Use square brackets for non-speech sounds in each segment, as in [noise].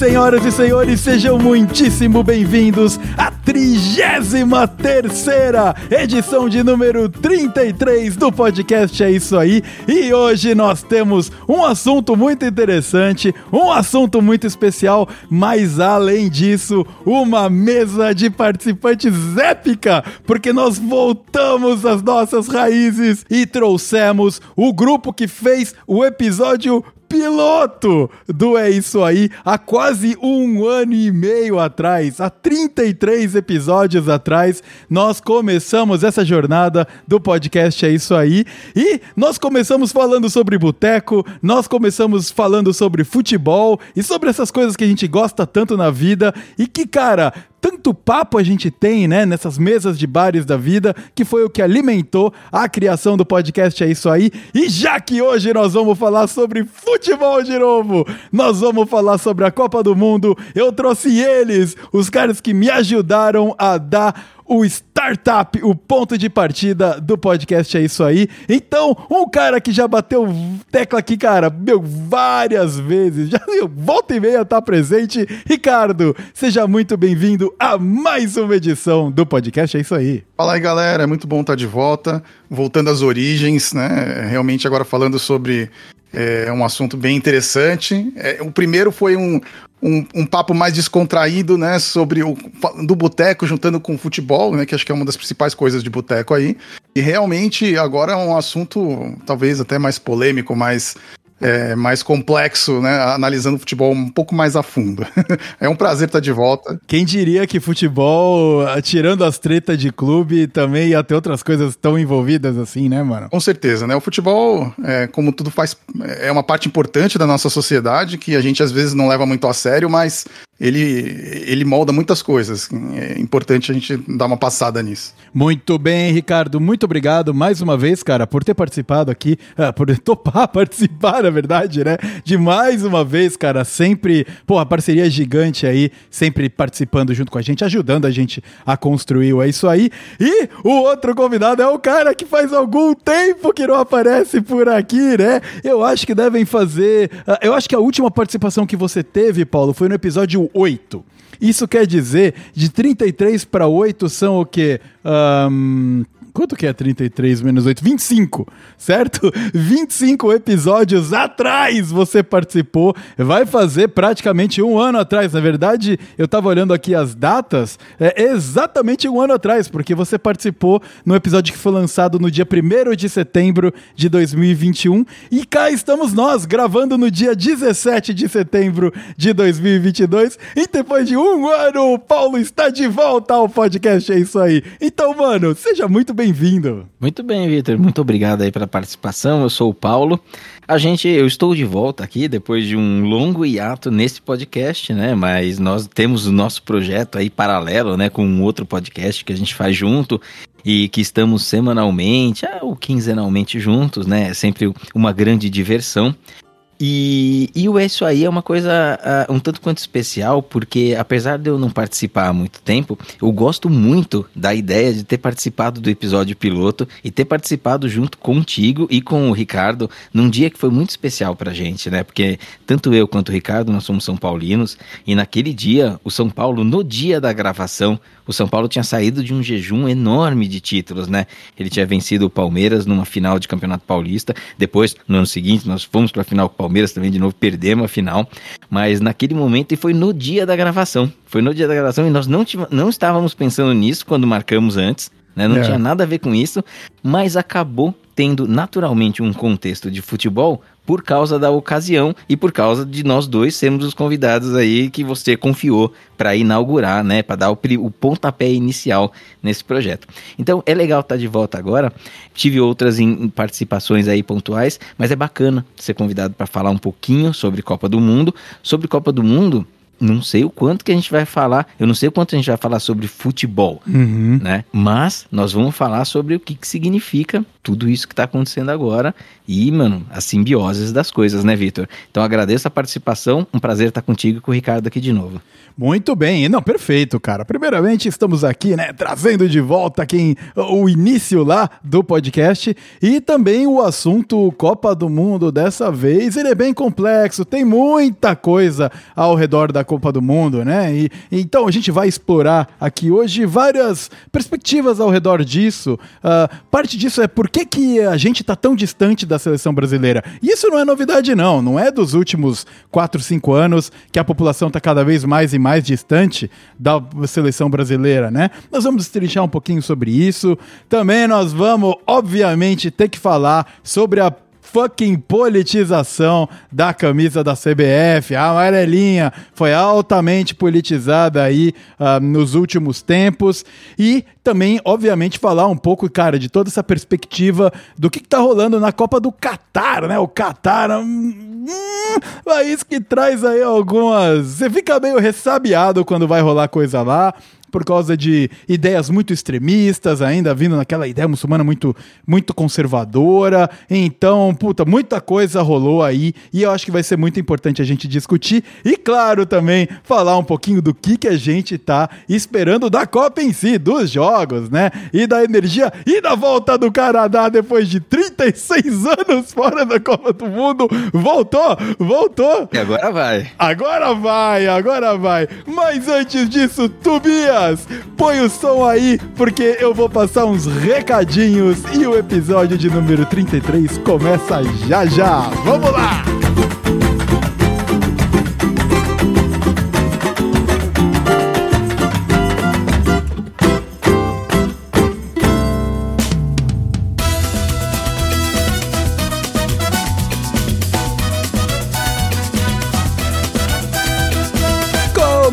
senhoras e senhores, sejam muitíssimo bem-vindos à 33 edição de número 33 do podcast É Isso Aí. E hoje nós temos um assunto muito interessante, um assunto muito especial, mas além disso, uma mesa de participantes épica, porque nós voltamos às nossas raízes e trouxemos o grupo que fez o episódio piloto do É Isso Aí há quase um ano e meio atrás, há 33 episódios atrás, nós começamos essa jornada do podcast É Isso Aí. E nós começamos falando sobre boteco, nós começamos falando sobre futebol e sobre essas coisas que a gente gosta tanto na vida. E que, cara, tanto papo a gente tem, né, nessas mesas de bares da vida, que foi o que alimentou a criação do podcast É Isso Aí. E já que hoje nós vamos falar sobre futebol de novo, nós vamos falar sobre a Copa do Mundo, eu trouxe eles, os caras que me ajudaram a dar o startup, o ponto de partida do podcast é isso aí. Então, um cara que já bateu tecla aqui, cara, meu, várias vezes, já volta e meia tá presente. Ricardo, seja muito bem-vindo a mais uma edição do podcast é isso aí. Fala aí, galera, é muito bom estar de volta, voltando às origens, né? Realmente agora falando sobre é um assunto bem interessante. É, o primeiro foi um, um, um, papo mais descontraído, né, sobre o do boteco juntando com o futebol, né, que acho que é uma das principais coisas de boteco aí. E realmente agora é um assunto talvez até mais polêmico, mais é, mais complexo, né? Analisando o futebol um pouco mais a fundo. [laughs] é um prazer estar de volta. Quem diria que futebol, tirando as tretas de clube, também ia ter outras coisas tão envolvidas assim, né, mano? Com certeza, né? O futebol, é, como tudo faz, é uma parte importante da nossa sociedade que a gente às vezes não leva muito a sério, mas ele, ele molda muitas coisas. É importante a gente dar uma passada nisso. Muito bem, Ricardo. Muito obrigado mais uma vez, cara, por ter participado aqui, uh, por [laughs] topar participar, na verdade, né? De mais uma vez, cara. Sempre, pô, a parceria gigante aí, sempre participando junto com a gente, ajudando a gente a construir É Isso Aí. E o outro convidado é o cara que faz algum tempo que não aparece por aqui, né? Eu acho que devem fazer. Uh, eu acho que a última participação que você teve, Paulo, foi no episódio 8. Isso quer dizer, de 33 para 8 são o quê? Um, Quanto que é 33 menos 8? 25, certo? [laughs] 25 episódios atrás você participou. Vai fazer praticamente um ano atrás. Na verdade, eu tava olhando aqui as datas. É exatamente um ano atrás, porque você participou no episódio que foi lançado no dia 1 de setembro de 2021. E cá estamos nós, gravando no dia 17 de setembro de 2022. E depois de um ano, o Paulo está de volta ao podcast. É isso aí. Então, mano, seja muito bem-vindo. Muito bem, Vitor. Muito obrigado aí pela participação. Eu sou o Paulo. A gente, eu estou de volta aqui depois de um longo hiato nesse podcast, né? Mas nós temos o nosso projeto aí paralelo, né? Com um outro podcast que a gente faz junto e que estamos semanalmente ou quinzenalmente juntos, né? É sempre uma grande diversão. E, e o Isso Aí é uma coisa uh, um tanto quanto especial, porque apesar de eu não participar há muito tempo, eu gosto muito da ideia de ter participado do episódio piloto e ter participado junto contigo e com o Ricardo num dia que foi muito especial pra gente, né? Porque tanto eu quanto o Ricardo, nós somos São Paulinos, e naquele dia, o São Paulo, no dia da gravação, o São Paulo tinha saído de um jejum enorme de títulos, né? Ele tinha vencido o Palmeiras numa final de Campeonato Paulista, depois, no ano seguinte, nós fomos pra final com o Palmeiras Palmeiras também de novo, perdemos a final. Mas naquele momento, e foi no dia da gravação. Foi no dia da gravação e nós não, não estávamos pensando nisso quando marcamos antes. Né? Não é. tinha nada a ver com isso, mas acabou tendo naturalmente um contexto de futebol por causa da ocasião e por causa de nós dois sermos os convidados aí que você confiou para inaugurar, né, para dar o, o, pontapé inicial nesse projeto. Então é legal estar tá de volta agora. Tive outras em, participações aí pontuais, mas é bacana ser convidado para falar um pouquinho sobre Copa do Mundo. Sobre Copa do Mundo, não sei o quanto que a gente vai falar, eu não sei o quanto a gente vai falar sobre futebol, uhum. né? Mas nós vamos falar sobre o que, que significa tudo isso que está acontecendo agora e, mano, as simbioses das coisas, né, Vitor? Então agradeço a participação, um prazer estar contigo e com o Ricardo aqui de novo. Muito bem, não, perfeito, cara. Primeiramente, estamos aqui, né, trazendo de volta quem o início lá do podcast e também o assunto Copa do Mundo dessa vez. Ele é bem complexo, tem muita coisa ao redor da Copa do Mundo, né? E, então a gente vai explorar aqui hoje várias perspectivas ao redor disso. Uh, parte disso é por que, que a gente está tão distante da seleção brasileira. Isso não é novidade, não. Não é dos últimos 4, 5 anos que a população está cada vez mais e mais distante da seleção brasileira, né? Nós vamos destrinchar um pouquinho sobre isso. Também nós vamos, obviamente, ter que falar sobre a fucking politização da camisa da CBF. A amarelinha foi altamente politizada aí uh, nos últimos tempos. E também, obviamente, falar um pouco, cara, de toda essa perspectiva do que, que tá rolando na Copa do Catar, né? O Catar. Hum, país que traz aí algumas. Você fica meio ressabiado quando vai rolar coisa lá por causa de ideias muito extremistas, ainda vindo naquela ideia muçulmana muito, muito conservadora. Então, puta, muita coisa rolou aí e eu acho que vai ser muito importante a gente discutir e, claro, também falar um pouquinho do que, que a gente tá esperando da Copa em si, dos jogos, né? E da energia e da volta do Canadá depois de 36 anos fora da Copa do Mundo. Voltou, voltou. E agora vai. Agora vai, agora vai. Mas antes disso, Tobias põe o som aí, porque eu vou passar uns recadinhos e o episódio de número 33 começa já já. Vamos lá!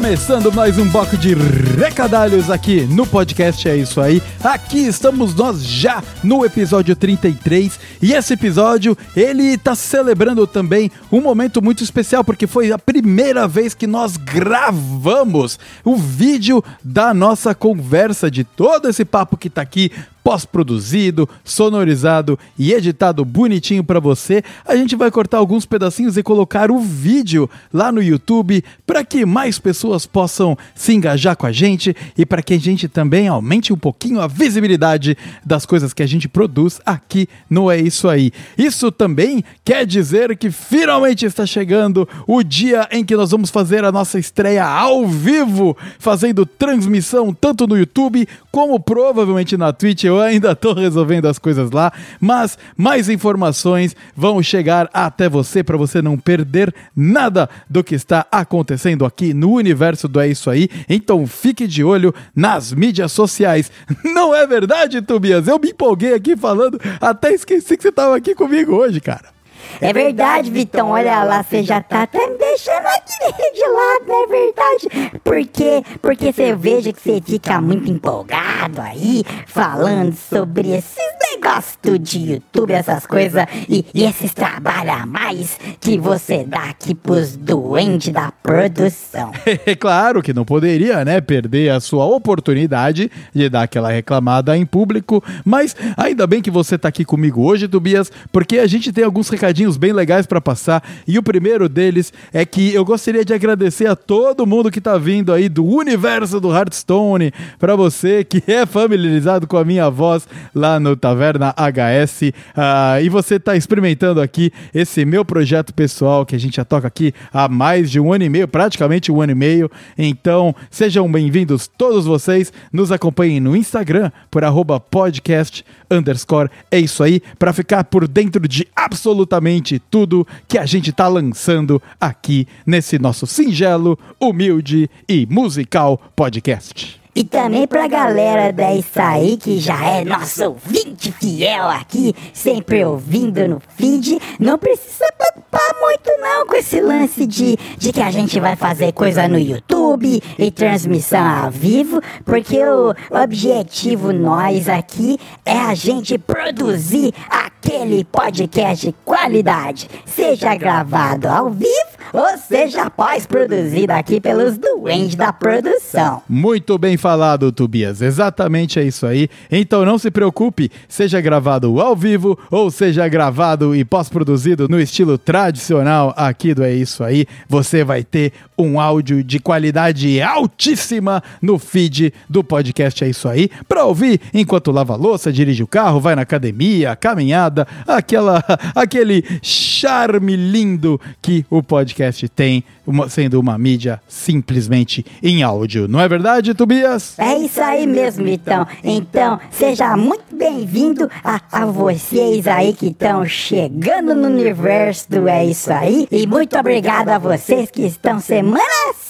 Começando mais um bloco de recadalhos aqui no podcast É Isso Aí. Aqui estamos nós já no episódio 33 e esse episódio ele tá celebrando também um momento muito especial porque foi a primeira vez que nós gravamos o vídeo da nossa conversa de todo esse papo que tá aqui pós-produzido, sonorizado e editado bonitinho para você. A gente vai cortar alguns pedacinhos e colocar o vídeo lá no YouTube para que mais pessoas possam se engajar com a gente e para que a gente também aumente um pouquinho a visibilidade das coisas que a gente produz aqui no É Isso Aí. Isso também quer dizer que finalmente está chegando o dia em que nós vamos fazer a nossa estreia ao vivo, fazendo transmissão tanto no YouTube como provavelmente na Twitch. Eu ainda estou resolvendo as coisas lá, mas mais informações vão chegar até você para você não perder nada do que está acontecendo aqui no universo do É Isso Aí. Então fique de olho nas mídias sociais. [laughs] Não é verdade, Tobias? Eu me empolguei aqui falando, até esqueci que você estava aqui comigo hoje, cara. É verdade, Vitão. Olha lá, você já tá até me deixando aqui [laughs] de lado, é verdade? Porque, porque você veja que você fica muito empolgado aí, falando sobre esses negócios de YouTube, essas coisas, e, e esses trabalhos a mais que você dá aqui pros doentes da produção. [laughs] É claro que não poderia, né, perder a sua oportunidade de dar aquela reclamada em público, mas ainda bem que você tá aqui comigo hoje, Tobias, porque a gente tem alguns recadinhos bem legais para passar, e o primeiro deles é que eu gostaria de agradecer a todo mundo que tá vindo aí do universo do Hearthstone, para você que é familiarizado com a minha voz lá no Taverna HS, uh, e você tá experimentando aqui esse meu projeto pessoal que a gente já toca aqui há mais de um ano e meio, praticamente um ano e meio. Então, sejam bem-vindos todos vocês. Nos acompanhem no Instagram por podcast underscore. É isso aí, para ficar por dentro de absolutamente tudo que a gente tá lançando aqui nesse nosso singelo, humilde e musical podcast. E também pra galera da Isso Aí, que já é nosso ouvinte fiel aqui, sempre ouvindo no feed, não precisa preocupar muito não com esse lance de, de que a gente vai fazer coisa no YouTube e transmissão ao vivo, porque o objetivo nós aqui é a gente produzir aquele podcast de qualidade, seja gravado ao vivo ou seja pós-produzido aqui pelos doentes da produção. Muito bem falado, Tobias. Exatamente é isso aí. Então não se preocupe, seja gravado ao vivo ou seja gravado e pós-produzido no estilo tradicional aqui do É Isso Aí, você vai ter um áudio de qualidade altíssima no feed do podcast É Isso Aí, para ouvir enquanto lava louça, dirige o carro, vai na academia, caminhada, aquela [laughs] aquele charme lindo que o podcast podcast tem, uma, sendo uma mídia simplesmente em áudio. Não é verdade, Tobias? É isso aí mesmo, então. Então, seja muito bem-vindo a, a vocês aí que estão chegando no universo do É Isso Aí. E muito obrigado a vocês que estão semana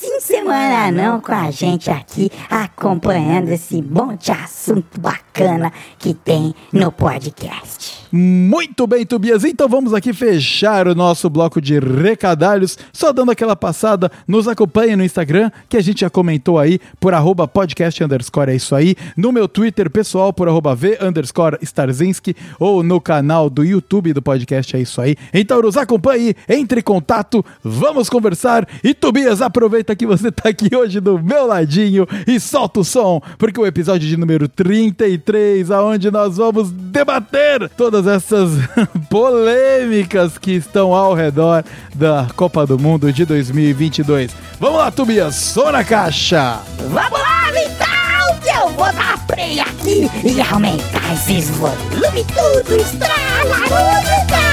sim, semana não com a gente aqui, acompanhando esse monte de assunto bacana que tem no podcast. Muito bem, Tobias. Então vamos aqui fechar o nosso bloco de recadalhos. Só dando aquela passada, nos acompanhe no Instagram, que a gente já comentou aí, por arroba podcast underscore é isso aí. No meu Twitter pessoal, por arroba v underscore Starzinski, ou no canal do YouTube do podcast é isso aí. Então nos acompanhe, entre em contato, vamos conversar. E Tobias, aproveita que você tá aqui hoje do meu ladinho e solta o som, porque o episódio de número 33, aonde nós vamos debater todas essas [laughs] polêmicas que estão ao redor da Copa do Mundo de 2022. Vamos lá, Tobias, som na caixa! Vamos lá, então, que eu vou dar play aqui e aumentar esses volumes tudo, estrala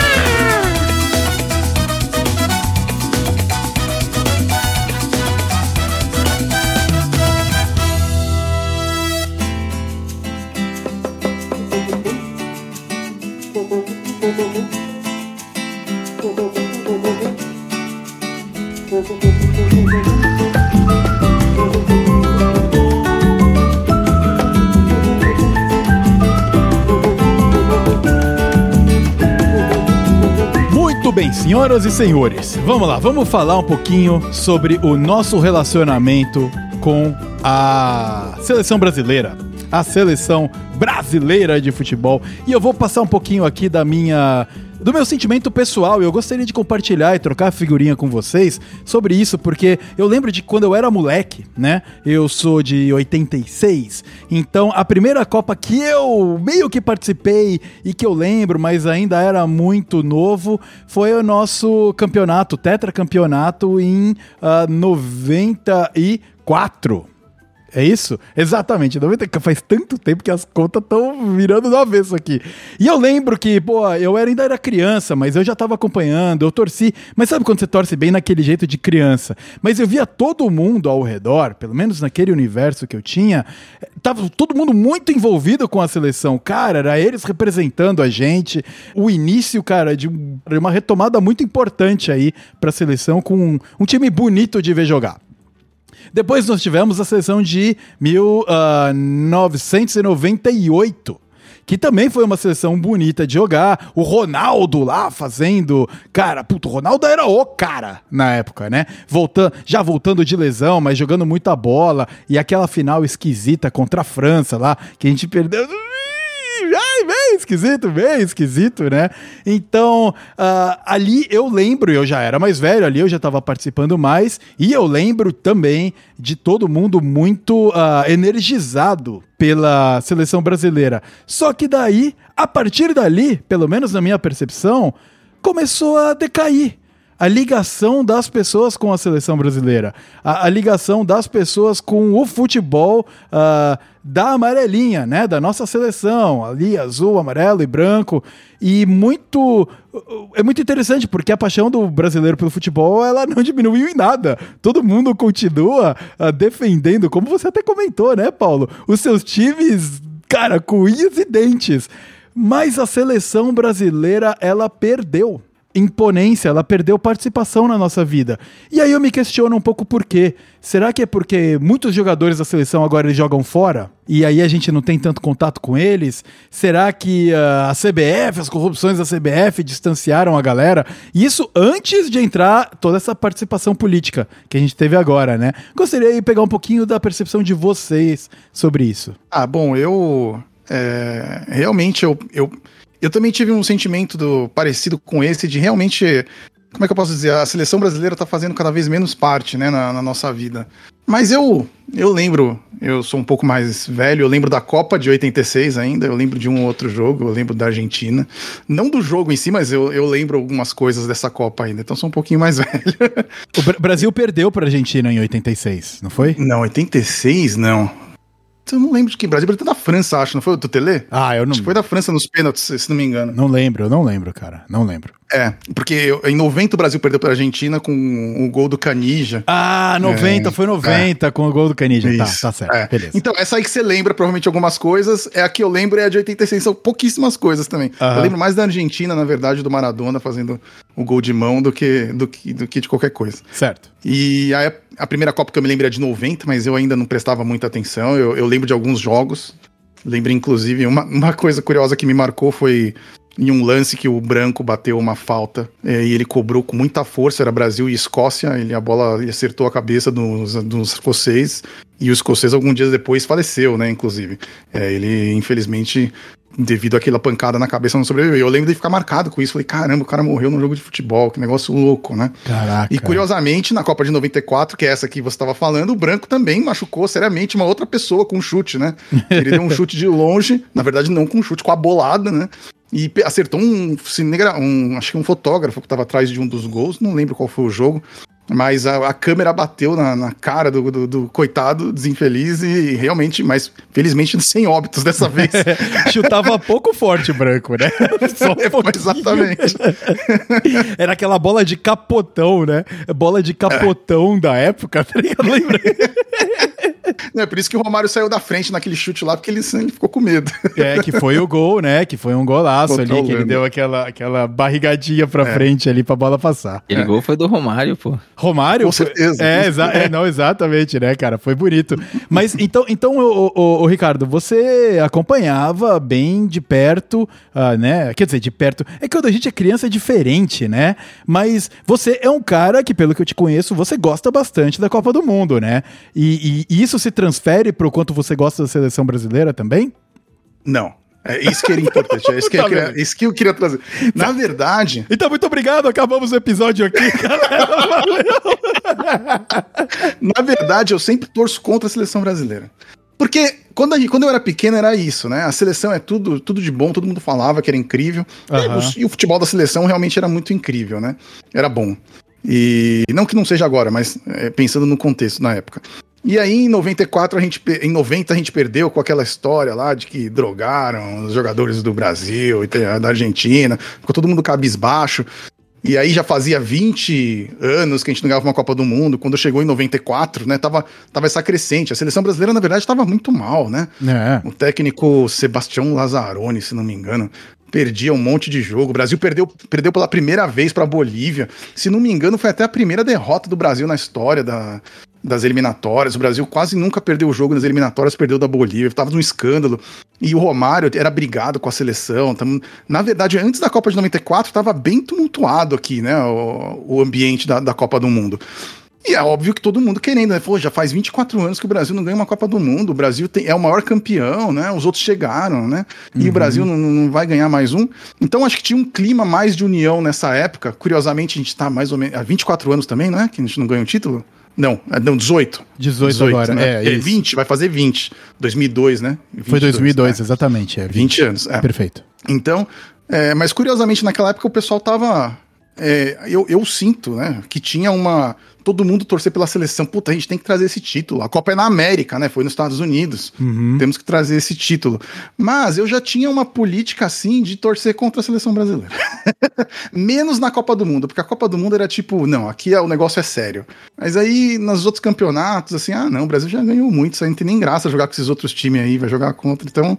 bem, senhoras e senhores, vamos lá, vamos falar um pouquinho sobre o nosso relacionamento com a seleção brasileira, a seleção brasileira de futebol. E eu vou passar um pouquinho aqui da minha do meu sentimento pessoal, eu gostaria de compartilhar e trocar figurinha com vocês sobre isso, porque eu lembro de quando eu era moleque, né? Eu sou de 86, então a primeira Copa que eu meio que participei e que eu lembro, mas ainda era muito novo, foi o nosso campeonato, tetracampeonato em uh, 94. É isso? Exatamente. 90, faz tanto tempo que as contas estão virando do avesso aqui. E eu lembro que, pô, eu era, ainda era criança, mas eu já tava acompanhando, eu torci. Mas sabe quando você torce bem naquele jeito de criança? Mas eu via todo mundo ao redor, pelo menos naquele universo que eu tinha, tava todo mundo muito envolvido com a seleção. Cara, era eles representando a gente. O início, cara, de uma retomada muito importante aí pra seleção, com um, um time bonito de ver jogar. Depois nós tivemos a seleção de 1998 que também foi uma seleção bonita de jogar. O Ronaldo lá fazendo. Cara, puto, o Ronaldo era o cara na época, né? Voltando, já voltando de lesão, mas jogando muita bola. E aquela final esquisita contra a França lá, que a gente perdeu. Bem esquisito, bem esquisito, né? Então, uh, ali eu lembro, eu já era mais velho, ali eu já estava participando mais, e eu lembro também de todo mundo muito uh, energizado pela seleção brasileira. Só que daí, a partir dali, pelo menos na minha percepção, começou a decair a ligação das pessoas com a seleção brasileira, a, a ligação das pessoas com o futebol uh, da amarelinha, né, da nossa seleção, ali azul, amarelo e branco, e muito é muito interessante porque a paixão do brasileiro pelo futebol ela não diminuiu em nada. Todo mundo continua uh, defendendo, como você até comentou, né, Paulo, os seus times, cara, com unhas e dentes. Mas a seleção brasileira ela perdeu imponência, ela perdeu participação na nossa vida. E aí eu me questiono um pouco por quê. Será que é porque muitos jogadores da seleção agora eles jogam fora? E aí a gente não tem tanto contato com eles? Será que uh, a CBF, as corrupções da CBF distanciaram a galera? Isso antes de entrar toda essa participação política que a gente teve agora, né? Gostaria de pegar um pouquinho da percepção de vocês sobre isso. Ah, bom, eu... É, realmente eu, eu eu também tive um sentimento do, parecido com esse de realmente. Como é que eu posso dizer? A seleção brasileira tá fazendo cada vez menos parte, né, na, na nossa vida. Mas eu, eu lembro, eu sou um pouco mais velho, eu lembro da Copa de 86 ainda, eu lembro de um outro jogo, eu lembro da Argentina. Não do jogo em si, mas eu, eu lembro algumas coisas dessa Copa ainda, então sou um pouquinho mais [laughs] velho. O Brasil perdeu pra Argentina em 86, não foi? Não, 86 não. Eu não lembro de quem. Brasil perdeu da França, acho. Não foi o Tutelê? Ah, eu não. Acho que foi da França nos pênaltis, se não me engano. Não lembro, eu não lembro, cara. Não lembro. É, porque em 90 o Brasil perdeu pra Argentina com o gol do Canija. Ah, 90, É, foi 90 com o gol do Canija. Tá, Isso, tá certo. é. Beleza. Então, essa aí que você lembra provavelmente algumas coisas, é a que eu lembro é a de 86, são pouquíssimas coisas também. Aham. Eu lembro mais da Argentina, na verdade, do Maradona fazendo o gol de mão do que, do que, do que de qualquer coisa. Certo. E a, a primeira Copa que eu me lembro é de 90, mas eu ainda não prestava muita atenção. Eu, eu lembro de alguns jogos. Lembro, inclusive, uma, uma coisa curiosa que me marcou foi em um lance que o Branco bateu uma falta eh, e ele cobrou com muita força, era Brasil e Escócia, ele, a bola ele acertou a cabeça dos, dos escocês e o escocês alguns dias depois faleceu, né, inclusive. Eh, ele, infelizmente, devido àquela pancada na cabeça, não sobreviveu. Eu lembro de ficar marcado com isso, falei, caramba, o cara morreu num jogo de futebol, que negócio louco, né? Caraca. E curiosamente, na Copa de 94, que é essa que você estava falando, o Branco também machucou seriamente uma outra pessoa com um chute, né? Ele deu um [laughs] chute de longe, na verdade não com um chute, com a bolada, né? E acertou um, um acho que um fotógrafo que estava atrás de um dos gols, não lembro qual foi o jogo, mas a, a câmera bateu na, na cara do, do- do coitado, desinfeliz, e realmente, mas felizmente [laughs] sem óbitos dessa vez. [laughs] Chutava pouco forte o branco, né? [laughs] Só um pouquinho. Exatamente. Era aquela bola de capotão, né? Bola de capotão da época, tá ligado? Lembra? É por isso que o Romário saiu da frente naquele chute lá, porque ele, ele ficou com medo. É, que foi o gol, né? Que foi um golaço ali, que ele deu aquela, aquela barrigadinha É. pra frente ali pra bola passar. Aquele gol foi do Romário, pô. Romário? Com certeza. É, exa- é, não, exatamente, né, cara? Foi bonito. Mas então, então o, o- o Ricardo, você acompanhava bem de perto, ah, né? Quer dizer, de perto. É que quando a gente é criança é diferente, né? Mas você é um cara que, pelo que eu te conheço, você gosta bastante da Copa do Mundo, né? E, e isso se transfere pro quanto você gosta da seleção brasileira também? Não. É isso que era importante. É isso que, eu [laughs] Tá queria, isso que eu queria trazer. Na verdade, Então, muito obrigado. Acabamos o episódio aqui, [laughs] galera. Valeu. na verdade, eu sempre torço contra a seleção brasileira. Porque quando, gente- quando eu era pequeno era isso, né? A seleção é tudo, tudo de bom, todo mundo falava que era incrível. E Aham. o- E, o futebol da seleção realmente era muito incrível, né? Era bom. E não que não seja agora, mas é, pensando no contexto na época. E aí, em 94, a gente, em 90, a gente perdeu com aquela história lá de que drogaram os jogadores do Brasil e da Argentina. Ficou todo mundo cabisbaixo. E aí já fazia 20 anos que a gente não ganhava uma Copa do Mundo. Quando chegou em 94, né? Tava, tava essa crescente. A seleção brasileira, na verdade, estava muito mal, né? É. O técnico Sebastião Lazzaroni, se não me engano, perdia um monte de jogo. O Brasil perdeu, perdeu pela primeira vez para a Bolívia. Se não me engano, foi até a primeira derrota do Brasil na história da- das eliminatórias. O Brasil quase nunca perdeu o jogo nas eliminatórias, perdeu da Bolívia. Tava num escândalo. E o Romário era brigado com a seleção. Tamo- na verdade, antes da Copa de 94, estava bem tumultuado aqui, né? O, o ambiente da, da Copa do Mundo. E é óbvio que todo mundo querendo, né? Pô, já faz 24 anos que o Brasil não ganha uma Copa do Mundo. O Brasil tem- é o maior campeão, né? Os outros chegaram, né? E o Brasil não, não vai ganhar mais um. Então acho que tinha um clima mais de união nessa época. Curiosamente, a gente tá mais ou menos. Há 24 anos também, não é? Que a gente não ganha o título? Não, é, não 18. 18 agora, né? é, isso. 20, vai fazer 20. 2002, né? Foi 2002, né? exatamente. É, 20 anos. É. Perfeito. Então, é, mas curiosamente naquela época o pessoal tava. É, eu, eu sinto, né, que tinha uma. Todo mundo torcer pela seleção. Puta, a gente tem que trazer esse título. A Copa é na América, né? Foi nos Estados Unidos. Temos que trazer esse título. Mas eu já tinha uma política assim de torcer contra a seleção brasileira. [laughs] Menos na Copa do Mundo, porque a Copa do Mundo era tipo, não, aqui é, o negócio é sério. Mas aí, nos outros campeonatos, assim, ah, não, o Brasil já ganhou muito, isso aí não tem nem graça jogar com esses outros times aí, vai jogar contra. Então,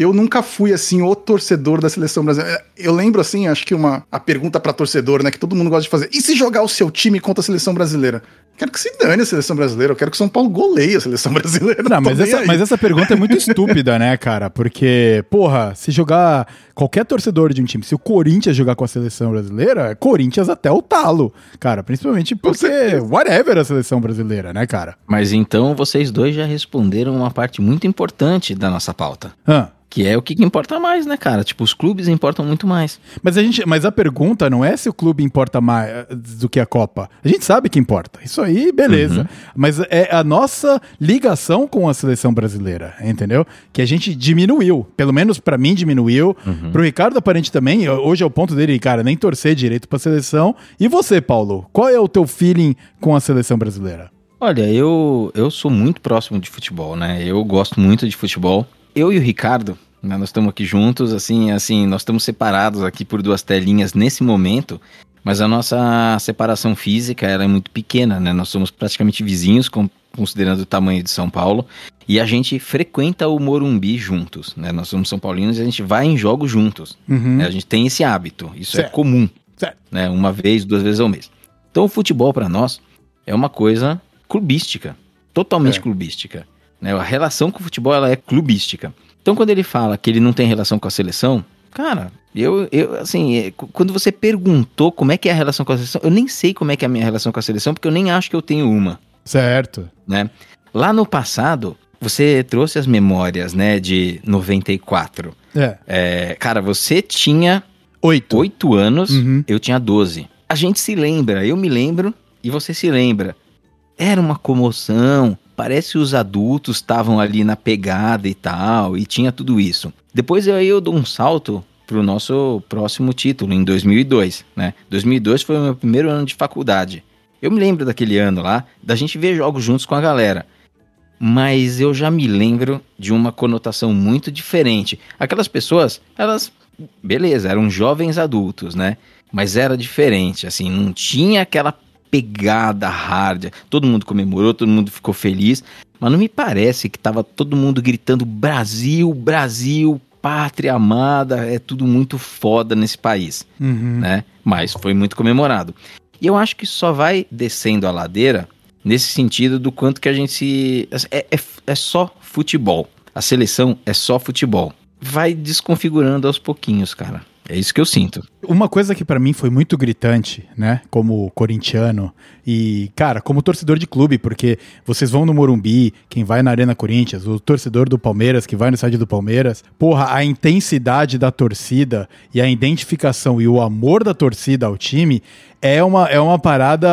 eu nunca fui assim o torcedor da seleção brasileira. Eu lembro assim, acho que uma a pergunta para torcedor, né, que todo mundo gosta de fazer. E se jogar o seu time contra a seleção brasileira? Quero que se dane a seleção brasileira, eu quero que o São Paulo goleie a seleção [laughs] brasileira. Não, mas essa, mas essa pergunta é muito estúpida, né, cara? Porque, porra, se jogar qualquer torcedor de um time, se o Corinthians jogar com a seleção brasileira, é Corinthians até o talo, cara. Principalmente porque, whatever a seleção brasileira, né, cara? Mas então vocês dois já responderam uma parte muito importante da nossa pauta. Hã? Que é o que importa mais, né, cara? Tipo, os clubes importam muito mais. Mas a gente, mas a pergunta não é se o clube importa mais eh, do que a Copa. A gente sabe que importa. Isso aí, beleza. Mas é a nossa ligação com a seleção brasileira, entendeu? Que a gente diminuiu. Pelo menos pra mim diminuiu. Pro Ricardo aparente também. Hoje é o ponto dele, cara, nem torcer direito pra seleção. E você, Paulo? Qual é o teu feeling com a seleção brasileira? Olha, eu, eu sou muito próximo de futebol, né? Eu gosto muito de futebol. Eu e o Ricardo, né, nós estamos aqui juntos, assim, assim, nós estamos separados aqui por duas telinhas nesse momento, mas a nossa separação física era é muito pequena, né? Nós somos praticamente vizinhos, considerando o tamanho de São Paulo, e a gente frequenta o Morumbi juntos, né? Nós somos São Paulinos e a gente vai em jogos juntos. Uhum. né? A gente tem esse hábito, isso Certo. é comum, Certo. né? Uma vez, duas vezes ao mês. Então o futebol para nós é uma coisa clubística, totalmente É. clubística. Né? A relação com o futebol ela é clubística. Então quando ele fala que ele não tem relação com a seleção, cara, eu, eu assim, é, quando você perguntou como é que é a relação com a seleção, eu nem sei como é que é a minha relação com a seleção, porque eu nem acho que eu tenho uma Certo. né? Lá no passado, você trouxe as memórias, né, de 94. É. É, cara, você tinha Oito. 8 anos, Uhum. eu tinha 12. A gente se lembra, eu me lembro e você se lembra. Era uma comoção, parece que os adultos estavam ali na pegada e tal, e tinha tudo isso. Depois aí eu dou um salto pro nosso próximo título, em 2002, né? 2002 foi o meu primeiro ano de faculdade. Eu me lembro daquele ano lá, da gente ver jogos juntos com a galera. Mas eu já me lembro de uma conotação muito diferente. Aquelas pessoas, elas, beleza, eram jovens adultos, né? Mas era diferente, assim, não tinha aquela pegada hard. Todo mundo comemorou, todo mundo ficou feliz, mas não me parece que tava todo mundo gritando Brasil, Brasil, pátria amada, é tudo muito foda nesse país Uhum. né? Mas foi muito comemorado. E eu acho que só vai descendo a ladeira nesse sentido do quanto que a gente se. É, é, é só futebol. A seleção é só futebol. Vai desconfigurando aos pouquinhos, cara. É isso que eu sinto. Uma coisa que pra mim foi muito gritante, né, como corintiano e, cara, como torcedor de clube, porque vocês vão no Morumbi, quem vai na Arena Corinthians, o torcedor do Palmeiras que vai no estádio do Palmeiras, porra, a intensidade da torcida e a identificação e o amor da torcida ao time é uma, é uma parada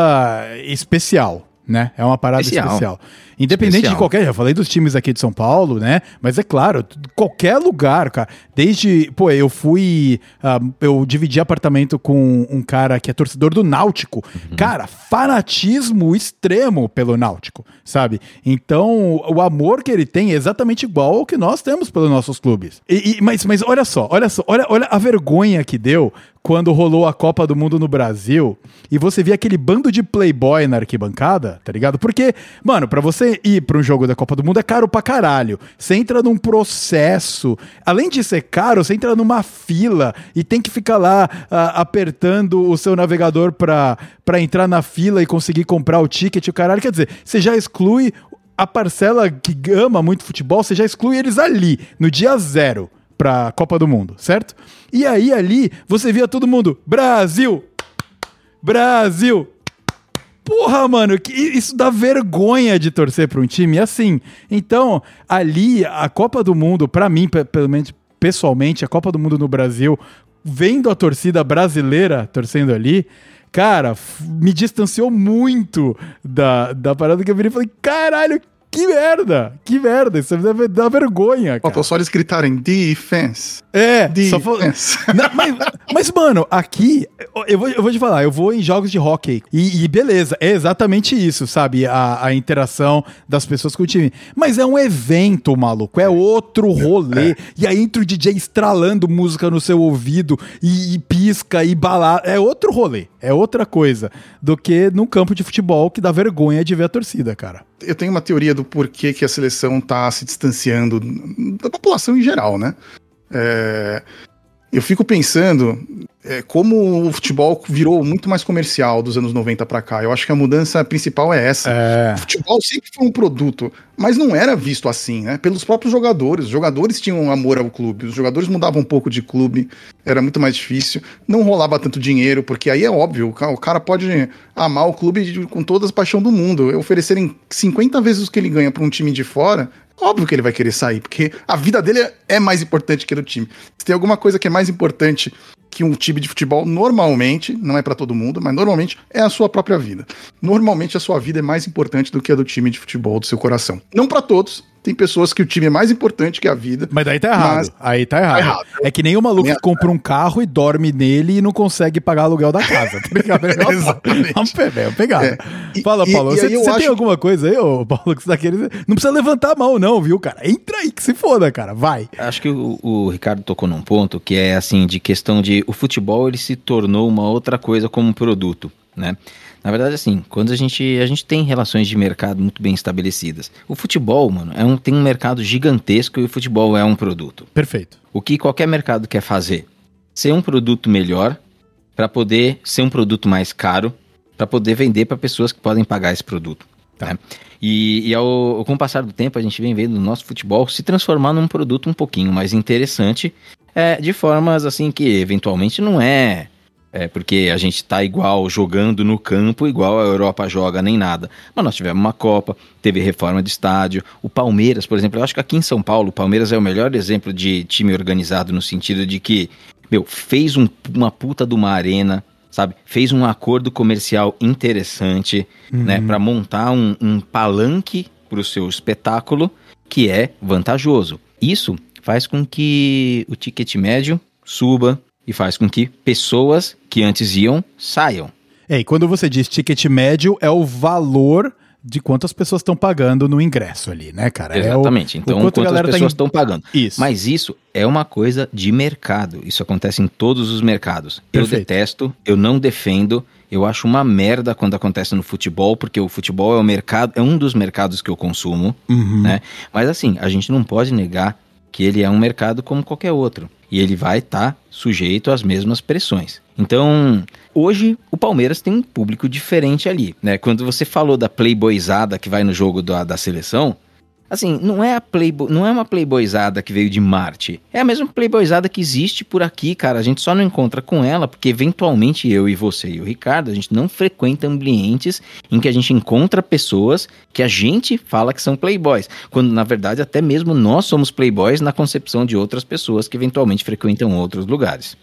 especial. Né? É uma parada especial. Especial. Independente Especial. de qualquer. Já falei dos times aqui de São Paulo, né? Mas é claro, qualquer lugar, cara. Desde. Pô, eu fui. ah, eu dividi apartamento com um cara que é torcedor do Náutico. Cara, fanatismo extremo pelo Náutico, sabe? Então, o amor que ele tem é exatamente igual ao que nós temos pelos nossos clubes. E, e- mas, mas olha só, olha só, olha, olha a vergonha que deu quando rolou a Copa do Mundo no Brasil e você via aquele bando de playboy na arquibancada, tá ligado? Porque, mano, pra você ir pra um jogo da Copa do Mundo é caro pra caralho. Você entra num processo. Além de ser caro, você entra numa fila e tem que ficar lá apertando o seu navegador pra, pra entrar na fila e conseguir comprar o ticket, o caralho. Quer dizer, você já exclui a parcela que ama muito futebol, você já exclui eles ali, no dia zero pra Copa do Mundo, certo? E aí ali você via todo mundo, Brasil! Brasil! Porra, mano, que isso dá vergonha de torcer pra um time assim. Então, ali, a Copa do Mundo, pra mim, pe- pelo menos pessoalmente, a Copa do Mundo no Brasil, vendo a torcida brasileira torcendo ali, cara, me distanciou muito da, da parada que eu virei e falei, caralho, que merda, que merda, isso dá, dá vergonha, cara. Faltou só eles gritarem defense. É, Defense. [laughs] Não, mas, mas, mano, aqui, eu vou, eu vou te falar, eu vou em jogos de hockey. E, e beleza, é exatamente isso, sabe? A, a interação das pessoas com o time. Mas é um evento, maluco. É outro rolê. E aí entra o DJ estralando música no seu ouvido e, e pisca e balada. É outro rolê. É outra coisa do que num campo de futebol que dá vergonha de ver a torcida, cara. Eu tenho uma teoria do porquê que a seleção tá se distanciando da população em geral, né? É, eu fico pensando é, como o futebol virou muito mais comercial dos anos 90 pra cá. Eu acho que a mudança principal é essa. É. O futebol sempre foi um produto, mas não era visto assim, né? Pelos próprios jogadores. Os jogadores tinham amor ao clube, os jogadores mudavam um pouco de clube, era muito mais difícil. Não rolava tanto dinheiro, porque aí é óbvio, o ca- o cara pode amar o clube com toda a paixão do mundo. Oferecerem 50 vezes o que ele ganha pra um time de fora, óbvio que ele vai querer sair, porque a vida dele é- mais importante que a do time. Se tem alguma coisa que é mais importante que um time de futebol normalmente, não é pra todo mundo, mas normalmente é a sua própria vida. Normalmente a sua vida é mais importante do que a do time de futebol do seu coração. Não pra todos, Tem pessoas que o time é mais importante que a vida. Mas daí tá errado. Mas- Aí tá errado. Tá errado. É que nem o maluco Minha- que compra um carro e dorme nele e não consegue pagar aluguel da casa, tá ligado? [laughs] É uma- Exatamente. [laughs] É é pegada. É. E- Fala, e- Paulo, e você, você tem acho- alguma coisa aí, ô, Paulo, que você tá querendo... Não precisa levantar a mão não, viu, cara? Entra aí que se foda, cara. Vai. Acho que o, o Ricardo tocou num ponto que é assim, de questão de o futebol ele se tornou uma outra coisa como um produto, né? Na verdade, assim, quando a gente, a gente tem relações de mercado muito bem estabelecidas. O futebol, mano, é um, tem um mercado gigantesco e o futebol é um produto. Perfeito. O que qualquer mercado quer fazer? Ser um produto melhor para poder ser um produto mais caro, para poder vender para pessoas que podem pagar esse produto. Tá. né? E, e ao, com o passar do tempo, a gente vem vendo o nosso futebol se transformar num produto um pouquinho mais interessante, é, de formas assim que eventualmente não é, é porque a gente tá igual jogando no campo, igual a Europa joga, nem nada. Mas nós tivemos uma Copa, teve reforma de estádio. O Palmeiras, por exemplo, eu acho que aqui em São Paulo, o Palmeiras é o melhor exemplo de time organizado no sentido de que, meu, fez um- uma puta de uma arena, sabe? Fez um acordo comercial interessante, né? Pra montar um, um palanque pro seu espetáculo que é vantajoso. Isso faz com que o ticket médio suba e faz com que pessoas que antes iam saiam. É, e quando você diz ticket médio, é o valor de quantas pessoas estão pagando no ingresso ali, né, cara? É o- Exatamente. o então, quanto quantas tá pessoas em- estão pagando? Isso. Mas isso é uma coisa de mercado. Isso acontece em todos os mercados. Eu Perfeito. detesto, eu não defendo. Eu acho uma merda quando acontece no futebol, porque o futebol é o mercado, é um dos mercados que eu consumo, Uhum. né? Mas assim, a gente não pode negar que ele é um mercado como qualquer outro. E ele vai estar sujeito às mesmas pressões. Então, hoje o Palmeiras tem um público diferente ali, né? Quando você falou da playboyzada que vai no jogo da, da seleção, assim, não é a playboy, não é uma playboyzada que veio de Marte. É a mesma playboyzada que existe por aqui, cara. A gente só não encontra com ela porque eventualmente eu e você e o Ricardo, a gente não frequenta ambientes em que a gente encontra pessoas que a gente fala que são playboys, quando na verdade até mesmo nós somos playboys na concepção de outras pessoas que eventualmente frequentam outros lugares.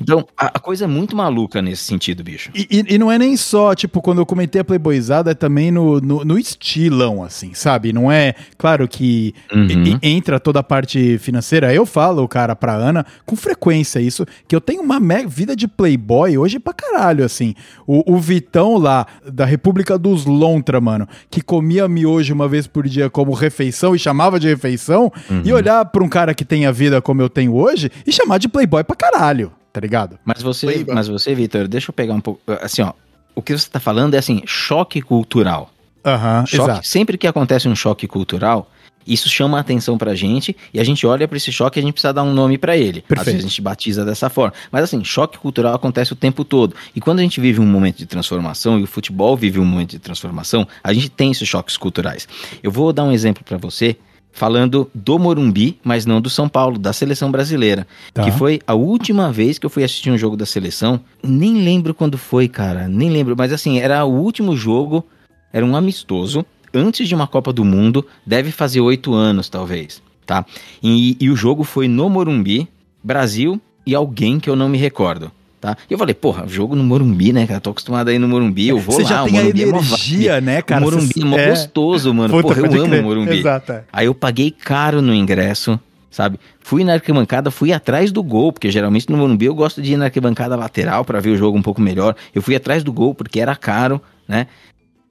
Então, a, a coisa é muito maluca nesse sentido, bicho. E, e- e não é nem só, tipo, quando eu comentei a playboyzada, é também no, no, no estilão, assim, sabe? Não é, claro que Uhum. e- e- entra toda a parte financeira. Eu falo, cara, pra Ana, com frequência isso, que eu tenho uma vida de playboy hoje pra caralho, assim. O, o Vitão lá, da República dos Lontra, mano, que comia miojo uma vez por dia como refeição e chamava de refeição, e Uhum. olhar pra um cara que tem a vida como eu tenho hoje e chamar de playboy pra caralho, tá ligado? Mas você, Playboy. mas você, Vitor, deixa eu pegar um pouco, assim, ó, o que você tá falando é assim, choque cultural. Aham, Choque, exato. sempre que acontece um choque cultural, isso chama a atenção pra gente e a gente olha pra esse choque e a gente precisa dar um nome pra ele. Às Perfeito. vezes a gente batiza dessa forma. Mas assim, choque cultural acontece o tempo todo. E quando a gente vive um momento de transformação e o futebol vive um momento de transformação, a gente tem esses choques culturais. Eu vou dar um exemplo pra você falando do Morumbi, mas não do São Paulo, da seleção brasileira. Tá. Que foi a última vez que eu fui assistir um jogo da seleção. Nem lembro quando foi, cara. Nem lembro. Mas assim, era o último jogo. Era um amistoso. Antes de uma Copa do Mundo. Deve fazer oito anos, talvez. Tá? E, e o jogo foi no Morumbi, Brasil e alguém que eu não me recordo. Tá? E eu falei, porra, jogo no Morumbi, né, cara? Tô acostumado aí no Morumbi, eu vou Você lá. já o tem a Morumbi é mó energia, vibe. né, cara? O Morumbi Você- é mó é. gostoso, mano. Puta, porra, eu amo o Morumbi. Exato. é. Aí eu paguei caro no ingresso, sabe? Fui na arquibancada, fui atrás do gol, porque geralmente no Morumbi eu gosto de ir na arquibancada lateral pra ver o jogo um pouco melhor. Eu fui atrás do gol porque era caro, né?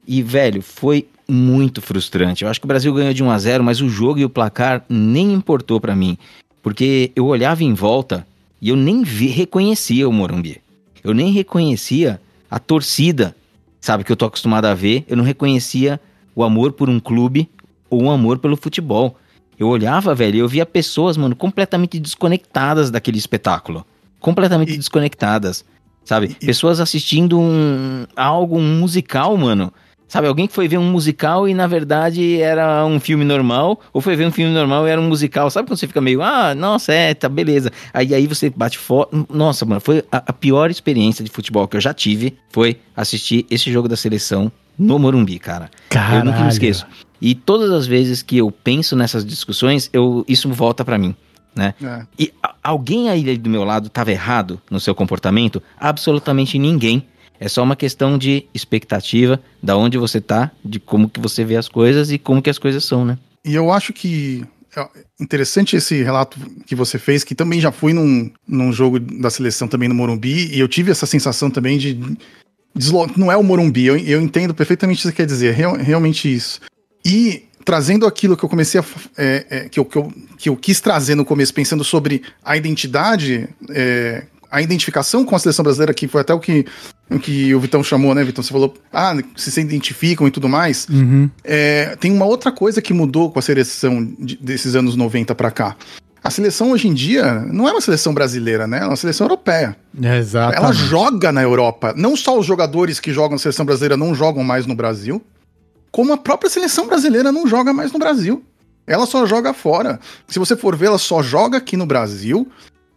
E, velho, foi muito frustrante. Eu acho que o Brasil ganhou de 1 a 0 mas o jogo e o placar nem importou pra mim. Porque eu olhava em volta e eu nem vi, reconhecia o Morumbi. Eu nem reconhecia a torcida, sabe, que eu tô acostumado a ver. Eu não reconhecia o amor por um clube ou um amor pelo futebol. Eu olhava, velho, e eu via pessoas, mano, completamente desconectadas daquele espetáculo. Completamente E- desconectadas. Sabe? E- Pessoas assistindo um algo, um musical, mano. Sabe, alguém que foi ver um musical e na verdade era um filme normal, ou foi ver um filme normal e era um musical. Sabe quando você fica meio, ah, nossa, é, tá, beleza. Aí, aí você bate foto. Nossa, mano, foi a, a pior experiência de futebol que eu já tive foi assistir esse jogo da seleção no Morumbi, cara. Eu nunca me Caralho. esqueço. E todas as vezes que eu penso nessas discussões, eu, isso volta pra mim, né? É. E a- alguém aí do meu lado estava errado no seu comportamento? Absolutamente ninguém. É só uma questão de expectativa, da onde você tá, de como que você vê as coisas e como que as coisas são, né? e eu acho que é interessante esse relato que você fez, que também já fui num, num jogo da seleção também no Morumbi, e eu tive essa sensação também de. deslo- Não é o Morumbi, eu, eu entendo perfeitamente o que você quer dizer, real- realmente isso. E trazendo aquilo que eu comecei a. é, é, que, eu, que, eu, que eu quis trazer no começo, pensando sobre a identidade, é, a identificação com a seleção brasileira, que foi até o que, o que o Vitão chamou, né, Vitão? Você falou, ah, se se identificam e tudo mais. Uhum. É, tem uma outra coisa que mudou com a seleção de- desses anos 90 pra cá. A seleção hoje em dia não é uma seleção brasileira, né? É uma seleção europeia. Exato. Ela joga na Europa. Não só os jogadores que jogam na seleção brasileira não jogam mais no Brasil, como a própria seleção brasileira não joga mais no Brasil. Ela só joga fora. Se você for ver, ela só joga aqui no Brasil,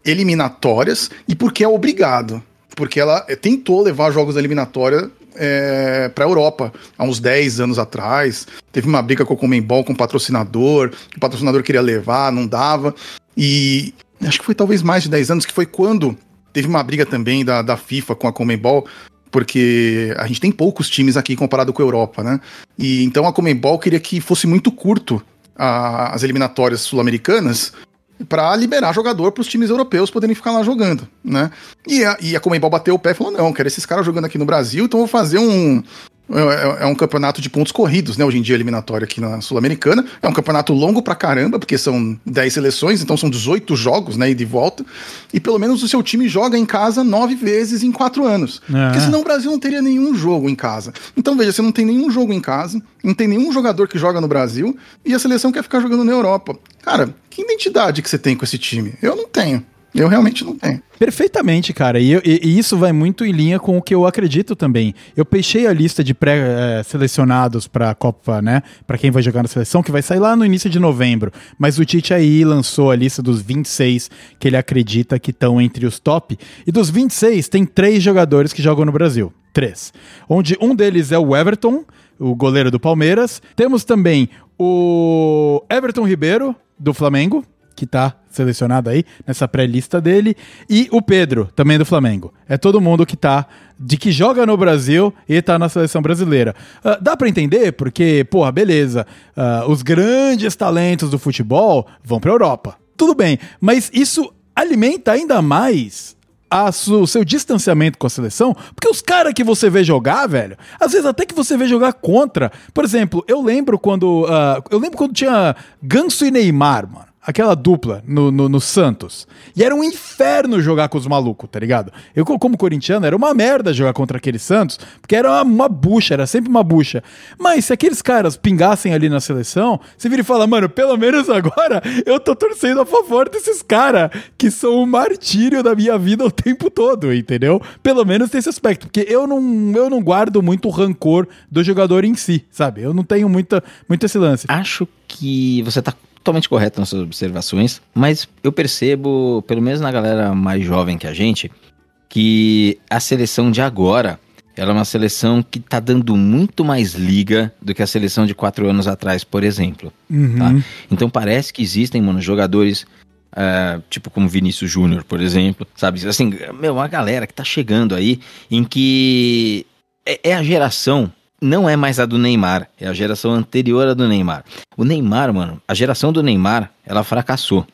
eliminatórias, e porque é obrigado. Porque ela eh, tentou levar jogos da eliminatória é, para a Europa há uns 10 anos atrás. Teve uma briga com o Comembol, com o patrocinador. O patrocinador queria levar, não dava. E acho que foi talvez mais de 10 anos, que foi quando teve uma briga também da, da FIFA com a Comembol, porque a gente tem poucos times aqui comparado com a Europa, né? E então a Comembol queria que fosse muito curto a- as eliminatórias sul-americanas para liberar jogador para os times europeus poderem ficar lá jogando, né? E a, e a Comembol bateu o pé e falou: não, quero esses caras jogando aqui no Brasil, então vou fazer um. É, é um campeonato de pontos corridos, né? Hoje em dia, eliminatório aqui na Sul-Americana. É um campeonato longo pra caramba, porque são 10 seleções, então são 18 jogos, né? E de volta. E pelo menos o seu time joga em casa nove vezes em quatro anos. É. Porque senão o Brasil não teria nenhum jogo em casa. Então, veja, você não tem nenhum jogo em casa, não tem nenhum jogador que joga no Brasil, e a seleção quer ficar jogando na Europa. Cara, que identidade que você tem com esse time? Eu não tenho. Eu realmente não tenho. Perfeitamente, cara. E, eu- e- isso vai muito em linha com o que eu acredito também. Eu peixei a lista de pré-selecionados para a Copa, né? Para quem vai jogar na seleção, que vai sair lá no início de novembro. Mas o Tite aí lançou a lista dos 26 que ele acredita que estão entre os top. E dos 26, tem três jogadores que jogam no Brasil. Três. Onde um deles é o Everton, o goleiro do Palmeiras. Temos também o Everton Ribeiro, do Flamengo, que tá selecionado aí nessa pré-lista dele, e o Pedro, também do Flamengo. É todo mundo que tá de que joga no Brasil e tá na seleção brasileira. Ah, dá pra entender porque, porra, beleza, ah, os grandes talentos do futebol vão pra Europa. Tudo bem, mas isso alimenta ainda mais a o seu distanciamento com a seleção, porque os caras que você vê jogar, velho, às vezes até que você vê jogar contra. Por exemplo, eu lembro quando. ah, eu lembro quando tinha Ganso e Neymar, mano. Aquela dupla no, no, no Santos. E era um inferno jogar com os malucos, tá ligado? Eu, co- como corintiano, era uma merda jogar contra aquele Santos, porque era uma, uma bucha, era sempre uma bucha. Mas se aqueles caras pingassem ali na seleção, você vira e fala, mano, pelo menos agora eu tô torcendo a favor desses caras que são o martírio da minha vida o tempo todo, entendeu? Pelo menos esse aspecto, porque eu não, eu não guardo muito rancor do jogador em si, sabe? Eu não tenho muita, muito esse lance. Acho que você tá totalmente correto nas suas observações, mas eu percebo, pelo menos na galera mais jovem que a gente, que a seleção de agora ela é uma seleção que tá dando muito mais liga do que a seleção de quatro anos atrás, por exemplo. Uhum. tá? Então parece que existem, mano, jogadores ah, tipo como Vinícius Júnior, por exemplo, sabe? Assim, meu, uma galera que tá chegando aí em que é, é a geração, não é mais a do Neymar, é a geração anterior à do Neymar. O Neymar, mano, a geração do Neymar, ela fracassou.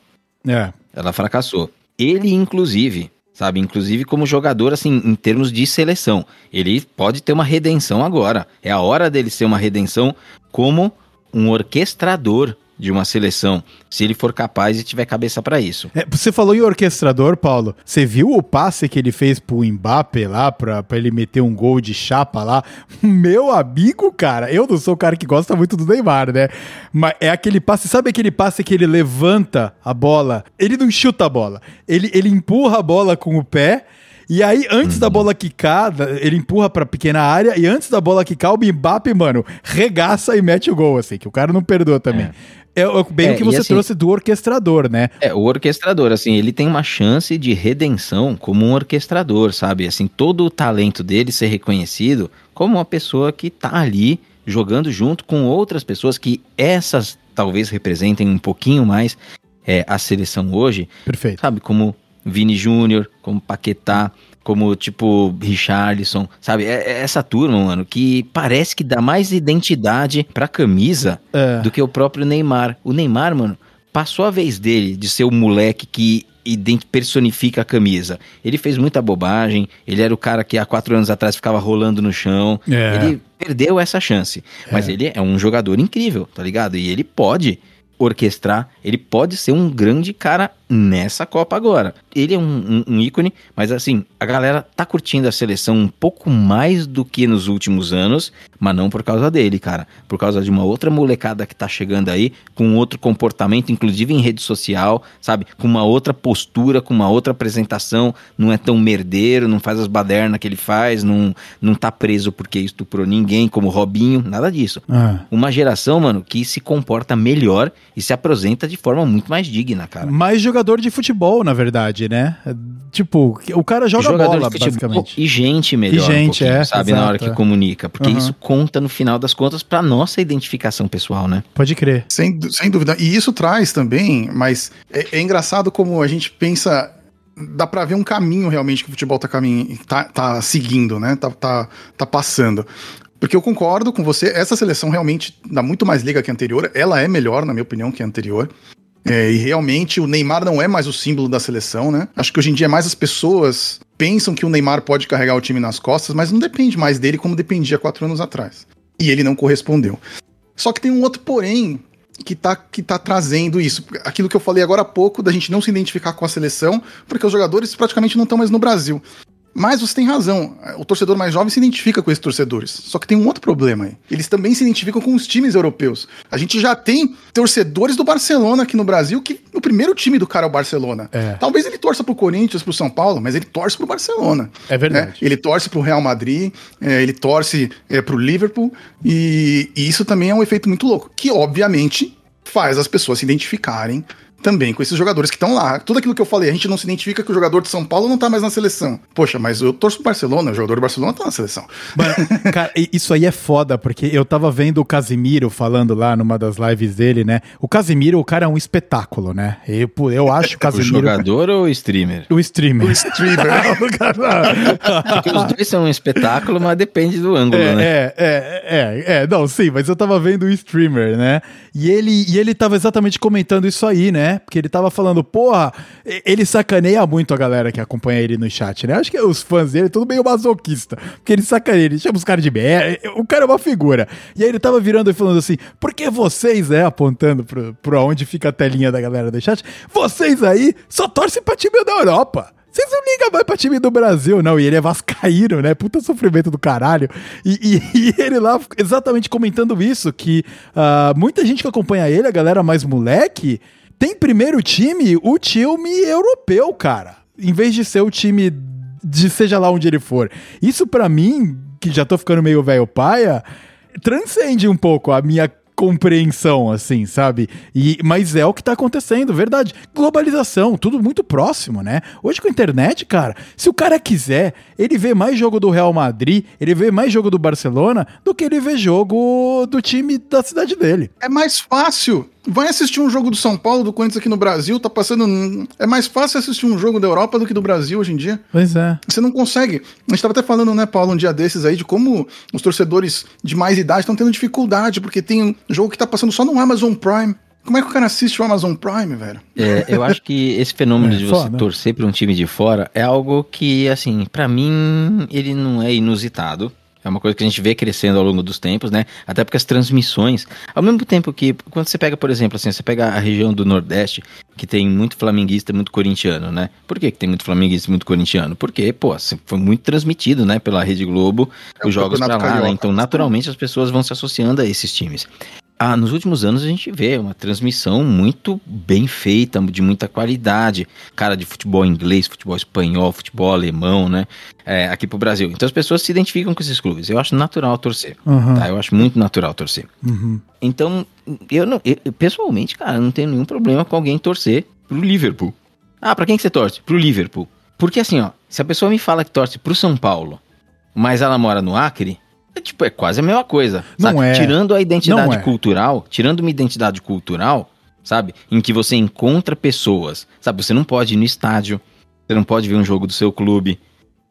É. Ela fracassou. Ele, inclusive, sabe? Inclusive como jogador, assim, em termos de seleção. Ele pode ter uma redenção agora. É a hora dele ser uma redenção como um orquestrador de uma seleção, se ele for capaz e tiver cabeça pra isso. É, você falou em orquestrador, Paulo. Você viu o passe que ele fez pro Mbappé lá, pra, pra ele meter um gol de chapa lá? [laughs] Meu amigo, cara, eu não sou o cara que gosta muito do Neymar, né? Mas é aquele passe, sabe aquele passe que ele levanta a bola? Ele não chuta a bola, ele, ele empurra a bola com o pé. E aí, antes da bola quicar, ele empurra pra pequena área, e antes da bola quicar, o Mbappé, mano, regaça e mete o gol, assim, que o cara não perdoa também. É, é bem É, o que você assim- trouxe do orquestrador, né? É, o orquestrador, assim, ele tem uma chance de redenção como um orquestrador, sabe? Assim, todo o talento dele ser reconhecido como uma pessoa que tá ali jogando junto com outras pessoas que essas talvez representem um pouquinho mais é, a seleção hoje, Perfeito. sabe? Como Vini Júnior, como Paquetá, como tipo Richarlison, sabe? É, é essa turma, mano, que parece que dá mais identidade pra camisa É. do que o próprio Neymar. O Neymar, mano, passou a vez dele de ser o moleque que personifica a camisa. Ele fez muita bobagem, ele era o cara que há quatro anos atrás ficava rolando no chão. É. Ele perdeu essa chance. Mas ele é um jogador incrível, tá ligado? E ele pode orquestrar, ele pode ser um grande cara nessa Copa agora. Ele é um, um- um ícone, mas assim, a galera tá curtindo a seleção um pouco mais do que nos últimos anos, mas não por causa dele, cara. Por causa de uma outra molecada que tá chegando aí, com outro comportamento, inclusive em rede social, sabe? Com uma outra postura, com uma outra apresentação, não é tão merdeiro, não faz as badernas que ele faz, não, não tá preso porque estuprou ninguém, como Robinho, nada disso. Ah. Uma geração, mano, que se comporta melhor e se apresenta de forma muito mais digna, cara. Mais jogador de futebol, na verdade, né? Tipo, o cara joga Jogador bola, de futebol basicamente. E gente melhor, E um gente, pouquinho, é, sabe? Na hora exato, que é. comunica. Porque Aham. isso conta, no final das contas, pra nossa identificação pessoal, né? Pode crer. Sem, sem dúvida. E isso traz também, mas é, é engraçado como a gente pensa. Dá pra ver um caminho realmente que o futebol tá, caminho, tá, tá seguindo, né? Tá, tá, tá passando. Porque eu concordo com você, essa seleção realmente dá muito mais liga que a anterior. Ela é melhor, na minha opinião, que a anterior. É, e realmente o Neymar não é mais o símbolo da seleção, né? Acho que hoje em dia mais as pessoas pensam que o Neymar pode carregar o time nas costas, mas não depende mais dele como dependia quatro anos atrás. E ele não correspondeu. Só que tem um outro porém que tá, que tá trazendo isso. Aquilo que eu falei agora há pouco, da gente não se identificar com a seleção, porque os jogadores praticamente não estão mais no Brasil. Mas você tem razão, o torcedor mais jovem se identifica com esses torcedores. Só que tem um outro problema aí. Eles também se identificam com os times europeus. A gente já tem torcedores do Barcelona aqui no Brasil, que o primeiro time do cara é o Barcelona. É. Talvez ele torça pro Corinthians, pro São Paulo, mas ele torce pro Barcelona. É verdade. né? Ele torce pro Real Madrid, é, ele torce é, pro Liverpool, e, e isso também é um efeito muito louco, que obviamente faz as pessoas se identificarem também com esses jogadores que estão lá. Tudo aquilo que eu falei, a gente não se identifica que o jogador de São Paulo não tá mais na seleção. Poxa, mas eu torço pro Barcelona, o jogador do Barcelona tá na seleção. Mano, [laughs] cara, isso aí é foda, porque eu tava vendo o Casimiro falando lá numa das lives dele, né? O Casimiro, o cara é um espetáculo, né? Eu, eu acho o [laughs] O Casimiro. jogador ou o streamer? O streamer. O streamer. O [laughs] Porque os dois são um espetáculo, mas depende do ângulo, né? É, é, é, é, não, sim, mas eu tava vendo o streamer, né? E ele, e ele tava exatamente comentando isso aí, né? Porque ele tava falando, porra, ele sacaneia muito a galera que acompanha ele no chat, né? Acho que os fãs dele, tudo meio masoquista. Porque ele sacaneia, ele chama os caras de merda. O cara é uma figura. E aí ele tava virando e falando assim, por que vocês, né? Apontando pro, pro onde fica a telinha da galera do chat, vocês aí só torcem pra time da Europa. Vocês não ligam mais pra time do Brasil, não. E ele é vascaíno, né? Puta sofrimento do caralho. E, e- [laughs] e ele lá exatamente comentando isso, que ah, muita gente que acompanha ele, a galera mais moleque, tem primeiro time o time europeu, cara. Em vez de ser o time de seja lá onde ele for. Isso pra mim, que já tô ficando meio velho paia, transcende um pouco a minha compreensão, assim, sabe? E, mas é o que tá acontecendo, verdade. Globalização, tudo muito próximo, né? Hoje com a internet, cara, se o cara quiser, ele vê mais jogo do Real Madrid, ele vê mais jogo do Barcelona do que ele vê jogo do time da cidade dele. É mais fácil. Vai assistir um jogo do São Paulo, do Corinthians aqui no Brasil, tá passando. É mais fácil assistir um jogo da Europa do que do Brasil hoje em dia. Pois é. Você não consegue. A gente tava até falando, né, Paulo, um dia desses aí, de como os torcedores de mais idade estão tendo dificuldade, porque tem um jogo que tá passando só no Amazon Prime. Como é que o cara assiste o Amazon Prime, velho? É, eu acho que esse fenômeno [laughs] É, de você foda. torcer para um time de fora é algo que, assim, pra mim, ele não é inusitado. É uma coisa que a gente vê crescendo ao longo dos tempos, né? Até porque as transmissões, ao mesmo tempo que, quando você pega, por exemplo, assim, você pega a região do Nordeste, que tem muito flamenguista e muito corintiano, né? Por que, que tem muito flamenguista e muito corintiano? Porque, pô, assim, foi muito transmitido, né, pela Rede Globo, É os jogos pra lá, né? Carioca. Então, naturalmente, as pessoas vão se associando a esses times. Ah, nos últimos anos a gente vê uma transmissão muito bem feita, de muita qualidade. Cara, de futebol inglês, futebol espanhol, futebol alemão, né? É, aqui pro Brasil. Então as pessoas se identificam com esses clubes. Eu acho natural torcer. Uhum. Tá? Eu acho muito natural torcer. Uhum. Então, eu não. eu- pessoalmente, cara, não tenho nenhum problema com alguém torcer pro Liverpool. Ah, pra quem que você torce? Pro Liverpool. Porque assim, ó, se a pessoa me fala que torce pro São Paulo, mas ela mora no Acre, é tipo, é quase a mesma coisa. Não sabe? é. Tirando a identidade é. cultural, tirando uma identidade cultural, sabe? Em que você encontra pessoas, sabe? Você não pode ir no estádio, você não pode ver um jogo do seu clube.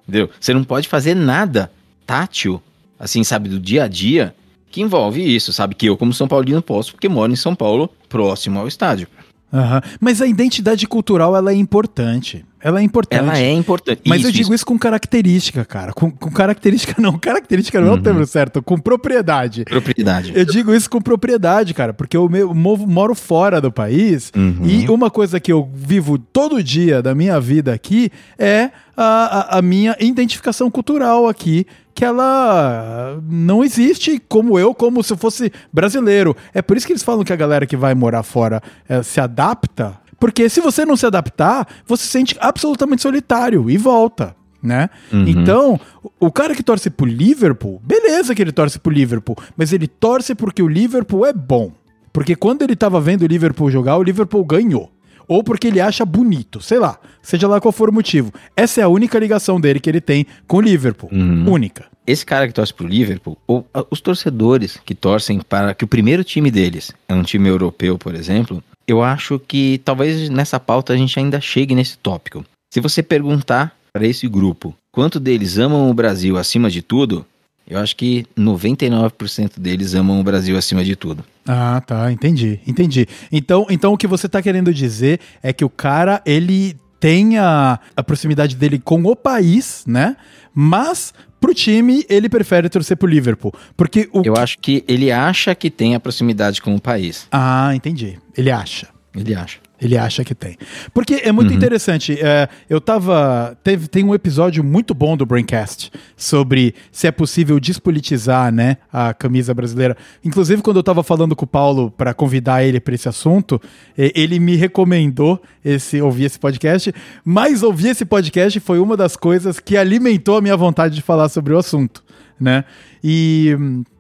Entendeu? Você não pode fazer nada tátil, assim, sabe, do dia a dia, que envolve isso, sabe? Que eu, como São Paulino, posso, porque moro em São Paulo, próximo ao estádio. Aham. Mas a identidade cultural, ela é importante. Ela é importante. Ela é importante. Mas eu Isso, digo isso. com característica, cara. Com, com característica não. [laughs] Característica não é o Uhum. termo certo. Com propriedade. Propriedade. Eu digo isso com propriedade, cara, porque eu me- movo- moro fora do país Uhum. e uma coisa que eu vivo todo dia da minha vida aqui é a, a- a minha identificação cultural aqui, que ela não existe como eu, como se eu fosse brasileiro. É por isso que eles falam que a galera que vai morar fora eh, se adapta, porque se você não se adaptar, você se sente absolutamente solitário e volta. Né? Uhum. Então, o cara que torce pro Liverpool, beleza que ele torce pro Liverpool, mas ele torce porque o Liverpool é bom. Porque quando ele tava vendo o Liverpool jogar, o Liverpool ganhou. Ou porque ele acha bonito, sei lá, seja lá qual for o motivo. Essa é a única ligação dele que ele tem com o Liverpool. Uhum. Única. Esse cara que torce pro Liverpool, ou os torcedores que torcem para que o primeiro time deles é um time europeu, por exemplo, eu acho que talvez nessa pauta a gente ainda chegue nesse tópico. Se você perguntar para esse grupo quanto deles amam o Brasil acima de tudo, eu acho que 99% deles amam o Brasil acima de tudo. Ah, tá, entendi, entendi. Então, então o que você tá querendo dizer é que o cara, ele tem a, a proximidade dele com o país, né? Mas pro time, ele prefere torcer pro Liverpool. Porque o. Eu acho que ele acha que tem a proximidade com o país. Ah, entendi. Ele acha. Ele acha. Ele acha que tem. Porque é muito interessante. é, eu tava. Teve, tem um episódio muito bom do Braincast sobre se é possível despolitizar, né, a camisa brasileira. Inclusive, quando eu tava falando com o Paulo para convidar ele para esse assunto, ele me recomendou esse, ouvir esse podcast. Mas ouvir esse podcast foi uma das coisas que alimentou a minha vontade de falar sobre o assunto né? E,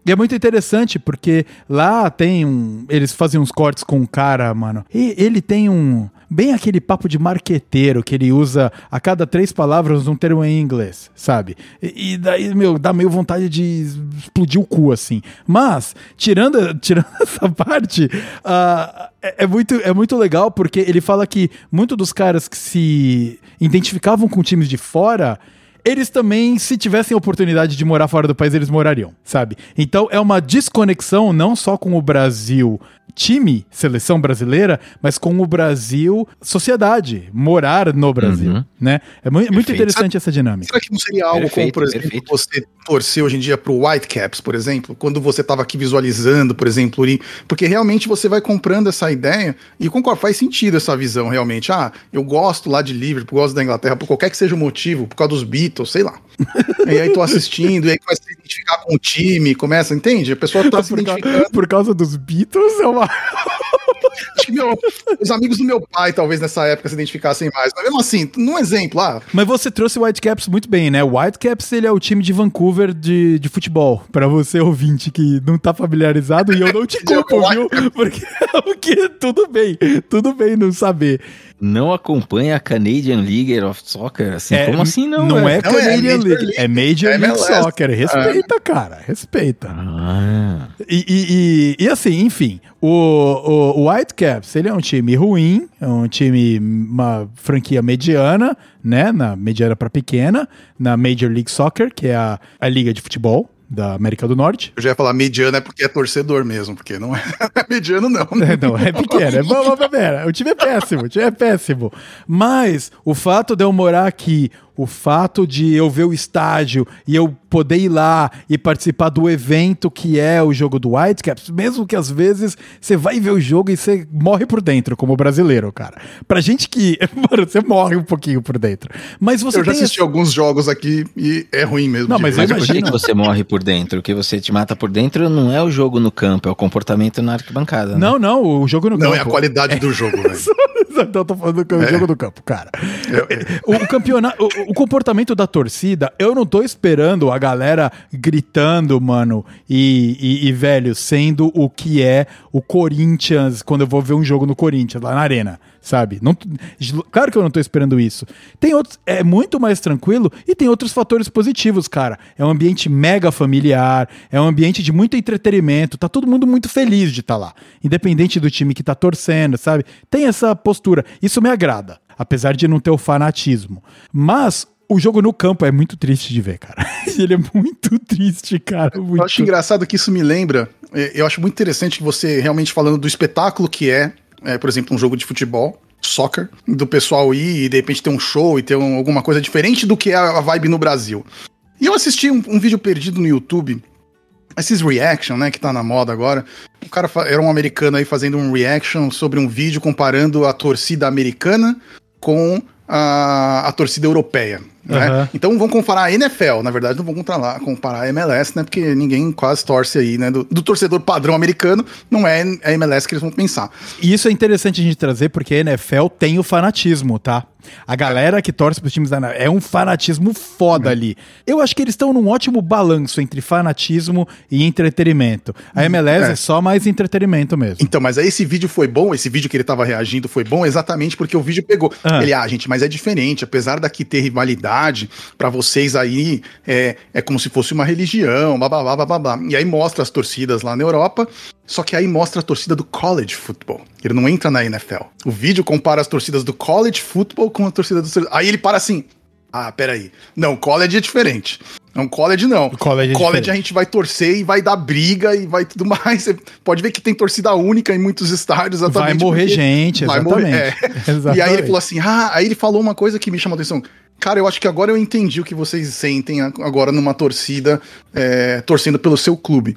e é muito interessante porque lá tem um. Eles fazem uns cortes com um cara, mano. E ele tem um. Bem aquele papo de marqueteiro que ele usa a cada três palavras um termo em inglês, sabe? E, e daí, meu, dá meio vontade de explodir o cu, assim. Mas, tirando, [laughs] tirando essa parte, ah, é, é muito, é muito legal porque ele fala que muitos dos caras que se identificavam com times de fora eles também, se tivessem a oportunidade de morar fora do país, eles morariam, sabe? Então é uma desconexão não só com o Brasil time, seleção brasileira, mas com o Brasil sociedade, morar no Brasil, Uhum. né? É mu- muito Perfeito. interessante essa dinâmica. Será que não seria algo como, Perfeito, por exemplo, perfeito. você torcer hoje em dia pro Whitecaps, por exemplo, quando você estava aqui visualizando, por exemplo, porque realmente você vai comprando essa ideia e concordo, faz sentido essa visão realmente. Ah, eu gosto lá de Liverpool, gosto da Inglaterra, por qualquer que seja o motivo, por causa dos Beatles, sei lá. [laughs] e aí tô assistindo, e aí começa a se identificar com o time, começa, entende? A pessoa tá se Por, causa, identificando. por causa dos Beatles é uma. [laughs] Acho que meu- os amigos do meu pai, talvez nessa época, se identificassem mais. Mas mesmo assim, num exemplo, ah, Mas você trouxe o Whitecaps muito bem, né? O Whitecaps ele é o time de Vancouver de, de futebol. Pra você ouvinte que não tá familiarizado, e eu não te [laughs] culpo, viu? Porque, porque tudo bem, tudo bem não saber. Não acompanha a Canadian League of Soccer? Assim, É, como assim não? Não é, Não, é Canadian Major League, League, é Major é League. Soccer. Respeita, cara, respeita. Ah, E, e, e, e assim, enfim, o, o, o Whitecaps, ele é um time ruim, é um time, uma franquia mediana, né, na mediana para pequena, na Major League Soccer, que é a, a liga de futebol da América do Norte. eu já ia falar mediano é porque é torcedor mesmo, porque não é, [laughs] mediano não. né? É, não, é pequeno. É bom, pera. O time é péssimo, o time é péssimo. Mas o fato de eu morar aqui, o fato de eu ver o estádio e eu poder ir lá e participar do evento que é o jogo do Whitecaps, mesmo que às vezes você vai ver o jogo e você morre por dentro, como brasileiro, cara. Pra gente que. [laughs] Mano, você morre um pouquinho por dentro. Mas você Eu já tem assisti alguns jogos aqui e é ruim mesmo. Não, mas mas por que, você morre por dentro? O que você te mata por dentro não é o jogo no campo, é o comportamento na arquibancada. né? Não, não, o jogo no Não, campo. é a qualidade do jogo, [laughs] velho. Então eu tô falando do É. jogo do campo, cara. O, o campeonato, o, comportamento da torcida, eu não tô esperando a galera gritando, mano, e, e, e, velho, sendo o que é o Corinthians quando eu vou ver um jogo no Corinthians, lá na arena, sabe? Não, claro que eu não tô esperando isso. Tem outros, é muito mais tranquilo e tem outros fatores positivos, cara. É um ambiente mega familiar, é um ambiente de muito entretenimento, tá todo mundo muito feliz de estar lá, independente do time que tá torcendo, sabe? Tem essa postura. Isso me agrada, apesar de não ter o fanatismo. Mas O jogo no campo é muito triste de ver, cara. [laughs] Ele é muito triste, cara. Muito. Eu acho engraçado que isso me lembra. é, Eu acho muito interessante que você realmente falando do espetáculo que é, é, por exemplo, um jogo de futebol, soccer, do pessoal ir e de repente ter um show e ter um- alguma coisa diferente do que é a vibe no Brasil. E eu assisti um, um vídeo perdido no YouTube, esses reaction, né, que tá na moda agora. O cara era um americano aí fazendo um reaction sobre um vídeo comparando a torcida americana com a, a torcida europeia. Né? Então vamos comparar a NFL, na verdade não vamos comparar, comparar a MLS, né? Porque ninguém quase torce aí, né? Do, do torcedor padrão americano, não é a MLS que eles vão pensar. E isso é interessante a gente trazer porque a NFL tem o fanatismo, tá? A galera que torce pros times da NFL é um fanatismo foda ali. Eu acho que eles estão num ótimo balanço entre fanatismo e entretenimento. A MLS é, é. só mais entretenimento mesmo. Então, mas aí esse vídeo foi bom, esse vídeo que ele tava reagindo foi bom exatamente porque o vídeo pegou. Ah. Ele, ah, gente, mas é diferente, apesar daqui ter rivalidade, pra vocês aí é, é como se fosse uma religião, blá blá. E aí mostra as torcidas lá na Europa, só que aí mostra a torcida do college football. Ele não entra na NFL. O vídeo compara as torcidas do college football com a torcida do. Aí ele para assim. Ah, peraí. Não, college é diferente. Não, college não. College é diferente. a gente vai torcer e vai dar briga e vai tudo [laughs] mais. Você pode ver que tem torcida única em muitos estádios. Vai morrer gente, Vai exatamente. morrer. é. Exatamente. [laughs] E aí ele falou assim: ah, aí ele falou uma coisa que me chamou a atenção. Cara, eu acho que agora eu entendi o que vocês sentem agora numa torcida, é, torcendo pelo seu clube.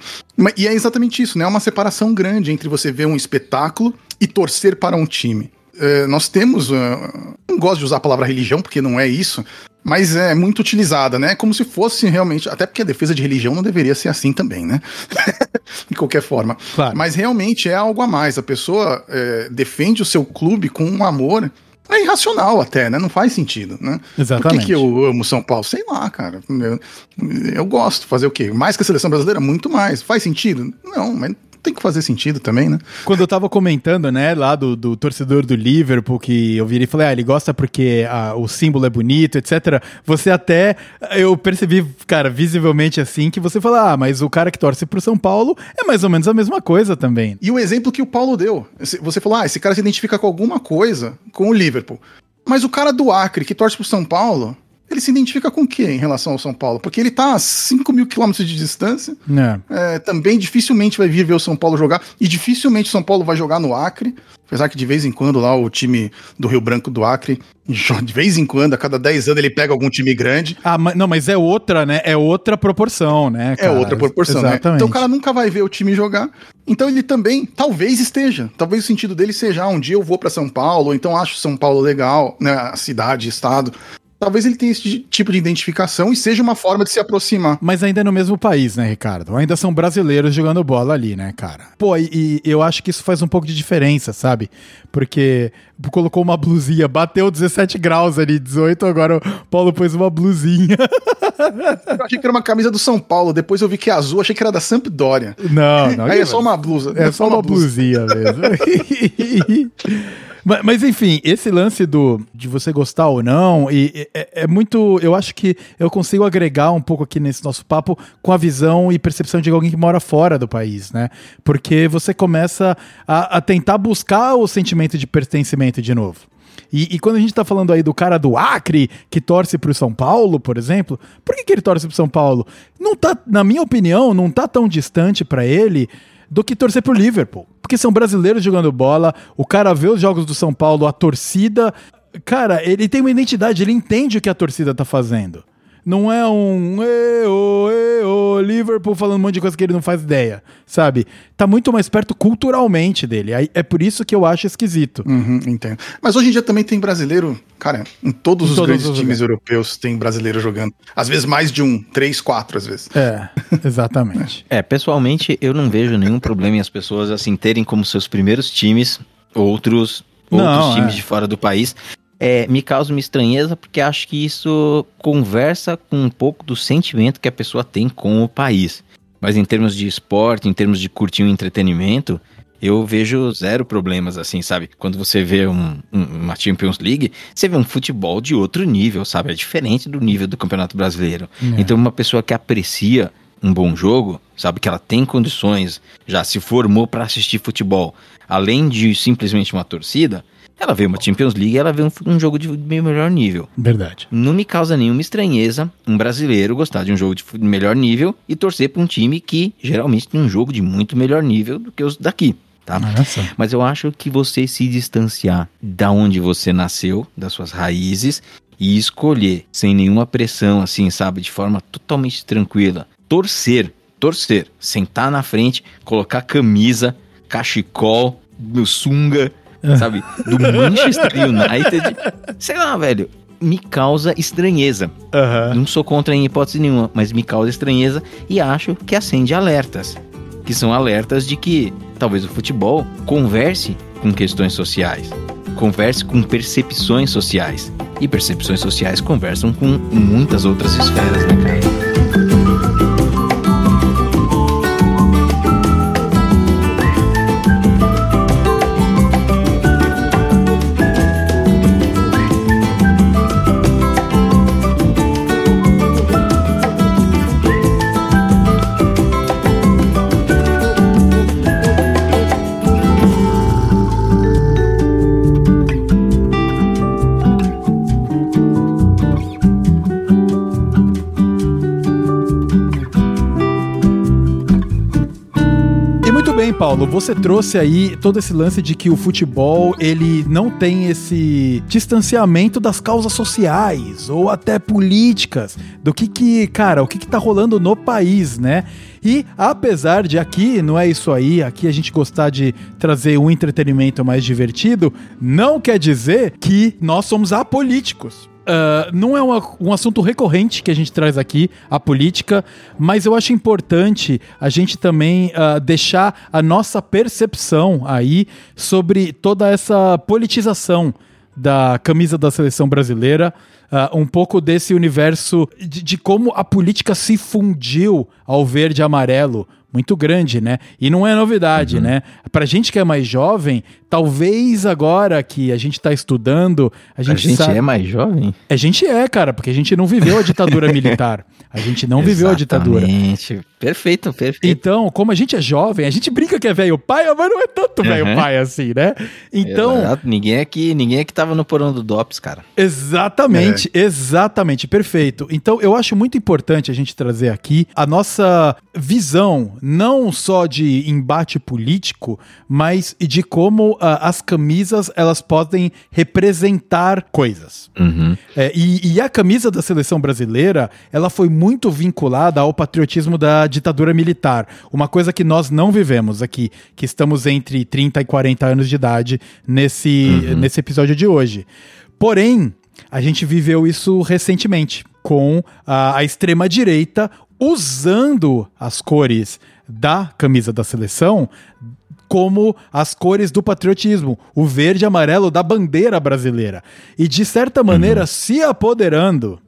E é exatamente isso, né? É uma separação grande entre você ver um espetáculo e torcer para um time. É, nós temos. ah, não gosto de usar a palavra religião, porque não é isso, mas é muito utilizada, né? Como se fosse realmente. Até porque a defesa de religião não deveria ser assim também, né? [laughs] de qualquer forma. Claro. Mas realmente é algo a mais. A pessoa é, defende o seu clube com um amor. É irracional até, né? Não faz sentido, né? Por Exatamente. que, que eu amo São Paulo? Sei lá, cara. Eu, eu gosto. Fazer o quê? Mais que a seleção brasileira? Muito mais. Faz sentido? Não, mas tem que fazer sentido também, né? Quando eu tava comentando, né, lá do, do torcedor do Liverpool, que eu virei e falei, ah, ele gosta porque ah, o símbolo é bonito, etc. Você até, eu percebi, cara, visivelmente assim, que você fala, ah, mas o cara que torce pro São Paulo é mais ou menos a mesma coisa também. E o exemplo que o Paulo deu, você falou, ah, esse cara se identifica com alguma coisa com o Liverpool. Mas o cara do Acre, que torce pro São Paulo, ele se identifica com o quê em relação ao São Paulo? Porque ele tá a 5 mil quilômetros de distância, É. é, também dificilmente vai vir ver o São Paulo jogar, e dificilmente o São Paulo vai jogar no Acre, apesar que de vez em quando lá o time do Rio Branco do Acre, de vez em quando, a cada 10 anos ele pega algum time grande, Ah, mas, não, mas é outra, né? É outra proporção, né? É cara? outra proporção, né? Exatamente. Então o cara nunca vai ver o time jogar. Então ele também, talvez esteja. Talvez o sentido dele seja, ah, um dia eu vou pra São Paulo, ou então acho São Paulo legal, né? A cidade, estado. Talvez ele tenha esse tipo de identificação e seja uma forma de se aproximar. Mas ainda é no mesmo país, né, Ricardo? Ainda são brasileiros jogando bola ali, né, cara? Pô, e, e eu acho que isso faz um pouco de diferença, sabe? Porque colocou uma blusinha, bateu 17 graus ali, 18, agora o Paulo pôs uma blusinha. Eu achei que era uma camisa do São Paulo, depois eu vi que é azul, achei que era da Sampdoria. Não, não. Aí é só uma blusa. É só uma blusinha mesmo. [laughs] mas, mas, enfim, esse lance do de você gostar ou não, e, é, é muito. Eu acho que eu consigo agregar um pouco aqui nesse nosso papo com a visão e percepção de alguém que mora fora do país, né? Porque você começa a, a tentar buscar o sentimento de pertencimento de novo. E, e quando a gente tá falando aí do cara do Acre, que torce pro São Paulo, por exemplo, por que, que ele torce pro São Paulo? Não tá, na minha opinião, não tá tão distante pra ele do que torcer pro Liverpool. Porque são brasileiros jogando bola, o cara vê os jogos do São Paulo, a torcida. Cara, ele tem uma identidade, ele entende o que a torcida tá fazendo. Não é um eo, eo, Liverpool falando um monte de coisa que ele não faz ideia, sabe? Tá muito mais perto culturalmente dele. Aí É por isso que eu acho esquisito. Uhum, entendo. Mas hoje em dia também tem brasileiro, cara, em todos Em os todos grandes os times europeus tem brasileiro jogando. Às vezes mais de um, três, quatro, às vezes. É, [laughs] exatamente. É, pessoalmente, eu não vejo nenhum problema em as pessoas assim terem como seus primeiros times outros, outros Não, times é. de fora do país. É, me causa uma estranheza porque acho que isso conversa com um pouco do sentimento que a pessoa tem com o país. Mas em termos de esporte, em termos de curtir um entretenimento, eu vejo zero problemas, assim, sabe? Quando você vê um- um- uma Champions League, você vê um futebol de outro nível, sabe? É diferente do nível do Campeonato Brasileiro. É. Então, uma pessoa que aprecia um bom jogo, sabe que ela tem condições, já se formou para assistir futebol, além de simplesmente uma torcida, Ela vê uma Champions League, ela vê um, um jogo de melhor nível. Verdade. Não me causa nenhuma estranheza um brasileiro gostar de um jogo de melhor nível e torcer para um time que geralmente tem um jogo de muito melhor nível do que os daqui. Tá? Nossa. Mas eu acho que você se distanciar da onde você nasceu, das suas raízes, e escolher sem nenhuma pressão, assim, sabe, de forma totalmente tranquila, torcer, torcer, sentar na frente, colocar camisa, cachecol, meu sunga, sabe, do Manchester United, sei lá, velho, me causa estranheza. Aham. Não sou contra em hipótese nenhuma, mas me causa estranheza e acho que acende alertas. Que são alertas de que talvez o futebol converse com questões sociais, converse com percepções sociais. E percepções sociais conversam com muitas outras esferas, né, cara? Paulo, você trouxe aí todo esse lance de que o futebol, ele não tem esse distanciamento das causas sociais ou até políticas, do que que, cara, o que que tá rolando no país, né? E apesar de aqui, não é isso aí, aqui a gente gostar de trazer um entretenimento mais divertido, não quer dizer que nós somos apolíticos. Ah, não é uma- um assunto recorrente que a gente traz aqui, a política, mas eu acho importante a gente também ah, deixar a nossa percepção aí sobre toda essa politização da camisa da seleção brasileira, ah, um pouco desse universo de, de como a política se fundiu ao verde e amarelo. Muito grande, né? E não é novidade, né? Pra gente que é mais jovem, talvez agora que a gente tá estudando, a A gente, gente sabe... é mais jovem? A gente é, cara, porque a gente não viveu a ditadura [laughs] militar. A gente não viveu a ditadura. Exatamente. Perfeito, perfeito. Então, como a gente é jovem, a gente brinca que é velho pai, mas não é tanto velho Uhum. pai assim, né? Então, Exato. ninguém aqui, ninguém aqui tava no porão do DOPS, cara. Exatamente, exatamente, perfeito. Então eu acho muito importante a gente trazer aqui a nossa visão, não só de embate político, mas de como as camisas elas podem representar coisas. Uhum. É, e, e a camisa da seleção brasileira, ela foi muito vinculada ao patriotismo da ditadura militar. Uma coisa que nós não vivemos aqui, que estamos entre 30 e 40 anos de idade nesse, nesse episódio de hoje. Porém, a gente viveu isso recentemente, com a, a extrema-direita usando as cores da camisa da seleção como as cores do patriotismo, o verde e amarelo da bandeira brasileira. E de certa maneira se apoderando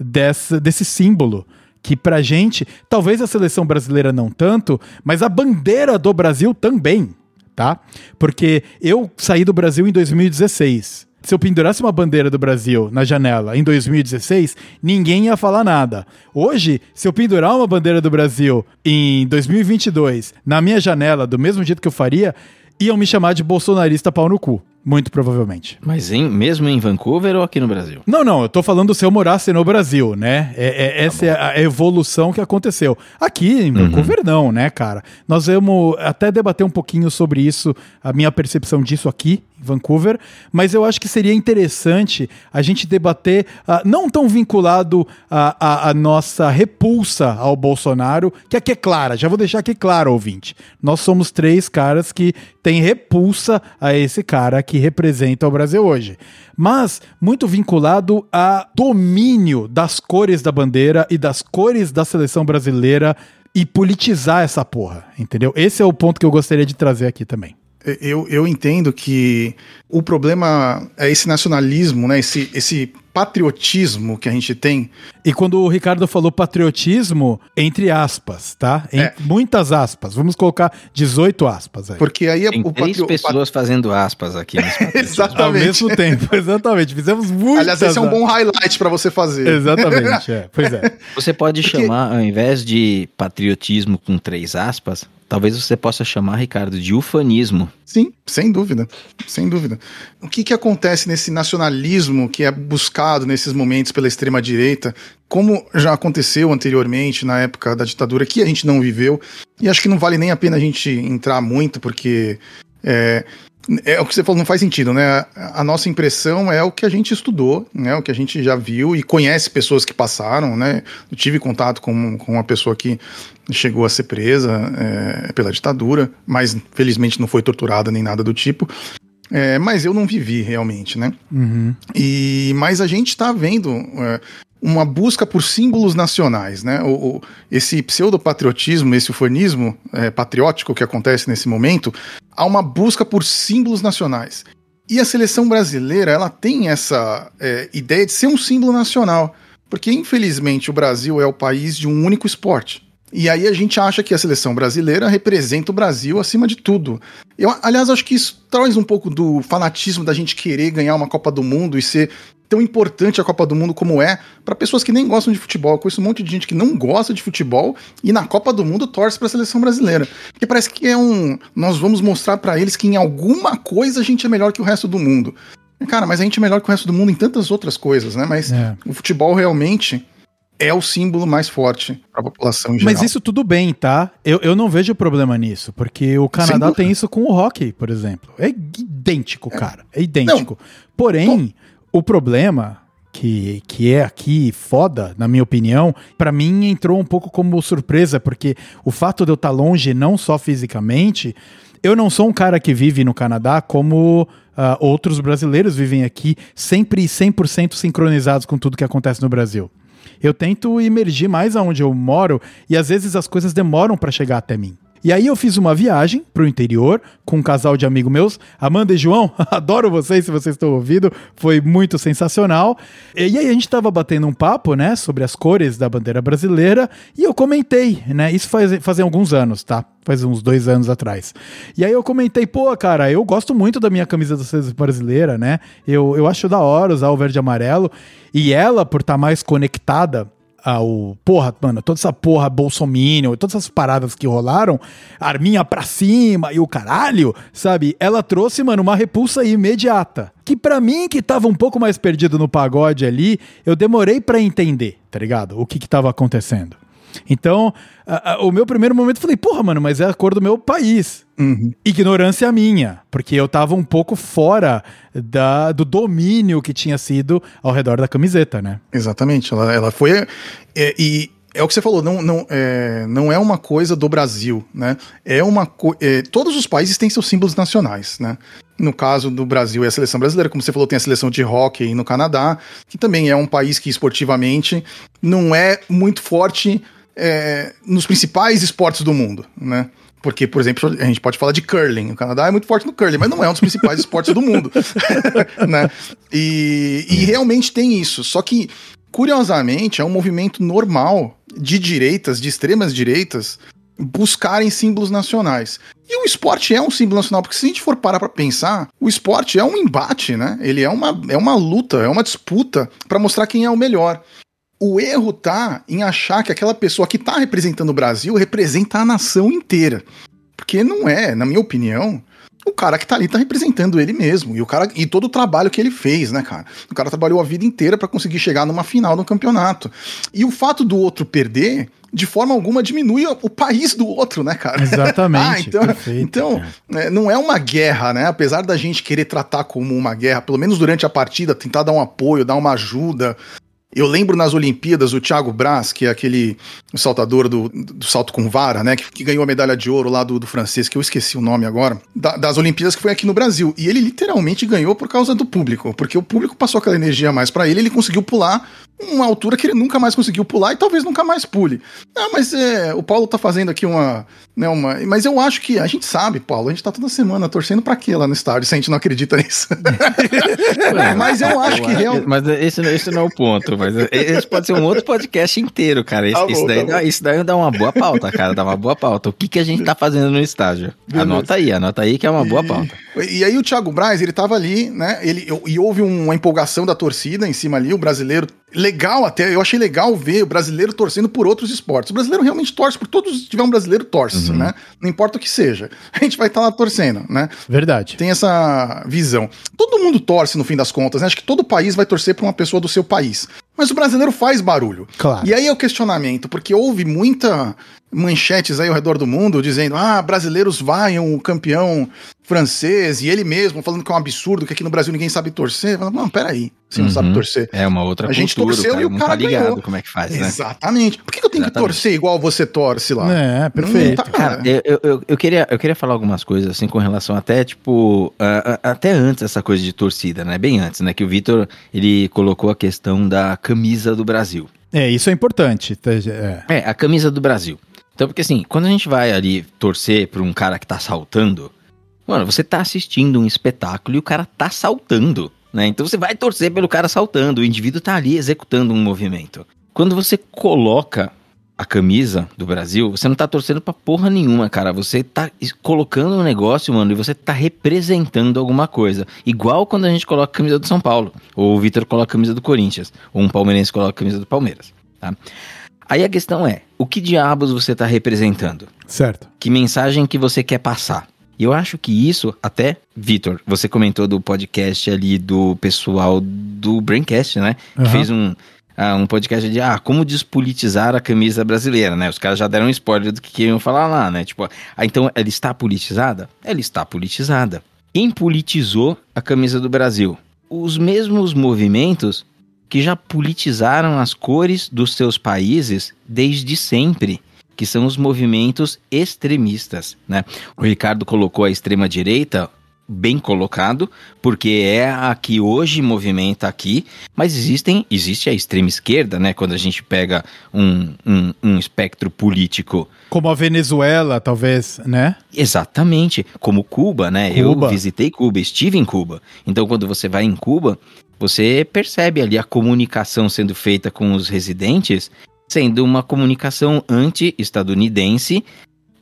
dessa, desse símbolo. Que pra gente, talvez a seleção brasileira não tanto, mas a bandeira do Brasil também, tá? Porque eu saí do Brasil em 2016. Se eu pendurasse uma bandeira do Brasil na janela em 2016, ninguém ia falar nada. Hoje, se eu pendurar uma bandeira do Brasil em 2022 na minha janela, do mesmo jeito que eu faria, iam me chamar de bolsonarista pau no cu. Muito provavelmente. Mas em, mesmo em Vancouver ou aqui no Brasil? Não, não, eu tô falando se eu morasse no Brasil, né? É, é- essa é a evolução que aconteceu. Aqui em Vancouver, não, né, cara? Nós vamos até debater um pouquinho sobre isso, a minha percepção disso aqui Vancouver, mas eu acho que seria interessante a gente debater, ah, não tão vinculado à nossa repulsa ao Bolsonaro, que aqui é clara, já vou deixar aqui claro, ouvinte. Nós somos três caras que têm repulsa a esse cara que representa o Brasil hoje. Mas muito vinculado a domínio das cores da bandeira e das cores da seleção brasileira e politizar essa porra, entendeu? Esse é o ponto que eu gostaria de trazer aqui também. Eu, eu entendo que o problema é esse nacionalismo, né? Esse, esse patriotismo que a gente tem. E quando o Ricardo falou patriotismo, entre aspas, tá? Em É. muitas aspas. Vamos colocar 18 aspas aí. Porque aí é Tem o três patrio- o pat- pessoas fazendo aspas aqui. [laughs] Exato. Ao Exatamente. mesmo tempo, [laughs] exatamente. Fizemos muitas Aliás, esse é um bom highlight pra você fazer. Exatamente, [laughs] é. Pois é. Você pode Porque- chamar, ao invés de patriotismo com três aspas, talvez você possa chamar, Ricardo, de ufanismo. Sim, sem dúvida, sem dúvida. O que, que acontece nesse nacionalismo que é buscado nesses momentos pela extrema direita, como já aconteceu anteriormente na época da ditadura que a gente não viveu, e acho que não vale nem a pena a gente entrar muito porque é, é o que você falou, não faz sentido, né? A nossa impressão é o que a gente estudou, né? O que a gente já viu e conhece pessoas que passaram, né? Eu tive contato com, com uma pessoa que chegou a ser presa é, pela ditadura, mas felizmente não foi torturada nem nada do tipo. É, mas eu não vivi realmente, né? Uhum. E mas a gente está vendo é, uma busca por símbolos nacionais, né? O, o esse pseudopatriotismo, esse ufanismo é, patriótico que acontece nesse momento, há uma busca por símbolos nacionais. E a seleção brasileira, ela tem essa é, ideia de ser um símbolo nacional, porque infelizmente o Brasil é o país de um único esporte. E aí a gente acha que a seleção brasileira representa o Brasil acima de tudo. Eu, aliás, acho que isso traz um pouco do fanatismo da gente querer ganhar uma Copa do Mundo e ser tão importante a Copa do Mundo como é para pessoas que nem gostam de futebol. Eu conheço um monte de gente que não gosta de futebol e na Copa do Mundo torce para a seleção brasileira. Porque parece que é um. Nós vamos mostrar para eles que em alguma coisa a gente é melhor que o resto do mundo. Cara, mas a gente é melhor que o resto do mundo em tantas outras coisas, né? Mas é. o futebol realmente é o símbolo mais forte para a população em geral. Mas isso tudo bem, tá? Eu, eu não vejo problema nisso, porque o Canadá tem isso com o hockey, por exemplo. É idêntico, é. cara. É idêntico. Não. Porém, o problema que, que é aqui foda, na minha opinião, para mim entrou um pouco como surpresa, porque o fato de eu estar tá longe, não só fisicamente, eu não sou um cara que vive no Canadá como uh, outros brasileiros vivem aqui, sempre 100% sincronizados com tudo que acontece no Brasil. Eu tento emergir mais aonde eu moro e às vezes as coisas demoram para chegar até mim. E aí eu fiz uma viagem pro interior com um casal de amigos meus, Amanda e João, [laughs] adoro vocês se vocês estão ouvindo, foi muito sensacional. E aí a gente tava batendo um papo, né, sobre as cores da bandeira brasileira e eu comentei, né, isso faz, alguns anos, tá? Faz uns dois anos atrás. E aí eu comentei, pô, cara, eu gosto muito da minha camisa da seleção brasileira, né? Eu, eu acho da hora usar o verde e amarelo. E ela, por estar tá mais conectada ao. Porra, mano, toda essa porra Bolsominion, todas essas paradas que rolaram, arminha pra cima e o caralho, sabe? Ela trouxe, mano, uma repulsa imediata. Que para mim, que tava um pouco mais perdido no pagode ali, eu demorei para entender, tá ligado? O que que tava acontecendo. Então, a, a, o meu primeiro momento eu falei, porra, mano, mas é a cor do meu país. Uhum. Ignorância minha, porque eu tava um pouco fora da, do domínio que tinha sido ao redor da camiseta, né? Exatamente. Ela, ela foi. É, e é o que você falou, não, não, é, não é uma coisa do Brasil, né? É uma é, todos os países têm seus símbolos nacionais, né? No caso do Brasil é a seleção brasileira, como você falou, tem a seleção de hockey no Canadá, que também é um país que esportivamente não é muito forte é, nos principais esportes do mundo, né? Porque, por exemplo, a gente pode falar de curling. O Canadá é muito forte no curling, mas não é um dos principais [laughs] esportes do mundo. [laughs] né? E, e realmente tem isso. Só que, curiosamente, é um movimento normal de direitas, de extremas direitas, buscarem símbolos nacionais. E o esporte é um símbolo nacional, porque se a gente for parar para pensar, o esporte é um embate, né? Ele é uma, é uma luta, é uma disputa para mostrar quem é o melhor. O erro tá em achar que aquela pessoa que tá representando o Brasil representa a nação inteira. Porque não é, na minha opinião, o cara que tá ali tá representando ele mesmo. E o cara e todo o trabalho que ele fez, né, cara? O cara trabalhou a vida inteira para conseguir chegar numa final do campeonato. E o fato do outro perder, de forma alguma, diminui o país do outro, né, cara? Exatamente. [laughs] ah, então, perfeito, então é, não é uma guerra, né? Apesar da gente querer tratar como uma guerra, pelo menos durante a partida, tentar dar um apoio, dar uma ajuda, eu lembro nas Olimpíadas o Thiago Braz, que é aquele saltador do, do salto com vara, né? Que, que, ganhou a medalha de ouro lá do, do francês, que eu esqueci o nome agora, da, das Olimpíadas que foi aqui no Brasil. E ele literalmente ganhou por causa do público, porque o público passou aquela energia mais para ele, ele conseguiu pular uma altura que ele nunca mais conseguiu pular e talvez nunca mais pule. Não, mas é, o Paulo tá fazendo aqui uma, né, uma. Mas eu acho que a gente sabe, Paulo, a gente tá toda semana torcendo para quê lá no estádio, se a gente não acredita nisso. [laughs] mas eu acho que realmente. Mas esse, esse não é o ponto. Mas esse pode ser um outro podcast inteiro, cara. Esse, tá bom, daí, tá dá, isso daí dá uma boa pauta, cara. Dá uma boa pauta. O que, que a gente tá fazendo no estádio? Beleza. Anota aí, anota aí que é uma boa pauta. E, e aí o Thiago Braz, ele tava ali, né? Ele, e houve uma empolgação da torcida em cima ali, o brasileiro legal até, eu achei legal ver o brasileiro torcendo por outros esportes. O brasileiro realmente torce por todos, se tiver um brasileiro, torce, Uhum. né? Não importa o que seja. [laughs] A gente vai estar lá torcendo, né? Verdade. Tem essa visão. Todo mundo torce no fim das contas, né? Acho que todo país vai torcer pra uma pessoa do seu país. Mas o brasileiro faz barulho. Claro. E aí é o questionamento, porque houve muita manchetes aí ao redor do mundo dizendo: ah, brasileiros vaiam o campeão francês e ele mesmo falando que é um absurdo, que aqui no Brasil ninguém sabe torcer. Fala, Não, peraí, você não Uhum. sabe torcer. É uma outra A gente cultura, torceu o cara e o não cara tá ligado ganhou. como é que faz, né? Exatamente. Por que que eu tenho que Exatamente. torcer igual você torce lá? É, perfeito. Não tá- Cara, eu, eu- eu, queria, eu queria falar algumas coisas, assim, com relação até, tipo, a- a- até antes dessa coisa de torcida, né? Bem antes, né? Que o Vitor, ele colocou a questão da camisa do Brasil. É, isso é importante. tá, É. É, a camisa do Brasil. Então, porque assim, quando a gente vai ali torcer pra um cara que tá saltando, mano, você tá assistindo um espetáculo e o cara tá saltando, né? Então você vai torcer pelo cara saltando, o indivíduo tá ali executando um movimento. Quando você coloca a camisa do Brasil, você não tá torcendo pra porra nenhuma, cara. Você tá colocando um negócio, mano, e você tá representando alguma coisa. Igual quando a gente coloca a camisa do São Paulo, ou o Vitor coloca a camisa do Corinthians, ou um palmeirense coloca a camisa do Palmeiras, tá? Aí a questão é, o que diabos você tá representando? Certo. Que mensagem que você quer passar? E eu acho que isso, até, Vitor, você comentou do podcast ali do pessoal do Braincast, né? Que Aham. fez um, ah, um podcast de, ah, como despolitizar a camisa brasileira, né? Os caras já deram um spoiler do que queriam falar lá, né? Tipo, ah, então ela está politizada? Ela está politizada. Quem politizou a camisa do Brasil? Os mesmos movimentos que já politizaram as cores dos seus países desde sempre, que são os movimentos extremistas, né? O Ricardo colocou a extrema direita bem colocado, porque é a que hoje movimenta aqui, mas existem, existe a extrema esquerda, né? Quando a gente pega um, um, um espectro político Como a Venezuela, talvez, né? Exatamente, como Cuba, né? Cuba. Eu visitei Cuba, estive em Cuba. Então, quando você vai em Cuba, você percebe ali a comunicação sendo feita com os residentes, sendo uma comunicação anti-estadunidense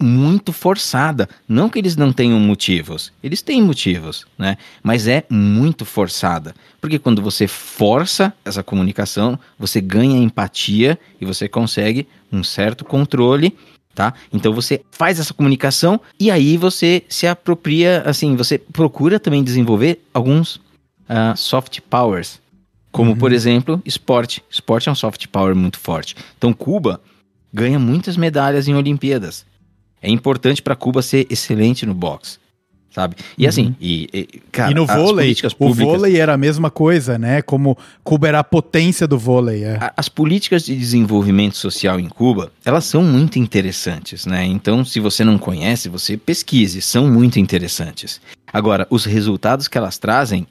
muito forçada. Não que eles não tenham motivos, eles têm motivos, né? Mas é muito forçada. Porque quando você força essa comunicação, você ganha empatia e você consegue um certo controle tá? Então você faz essa comunicação e aí você se apropria, assim, você procura também desenvolver alguns ah, soft powers, como por exemplo, esporte. Esporte é um soft power muito forte. Então Cuba ganha muitas medalhas em Olimpíadas. É importante para Cuba ser excelente no boxe, sabe? E assim, e, e, cara, e no vôlei, políticas o vôlei era a mesma coisa, né? Como Cuba era a potência do vôlei. É. A- As políticas de desenvolvimento social em Cuba, elas são muito interessantes, né? Então, se você não conhece, você pesquise, são muito interessantes. Agora, os resultados que elas trazem,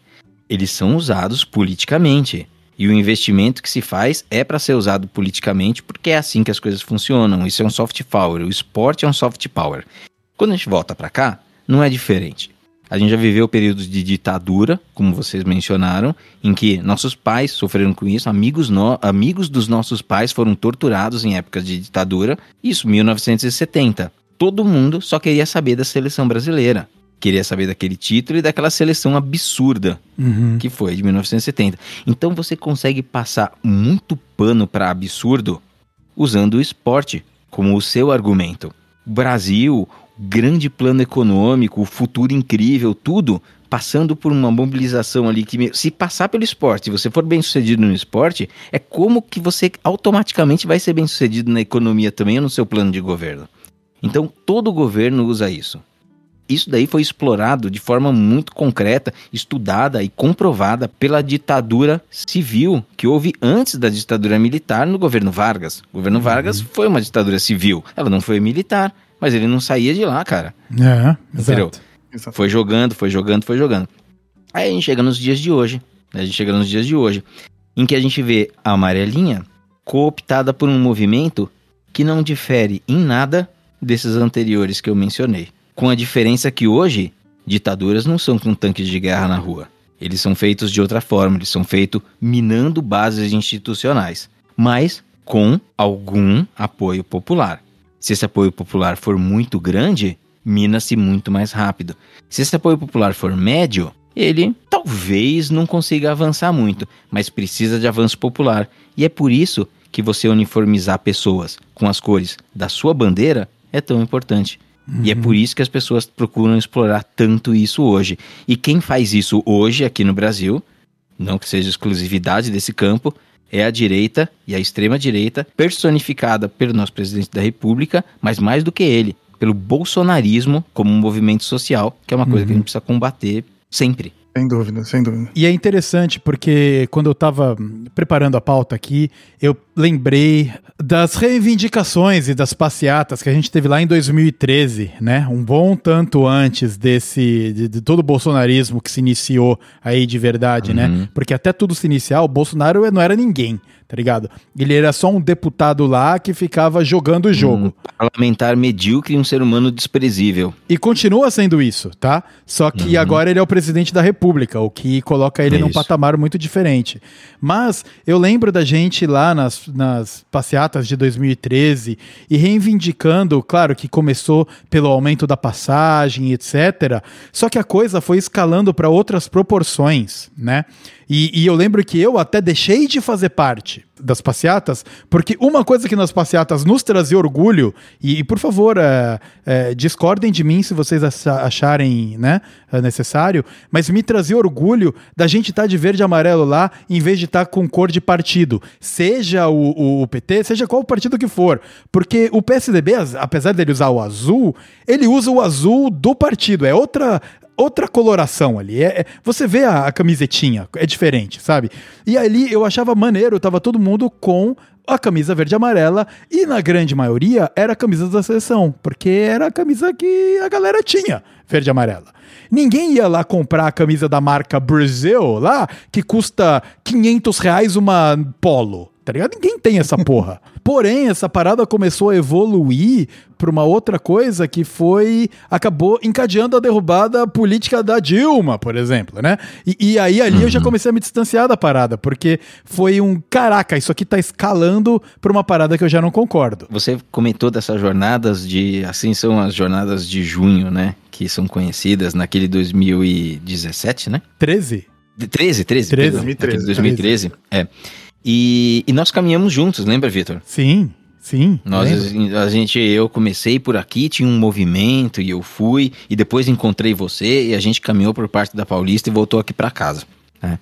eles são usados politicamente. E o investimento que se faz é para ser usado politicamente, porque é assim que as coisas funcionam. Isso é um soft power, o esporte é um soft power. Quando a gente volta para cá, não é diferente. A gente já viveu períodos de ditadura, como vocês mencionaram, em que nossos pais sofreram com isso, amigos, no- amigos dos nossos pais foram torturados em épocas de ditadura, isso 1970. Todo mundo só queria saber da seleção brasileira. Queria saber daquele título e daquela seleção absurda Uhum. que foi de 1970. Então você consegue passar muito pano para absurdo usando o esporte como o seu argumento. O Brasil, grande plano econômico, o futuro incrível, tudo passando por uma mobilização ali que se passar pelo esporte, você for bem sucedido no esporte, é como que você automaticamente vai ser bem sucedido na economia também ou no seu plano de governo. Então todo governo usa isso. Isso daí foi explorado de forma muito concreta, estudada e comprovada pela ditadura civil que houve antes da ditadura militar no governo Vargas. O governo Vargas foi uma ditadura civil. Ela não foi militar, mas ele não saía de lá, cara. É, Entendeu? exato. Exato. Foi jogando, foi jogando, foi jogando. Aí a gente chega nos dias de hoje. né? A gente chega nos dias de hoje. Em que a gente vê a amarelinha cooptada por um movimento que não difere em nada desses anteriores que eu mencionei. Com a diferença que hoje, ditaduras não são com tanques de guerra na rua. Eles são feitos de outra forma, eles são feitos minando bases institucionais, mas com algum apoio popular. Se esse apoio popular for muito grande, mina-se muito mais rápido. Se esse apoio popular for médio, ele talvez não consiga avançar muito, mas precisa de avanço popular. E é por isso que você uniformizar pessoas com as cores da sua bandeira é tão importante. Uhum. E é por isso que as pessoas procuram explorar tanto isso hoje. E quem faz isso hoje aqui no Brasil, não que seja exclusividade desse campo, é a direita e a extrema direita personificada pelo nosso presidente da República, mas mais do que ele, pelo bolsonarismo como um movimento social, que é uma coisa uhum. que a gente precisa combater sempre. Sem dúvida, sem dúvida. E é interessante porque quando eu estava preparando a pauta aqui, eu lembrei das reivindicações e das passeatas que a gente teve lá em 2013, né? Um bom tanto antes desse de, de todo o bolsonarismo que se iniciou aí de verdade, né? uhum. né? Porque até tudo se iniciar, o Bolsonaro não era ninguém tá ligado? Ele era só um deputado lá que ficava jogando o jogo. Um parlamentar medíocre e um ser humano desprezível. E continua sendo isso, tá? Só que uhum. agora ele é o presidente da República, o que coloca ele é num patamar muito diferente. Mas eu lembro da gente lá nas, nas passeatas de 2013 e reivindicando, claro que começou pelo aumento da passagem, etc. Só que a coisa foi escalando para outras proporções, né? E, e, eu lembro que eu até deixei de fazer parte das passeatas, porque uma coisa que nas passeatas nos trazia orgulho, e, e por favor, é, é, discordem de mim se vocês acharem né, é necessário, mas me trazia orgulho da gente estar tá de verde e amarelo lá, em vez de estar tá com cor de partido, seja o, o, o PT, seja qual partido que for, porque o PSDB, apesar dele usar o azul, ele usa o azul do partido, é outra outra coloração ali. É, é você vê a, a, camisetinha, é diferente, sabe? E ali eu achava maneiro, tava todo mundo com a camisa verde e amarela e na grande maioria era a camisa da seleção, porque era a camisa que a galera tinha, verde e amarela. Ninguém ia lá comprar a camisa da marca Brasil lá, que custa 500 reais uma polo tá ligado? Ninguém tem essa porra. [laughs] Porém, essa parada começou a evoluir para uma outra coisa que foi. acabou encadeando a derrubada política da Dilma, por exemplo, né? E, e aí ali uhum. eu já uhum. comecei a me distanciar da parada, porque foi um caraca, isso aqui tá escalando para uma parada que eu já não concordo. Você comentou dessas jornadas de. assim são as jornadas de junho, né? Que são conhecidas naquele 2017, né? 13? 13, 13, 13 2013. 2013. É. E, e nós caminhamos juntos, lembra, Vitor? Sim, sim. Nós, a gente, eu comecei por aqui, tinha um movimento e eu fui, e depois encontrei você e a gente caminhou por parte da Paulista e voltou aqui para casa. Né?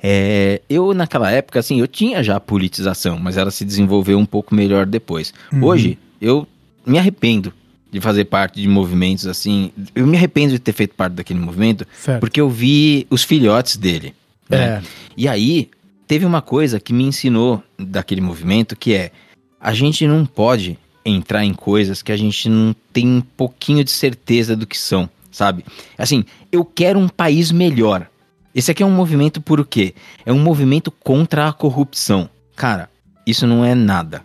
É, eu, naquela época, assim, eu tinha já politização, mas ela se desenvolveu um pouco melhor depois. Uhum. Hoje, eu me arrependo de fazer parte de movimentos assim. Eu me arrependo de ter feito parte daquele movimento, certo. porque eu vi os filhotes dele. Né? É. E aí, teve uma coisa que me ensinou daquele movimento que é a gente não pode entrar em coisas que a gente não tem um pouquinho de certeza do que são, sabe? Assim, eu quero um país melhor. Esse aqui é um movimento por o quê? É um movimento contra a corrupção. Cara, isso não é nada.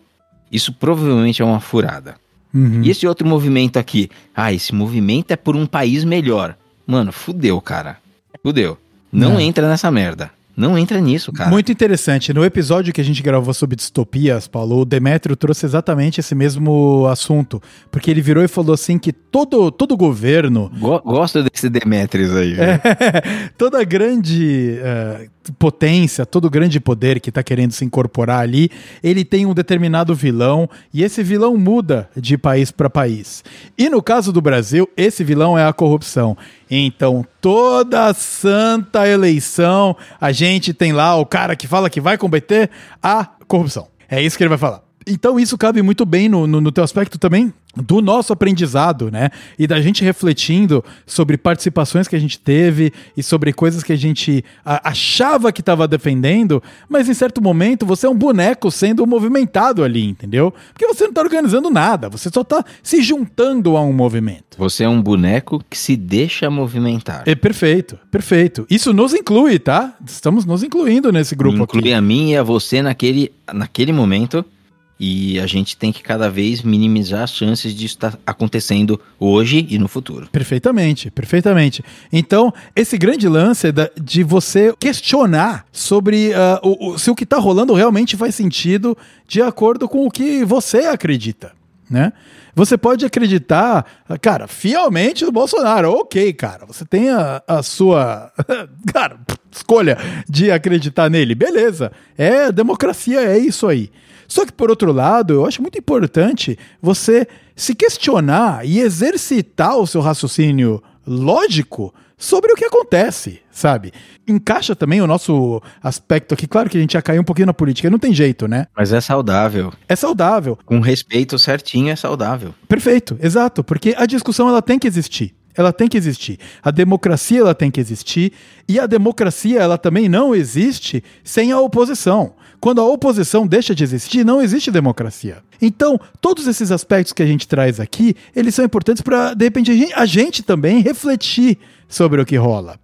Isso provavelmente é uma furada. Uhum. E esse outro movimento aqui? Ah, esse movimento é por um país melhor. Mano, fudeu, cara. Fudeu. Não é. entra nessa merda. Não entra nisso, cara. Muito interessante. No episódio que a gente gravou sobre distopias, Paulo, o Demetrio trouxe exatamente esse mesmo assunto. Porque ele virou e falou assim que todo, todo governo. Gosto desse Demetrius aí. É, [laughs] toda grande. Uh, potência, todo grande poder que está querendo se incorporar ali, ele tem um determinado vilão e esse vilão muda de país para país. E no caso do Brasil, esse vilão é a corrupção. Então, toda santa eleição, a gente tem lá o cara que fala que vai combater a corrupção. É isso que ele vai falar. Então, isso cabe muito bem no, no, no teu aspecto também do nosso aprendizado, né? E da gente refletindo sobre participações que a gente teve e sobre coisas que a gente achava que estava defendendo, mas em certo momento você é um boneco sendo movimentado ali, entendeu? Porque você não está organizando nada, você só está se juntando a um movimento. Você é um boneco que se deixa movimentar. É perfeito, perfeito. Isso nos inclui, tá? Estamos nos incluindo nesse grupo Inclui aqui. a mim e a você naquele, naquele momento e a gente tem que cada vez minimizar as chances de estar acontecendo hoje e no futuro. Perfeitamente, perfeitamente. Então, esse grande lance é de você questionar sobre uh, o, o, se o que está rolando realmente faz sentido de acordo com o que você acredita. Né? Você pode acreditar, cara, fielmente no Bolsonaro. Ok, cara, você tem a, a sua, [laughs] cara, escolha de acreditar nele. Beleza, é democracia, é isso aí. Só que, por outro lado, eu acho muito importante você se questionar e exercitar o seu raciocínio lógico sobre o que acontece, sabe? Encaixa também o nosso aspecto aqui. Claro que a gente já caiu um pouquinho na política, não tem jeito, né? Mas é saudável. É saudável. Com respeito certinho é saudável. Perfeito, exato, porque a discussão ela tem que existir. Ela tem que existir. A democracia ela tem que existir e a democracia ela também não existe sem a oposição. Quando a oposição deixa de existir, não existe democracia. Então, todos esses aspectos que a gente traz aqui, eles são importantes para, de repente, a gente, a gente, também refletir sobre o que rola.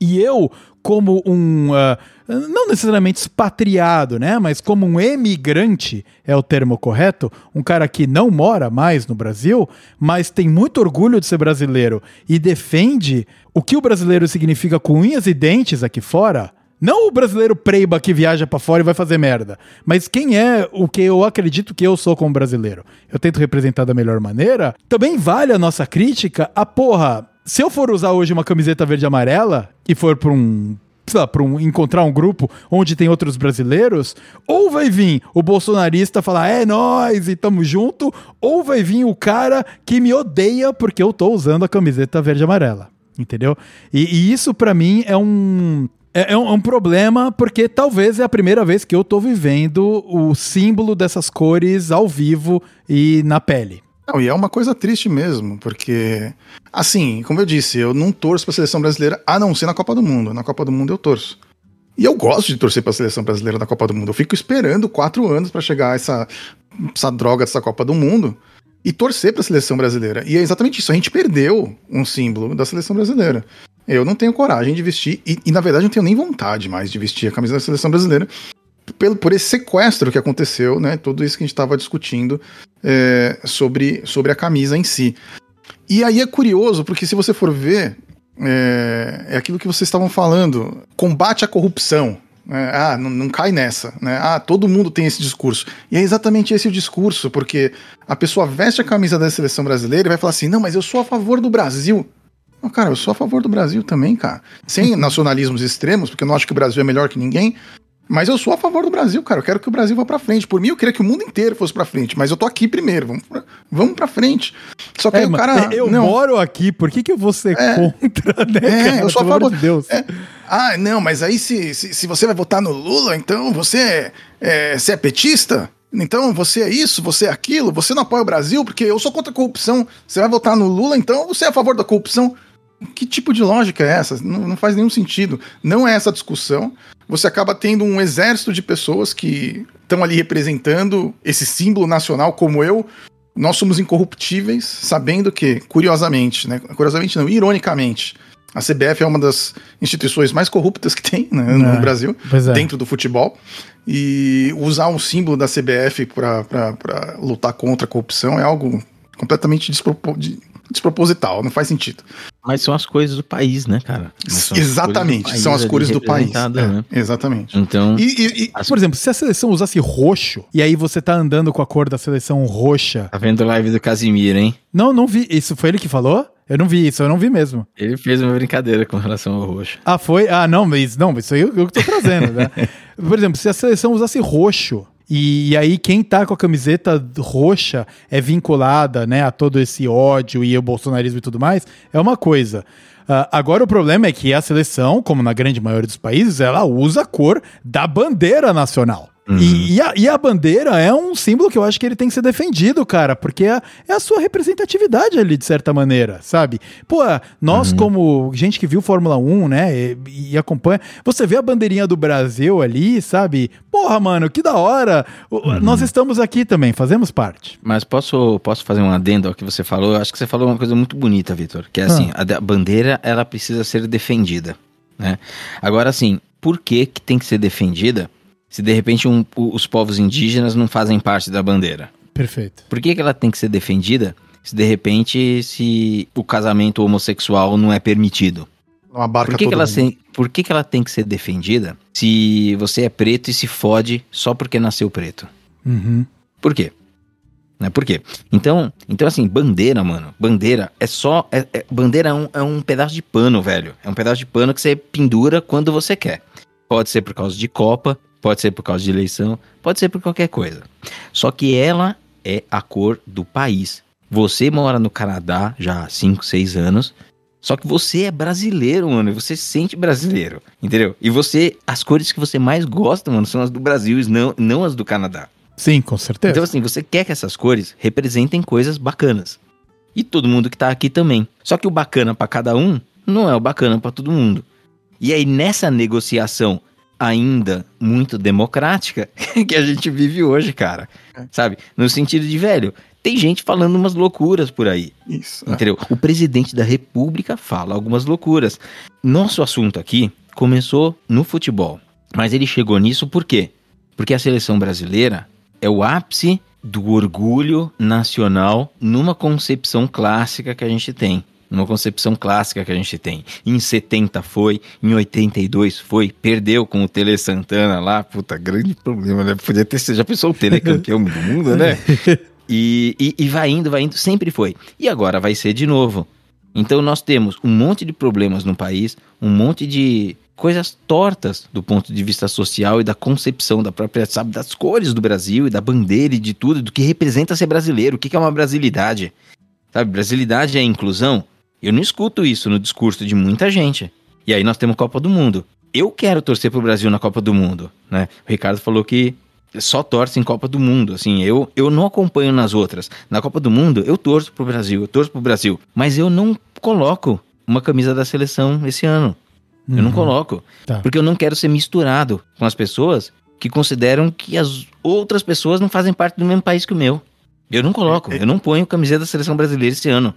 E eu, como um. Uh, não necessariamente expatriado, né? Mas como um emigrante, é o termo correto, um cara que não mora mais no Brasil, mas tem muito orgulho de ser brasileiro e defende o que o brasileiro significa com unhas e dentes aqui fora. Não o brasileiro preiba que viaja para fora e vai fazer merda, mas quem é o que eu acredito que eu sou como brasileiro. Eu tento representar da melhor maneira. Também vale a nossa crítica a porra. Se eu for usar hoje uma camiseta verde e amarela e for para um para um, encontrar um grupo onde tem outros brasileiros, ou vai vir o bolsonarista falar é nós e tamo junto, ou vai vir o cara que me odeia porque eu tô usando a camiseta verde e amarela, entendeu? E, e isso para mim é um é, é, um, é, um, problema porque talvez é a primeira vez que eu tô vivendo o símbolo dessas cores ao vivo e na pele. Não, e é uma coisa triste mesmo, porque, assim, como eu disse, eu não torço pra seleção brasileira a não ser na Copa do Mundo. Na Copa do Mundo eu torço. E eu gosto de torcer pra seleção brasileira na Copa do Mundo. Eu fico esperando quatro anos para chegar essa, essa droga dessa Copa do Mundo e torcer pra seleção brasileira. E é exatamente isso. A gente perdeu um símbolo da seleção brasileira. Eu não tenho coragem de vestir, e, e, na verdade não tenho nem vontade mais de vestir a camisa da seleção brasileira, pelo, por esse sequestro que aconteceu, né? Tudo isso que a gente estava discutindo é, sobre, sobre a camisa em si. E aí é curioso, porque se você for ver, é, é aquilo que vocês estavam falando: combate à corrupção. É, ah, não, não, cai nessa, né? Ah, todo mundo tem esse discurso. E é exatamente esse o discurso, porque a pessoa veste a camisa da seleção brasileira e vai falar assim: não, mas eu sou a favor do Brasil. Cara, eu sou a favor do Brasil também, cara. Sem nacionalismos extremos, porque eu não acho que o Brasil é melhor que ninguém. Mas eu sou a favor do Brasil, cara. Eu quero que o Brasil vá pra frente. Por mim, eu queria que o mundo inteiro fosse pra frente. Mas eu tô aqui primeiro. Vamos pra, vamos pra frente. Só que é, aí o cara. Eu não. moro aqui. Por que, que eu vou ser é, contra, né? É, cara? eu sou a favor. De Deus. É. Ah, não, mas aí se, se, se, você vai votar no Lula, então você é, é, você é petista? Então você é isso, você é aquilo, você não apoia o Brasil porque eu sou contra a corrupção. Você vai votar no Lula, então você é a favor da corrupção que tipo de lógica é essa? Não, não, faz nenhum sentido. Não é essa discussão. Você acaba tendo um exército de pessoas que estão ali representando esse símbolo nacional, como eu. Nós somos incorruptíveis, sabendo que, curiosamente, né? Curiosamente não, ironicamente, a CBF é uma das instituições mais corruptas que tem né, no é, Brasil, é. dentro do futebol. E usar um símbolo da CBF para lutar contra a corrupção é algo completamente desproporcional desproposital, não faz sentido. Mas são as coisas do país, né, cara? Exatamente, são as cores do país. Né? É, exatamente. Então, e, e, e, as... por exemplo, se a seleção usasse roxo, e aí você tá andando com a cor da seleção roxa. Tá vendo live do Casimiro, hein? Não, não vi. Isso foi ele que falou? Eu não vi isso, eu não vi mesmo. Ele fez uma brincadeira com relação ao roxo. Ah, foi? Ah, não, mas não, isso aí eu, eu que tô trazendo, né? [laughs] Por exemplo, se a seleção usasse roxo, e, e, aí quem tá com a camiseta roxa é vinculada, né, a todo esse ódio e o bolsonarismo e tudo mais, é uma coisa. Uh, agora o problema é que a seleção, como na grande maioria dos países, ela usa a cor da bandeira nacional. Uhum. E, e, a, e, a, bandeira é um símbolo que eu acho que ele tem que ser defendido, cara, porque é, é a sua representatividade ali, de certa maneira, sabe? Pô, nós, uhum. como gente que viu Fórmula 1, né, e, e, acompanha, você vê a bandeirinha do Brasil ali, sabe? Porra, mano, que da hora! Uhum. Nós estamos aqui também, fazemos parte. Mas posso, posso fazer um adendo ao que você falou? Eu acho que você falou uma coisa muito bonita, Vitor, que é assim, ah. a, a bandeira, ela precisa ser defendida, né? Agora, assim, por que que tem que ser defendida? Se de repente um, os povos indígenas não fazem parte da bandeira. Perfeito. Por que, que ela tem que ser defendida se de repente se o casamento homossexual não é permitido? Não abarca por que, que ela tem, por que, que ela tem que ser defendida se você é preto e se fode só porque nasceu preto? Uhum. Por quê? Né? Por quê? Então, então, assim, bandeira, mano. Bandeira é só. É, é- bandeira é um, é um pedaço de pano, velho. É um pedaço de pano que você pendura quando você quer. Pode ser por causa de Copa, pode ser por causa de eleição, pode ser por qualquer coisa. Só que ela é a cor do país. Você mora no Canadá já há 5, 6 anos. Só que você é brasileiro, mano. e Você se sente brasileiro, entendeu? E você, as cores que você mais gosta, mano, são as do Brasil e não, não as do Canadá. Sim, com certeza. Então, assim, você quer que essas cores representem coisas bacanas. E todo mundo que tá aqui também. Só que o bacana pra cada um não é o bacana pra todo mundo. E aí, nessa negociação ainda muito democrática [laughs] que a gente vive hoje, cara. Sabe? No sentido de, velho, tem gente falando umas loucuras por aí. Isso. é. Entendeu? O presidente da república fala algumas loucuras. Nosso assunto aqui começou no futebol. Mas ele chegou nisso por quê? Porque a seleção brasileira é o ápice do orgulho nacional numa concepção clássica que a gente tem. Numa concepção clássica que a gente tem. Em 70 foi, em 82 foi, perdeu com o Tele Santana lá. Puta, grande problema, né? Podia ter sido. Já pensou o Tele campeão do mundo, né? [laughs] E, e, e vai indo, vai indo, sempre foi. E agora vai ser de novo. Então nós temos um monte de problemas no país, um monte de coisas tortas do ponto de vista social e da concepção da própria, sabe, das cores do Brasil e da bandeira e de tudo, do que representa ser brasileiro, o que que é uma brasilidade. Sabe, brasilidade é inclusão? Eu não escuto isso no discurso de muita gente. E aí nós temos Copa do Mundo. Eu quero torcer pro Brasil na Copa do Mundo, né? O Ricardo falou que só torce em Copa do Mundo, assim, eu, eu não acompanho nas outras. Na Copa do Mundo, eu torço pro Brasil, eu torço pro Brasil, mas eu não coloco uma camisa da seleção esse ano. Eu não coloco, Tá. porque eu não quero ser misturado com as pessoas que consideram que as outras pessoas não fazem parte do mesmo país que o meu. Eu não coloco, eu não ponho camiseta da seleção brasileira esse ano.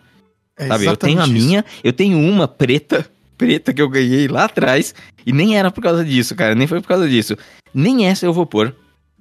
É Sabe, eu tenho a isso. minha, eu tenho uma preta, [laughs] preta que eu ganhei lá atrás, e nem era por causa disso, cara, nem foi por causa disso. Nem essa eu vou pôr.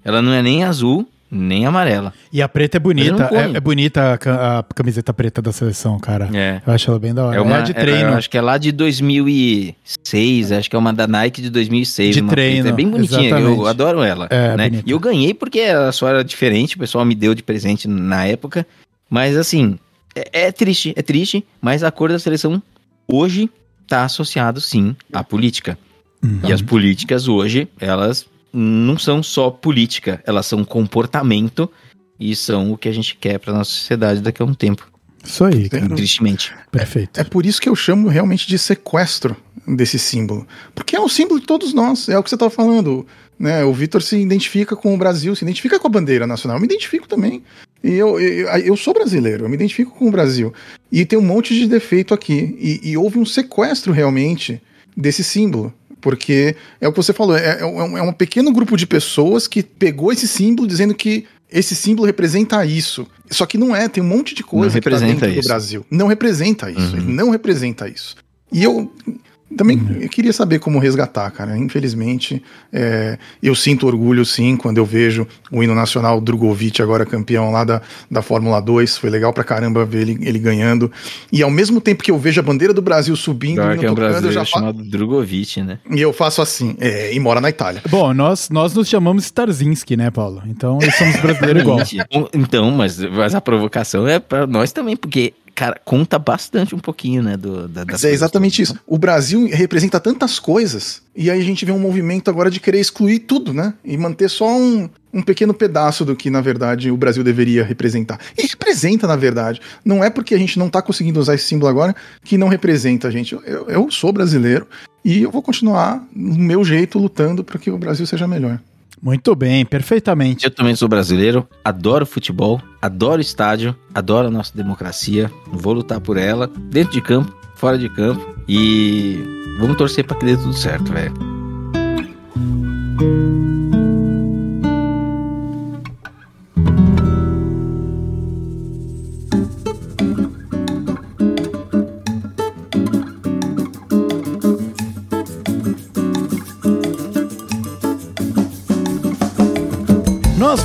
Ela não é nem azul, nem amarela. E a preta é bonita. É, é bonita a, a camiseta preta da seleção, cara. É. Eu acho ela bem da hora. É uma é de é- treino. eu acho que é lá de 2006, acho que é uma da Nike de 2006. De treino, preta. É bem bonitinha, exatamente. eu adoro ela. É, né? E eu ganhei porque ela só era diferente, o pessoal me deu de presente na época. Mas assim, é, é triste, é triste, mas a cor da seleção hoje tá associado sim à política. Uhum. E as políticas hoje, elas não são só política, elas são comportamento e são o que a gente quer para nossa sociedade daqui a um tempo, Isso aí, cara. tristemente. Perfeito. É por isso que eu chamo realmente de sequestro desse símbolo. Porque é um símbolo de todos nós, é o que você estava falando. Né? O Vitor se identifica com o Brasil, se identifica com a bandeira nacional. Eu me identifico também. E eu, eu, eu sou brasileiro, eu me identifico com o Brasil. E tem um monte de defeito aqui. E, e houve um sequestro realmente desse símbolo. Porque é o que você falou, é, é um, é um pequeno grupo de pessoas que pegou esse símbolo dizendo que esse símbolo representa isso. Só que não é, tem um monte de coisa Não que tá representa dentro do isso. Brasil. Não representa isso, Uhum. não representa isso. E eu também Uhum. eu queria saber como resgatar, cara. Infelizmente, é, eu sinto orgulho, sim, quando eu vejo o hino nacional Drogovic, agora campeão lá da, da Fórmula 2. Foi legal pra caramba ver ele, ele ganhando. E ao mesmo tempo que eu vejo a bandeira do Brasil subindo, o Pior hino que é um tocando, eu brasileiro já fa- chamado Drogovic, né? e eu faço assim, é, e mora na Itália. Bom, nós, nós nos chamamos Starzinski, né, Paulo? Então, nós somos brasileiros [laughs] igual. Exatamente. Então, mas, mas a provocação é pra nós também, porque, cara, conta bastante um pouquinho, né, do, da, Mas é exatamente isso. O Brasil representa tantas coisas, e aí a gente vê um movimento agora de querer excluir tudo, né? E manter só um, um pequeno pedaço do que, na verdade, o Brasil deveria representar. E representa, na verdade. Não é porque a gente não tá conseguindo usar esse símbolo agora que não representa a gente. Eu, eu sou brasileiro e eu vou continuar, do meu jeito, lutando para que o Brasil seja melhor. Muito bem, perfeitamente. Eu também sou brasileiro, adoro futebol, adoro estádio, adoro a nossa democracia, vou lutar por ela, dentro de campo, fora de campo, e vamos torcer pra que dê tudo certo, velho.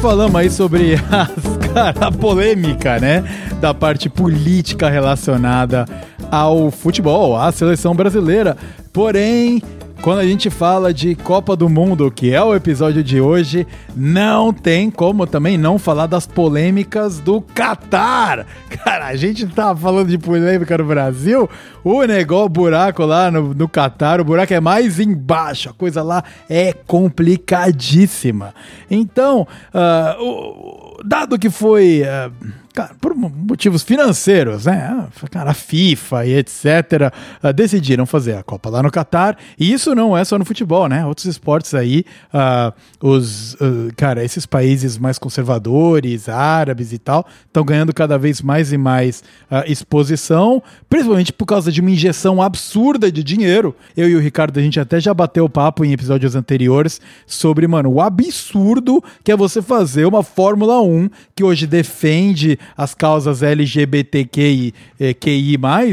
Falamos aí sobre [laughs] as- cara, a polêmica, né? Da parte política relacionada ao futebol, à seleção brasileira. Porém, quando a gente fala de Copa do Mundo, que é o episódio de hoje, não tem como também não falar das polêmicas do Catar. Cara, a gente tá falando de polêmica no Brasil, o negócio, o buraco lá no, no Catar, o buraco é mais embaixo, a coisa lá é complicadíssima. Então, uh, o, dado que foi. Uh, por motivos financeiros, né? Ah, cara, a FIFA e etc. Uh, decidiram fazer a Copa lá no Catar. E isso não é só no futebol, né? Outros esportes aí, uh, os, uh, cara, esses países mais conservadores, árabes e tal, estão ganhando cada vez mais e mais exposição, principalmente por causa de uma injeção absurda de dinheiro. Eu e o Ricardo, a gente até já bateu o papo em episódios anteriores sobre, mano, o absurdo que é você fazer uma Fórmula 1 que hoje defende as causas LGBTQI, eh,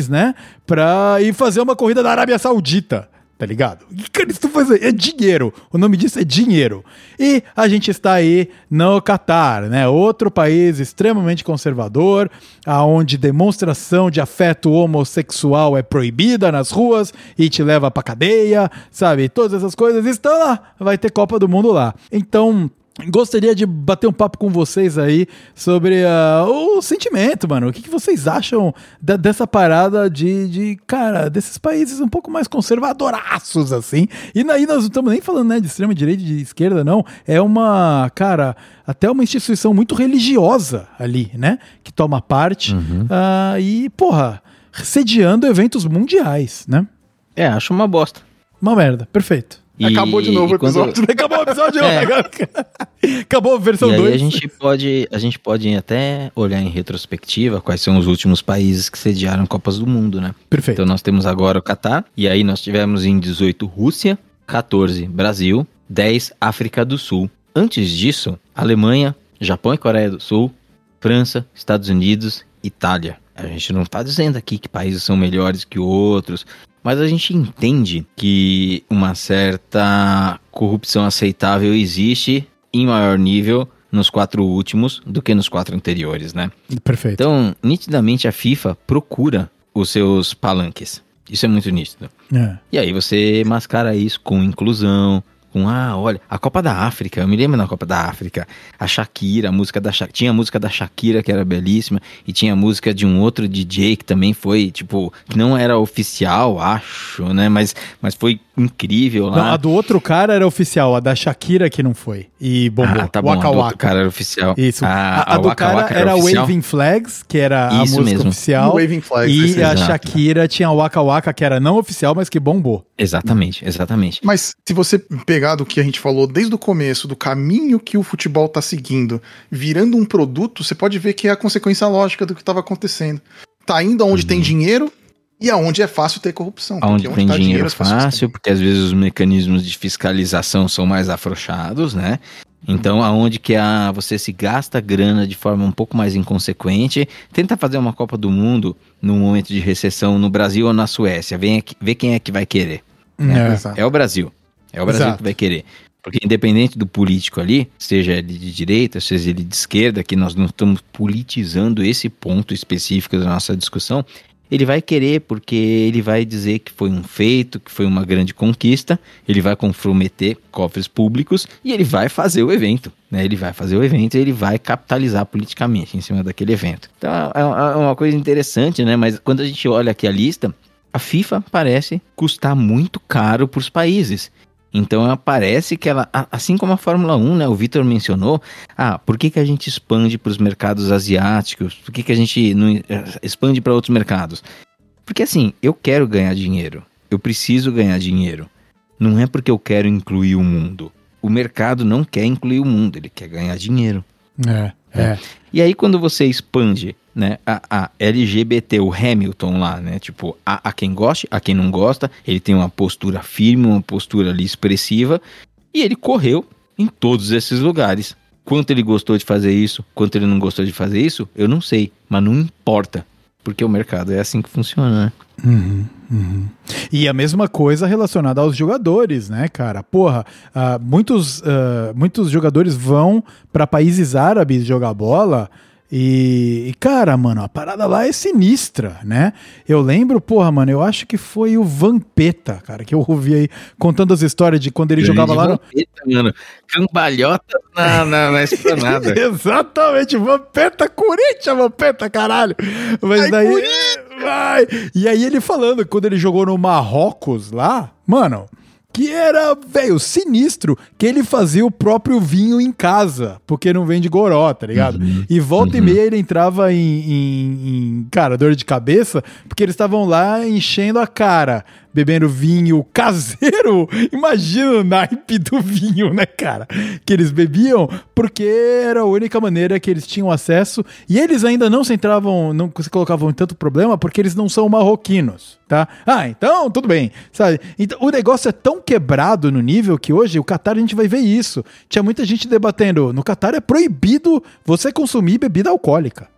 né? Pra ir fazer uma corrida da Arábia Saudita tá ligado? E, cara, isso faz, é dinheiro. O nome disso é dinheiro. E a gente está aí no Catar, né? Outro país extremamente conservador, aonde demonstração de afeto homossexual é proibida nas ruas e te leva pra cadeia, sabe? Todas essas coisas estão lá. Vai ter Copa do Mundo lá. Então, Gostaria de bater um papo com vocês aí sobre uh, o sentimento, mano. O que, que vocês acham da, dessa parada de, de, cara, desses países um pouco mais conservadoraços, assim. E aí nós não estamos nem falando né, de extrema direita e de esquerda, não. É uma, cara, até uma instituição muito religiosa ali, né? Que toma parte. Uhum. Uh, e, porra, sediando eventos mundiais, né? É, acho uma bosta. Uma merda, perfeito. E, Acabou de novo o episódio. Quando... Acabou o episódio. [laughs] É. Acabou a versão 2. a gente pode a gente pode até olhar em retrospectiva quais são os últimos países que sediaram Copas do Mundo, né? Perfeito. Então nós temos agora o Catar, e aí nós tivemos em 18 Rússia, 14 Brasil, 10 África do Sul. Antes disso, Alemanha, Japão e Coreia do Sul, França, Estados Unidos, Itália. A gente não está dizendo aqui que países são melhores que outros, mas a gente entende que uma certa corrupção aceitável existe em maior nível nos quatro últimos do que nos quatro anteriores, né? Perfeito. Então, nitidamente a FIFA procura os seus palanques. Isso é muito nítido. É. E aí você mascara isso com inclusão, com, ah, olha, a Copa da África, eu me lembro na Copa da África, a Shakira, a música da Shakira, tinha a música da Shakira que era belíssima, e tinha a música de um outro DJ que também foi, tipo, que não era oficial, acho, né, mas, mas foi incrível lá. Não, a do outro cara era oficial, a da Shakira que não foi, e bombou. Ah, tá bom, Waka a do outro cara era oficial. Isso, ah, a, a, a, do Waka cara Waka era, era Waving Flags, que era Isso a música mesmo. oficial, Waving Flags, e a Shakira tinha o Waka Waka, que era não oficial, mas que bombou. Exatamente, exatamente. Mas se você pegar do que a gente falou desde o começo, do caminho que o futebol está seguindo, virando um produto, você pode ver que é a consequência lógica do que estava acontecendo. Tá indo aonde uhum. tem dinheiro e aonde é fácil ter corrupção. Aonde tem onde tá dinheiro, dinheiro fácil, porque às vezes os mecanismos de fiscalização são mais afrouxados, né? Então, aonde que a, você se gasta grana de forma um pouco mais inconsequente, tenta fazer uma Copa do Mundo num momento de recessão no Brasil ou na Suécia, vem aqui, vê quem é que vai querer. Né? É, é o Brasil. É o Brasil Exato. que vai querer. Porque independente do político ali, seja ele de direita, seja ele de esquerda, que nós não estamos politizando esse ponto específico da nossa discussão, ele vai querer porque ele vai dizer que foi um feito, que foi uma grande conquista, ele vai comprometer cofres públicos e ele vai fazer o evento. Né? Ele vai fazer o evento e ele vai capitalizar politicamente em cima daquele evento. Então é, é uma coisa interessante, né? Mas quando a gente olha aqui a lista, a FIFA parece custar muito caro para os países. Então parece que ela, assim como a Fórmula 1, né, o Vitor mencionou, ah, por que, que a gente expande para os mercados asiáticos? Por que, que a gente não eh, expande para outros mercados? Porque assim, eu quero ganhar dinheiro, eu preciso ganhar dinheiro. Não é porque eu quero incluir o mundo. O mercado não quer incluir o mundo, ele quer ganhar dinheiro. É, é. E aí quando você expande né, a, a, LGBT, o Hamilton lá, né, tipo, a, a quem goste, a quem não gosta, ele tem uma postura firme, uma postura ali expressiva, e ele correu em todos esses lugares. Quanto ele gostou de fazer isso, quanto ele não gostou de fazer isso, eu não sei, mas não importa, porque o mercado é assim que funciona, né? Uhum, uhum. E a mesma coisa relacionada aos jogadores, né, cara? Porra, uh, muitos, uh, muitos jogadores vão para países árabes jogar bola E, e, cara, mano, a parada lá é sinistra, né? Eu lembro, porra, mano, eu acho que foi o Vampeta, cara, que eu ouvi aí contando as histórias de quando ele Grande jogava lá Vampeta, no... mano. Cambalhota na, na, na esplanada. [laughs] Exatamente, Vampeta, Corinthians, Vampeta, caralho. Mas Ai, daí. Vai. E aí ele falando, quando ele jogou no Marrocos lá, mano que era, velho, sinistro, que ele fazia o próprio vinho em casa, porque não vende goró, tá ligado? Uhum, e volta uhum. e meia ele entrava em, em, em, cara, dor de cabeça, porque eles estavam lá enchendo a cara bebendo vinho caseiro. [laughs] Imagina o naipe do vinho, né, cara? Que eles bebiam, porque era a única maneira que eles tinham acesso. E eles ainda não se entravam, não se colocavam em tanto problema, porque eles não são marroquinos, tá? Ah, então tudo bem, sabe? Então o negócio é tão quebrado no nível que hoje o Qatar a gente vai ver isso. Tinha muita gente debatendo: no Qatar é proibido você consumir bebida alcoólica.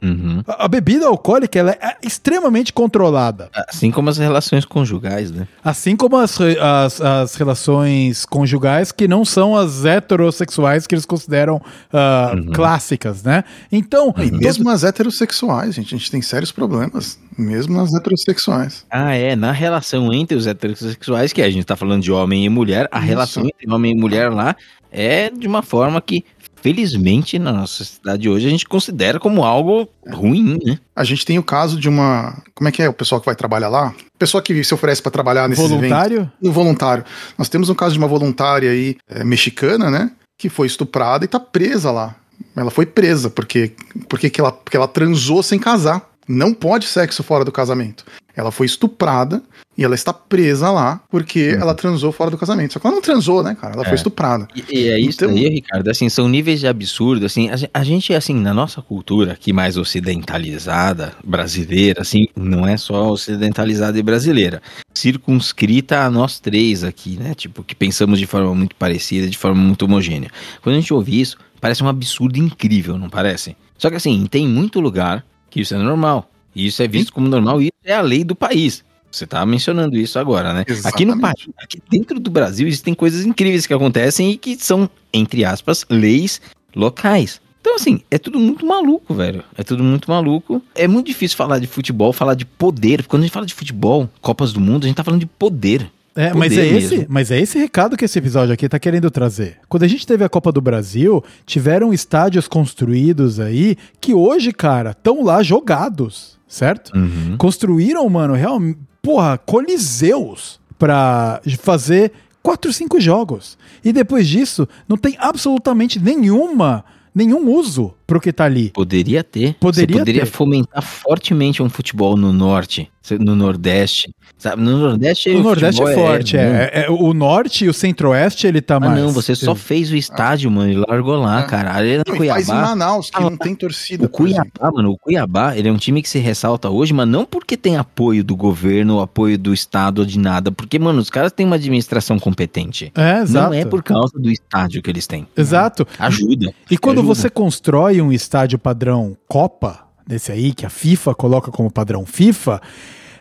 Uhum. A, a, bebida alcoólica ela é extremamente controlada. Assim como as relações conjugais, né? Assim como as, as, as relações conjugais que não são as heterossexuais que eles consideram uh, uhum. clássicas, né? Então. E mesmo todo... as heterossexuais, gente, a gente tem sérios problemas. Mesmo nas heterossexuais. Ah, é. Na relação entre os heterossexuais, que a gente tá falando de homem e mulher, a Isso. relação entre homem e mulher lá é de uma forma que felizmente, na nossa sociedade hoje, a gente considera como algo ruim, né? A gente tem o caso de uma. Como é que é o pessoal que vai trabalhar lá? Pessoa que se oferece para trabalhar nesse voluntário? No voluntário. Nós temos um caso de uma voluntária aí, é, mexicana, né? Que foi estuprada e tá presa lá. Ela foi presa porque, porque, que ela, porque ela transou sem casar. Não pode sexo fora do casamento. Ela foi estuprada e ela está presa lá porque uhum. ela transou fora do casamento. Só que ela não transou, né, cara? Ela é. foi estuprada. E, e é isso então... aí, Ricardo. Assim, são níveis de absurdo. Assim, a, a, gente, assim, na nossa cultura aqui mais ocidentalizada, brasileira, assim, não é só ocidentalizada e brasileira. Circunscrita a nós três aqui, né? Tipo, que pensamos de forma muito parecida, de forma muito homogênea. Quando a gente ouve isso, parece um absurdo incrível, não parece? Só que, assim, tem muito lugar que isso é normal. E isso é visto como normal e isso é a lei do país. Você tá mencionando isso agora, né? Exatamente. Aqui no país, aqui dentro do Brasil, existem coisas incríveis que acontecem e que são, entre aspas, leis locais. Então, assim, é tudo muito maluco, velho. É tudo muito maluco. É muito difícil falar de futebol, falar de poder. Quando a gente fala de futebol, Copas do Mundo, a gente tá falando de poder. É, mas é, esse, mas é esse recado que esse episódio aqui tá querendo trazer. Quando a gente teve a Copa do Brasil, tiveram estádios construídos aí que hoje, cara, estão lá jogados, certo? Uhum. Construíram, mano, realmente, porra, coliseus pra fazer quatro, cinco jogos. E depois disso, não tem absolutamente nenhuma nenhum uso pro que tá ali. Poderia ter. Poderia Você poderia ter. fomentar fortemente um futebol no norte, no nordeste. Sabe, no Nordeste O Nordeste é forte, é, é, é, O Norte e o Centro-Oeste ele tá ah, mais. Não, você só fez o estádio, mano, e largou lá, é. cara. Ele é não, Cuiabá. Faz em Manaus, que ah, não tem torcida. O Cuiabá, mano, o Cuiabá, ele é um time que se ressalta hoje, mas não porque tem apoio do governo, apoio do Estado ou de nada. Porque, mano, os caras têm uma administração competente. É, exato. Não é por causa do estádio que eles têm. Exato. Né? Ajuda. E quando ajuda. você constrói um estádio padrão Copa, desse aí, que a FIFA coloca como padrão FIFA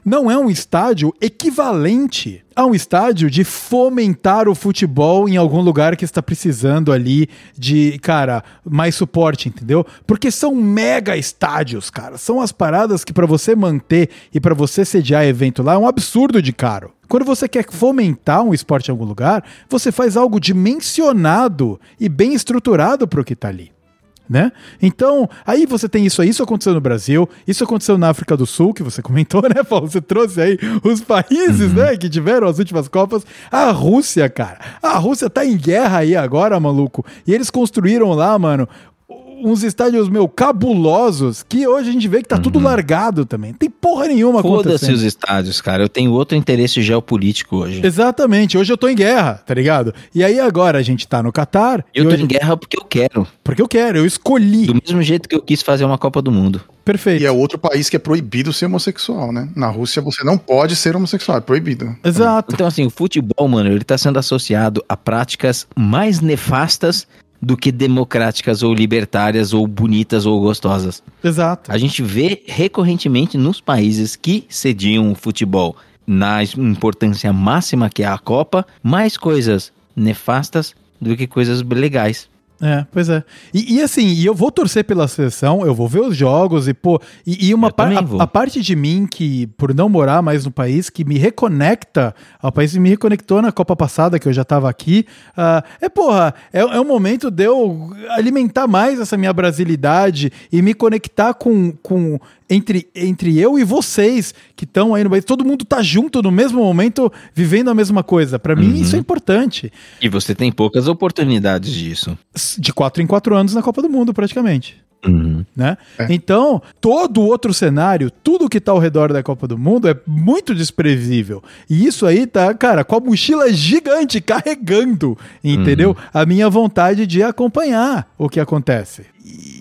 não é um estádio equivalente a um estádio de fomentar o futebol em algum lugar que está precisando ali de, cara, mais suporte, entendeu? Porque são mega estádios, cara. São as paradas que para você manter e para você sediar evento lá é um absurdo de caro. Quando você quer fomentar um esporte em algum lugar, você faz algo dimensionado e bem estruturado para o que está ali né? Então, aí você tem isso aí, isso aconteceu no Brasil, isso aconteceu na África do Sul, que você [laughs] comentou, né, Paulo? Você trouxe aí os países, uhum. né, que tiveram as últimas Copas. A Rússia, cara. A Rússia tá em guerra aí agora, maluco. E eles construíram lá, mano, uns estádios, meu, cabulosos, que hoje a gente vê que tá uhum. tudo largado também. Tem porra nenhuma Foda-se os estádios, cara. Eu tenho outro interesse geopolítico hoje. Exatamente. Hoje eu tô em guerra, tá ligado? E aí agora a gente tá no Catar. Eu tô hoje... em guerra porque eu quero. Porque eu quero, eu escolhi. Do mesmo jeito que eu quis fazer uma Copa do Mundo. Perfeito. E é outro país que é proibido ser homossexual, né? Na Rússia você não pode ser homossexual, é proibido. Exato. Então, assim, o futebol, mano, ele tá sendo associado a práticas mais nefastas do que democráticas ou libertárias ou bonitas ou gostosas. Exato. A gente vê recorrentemente nos países que cediam o futebol na importância máxima que é a Copa, mais coisas nefastas do que coisas legais. É, pois é. E, e, assim, e eu vou torcer pela seleção, eu vou ver os jogos e, pô, e, e uma par, a, a, parte de mim que, por não morar mais no país, que me reconecta ao país e me reconectou na Copa passada, que eu já tava aqui, uh, é, porra, é, é um momento de eu alimentar mais essa minha brasilidade e me conectar com, com entre, entre eu e vocês que estão aí no país. Todo mundo tá junto no mesmo momento, vivendo a mesma coisa. Para mim, uhum. isso é importante. E você tem poucas oportunidades disso. De quatro em quatro anos na Copa do Mundo, praticamente. Uhum. Né? É. Então, todo outro cenário, tudo que tá ao redor da Copa do Mundo é muito desprevisível. E isso aí tá, cara, com a mochila gigante carregando, entendeu? Uhum. A minha vontade de acompanhar o que acontece.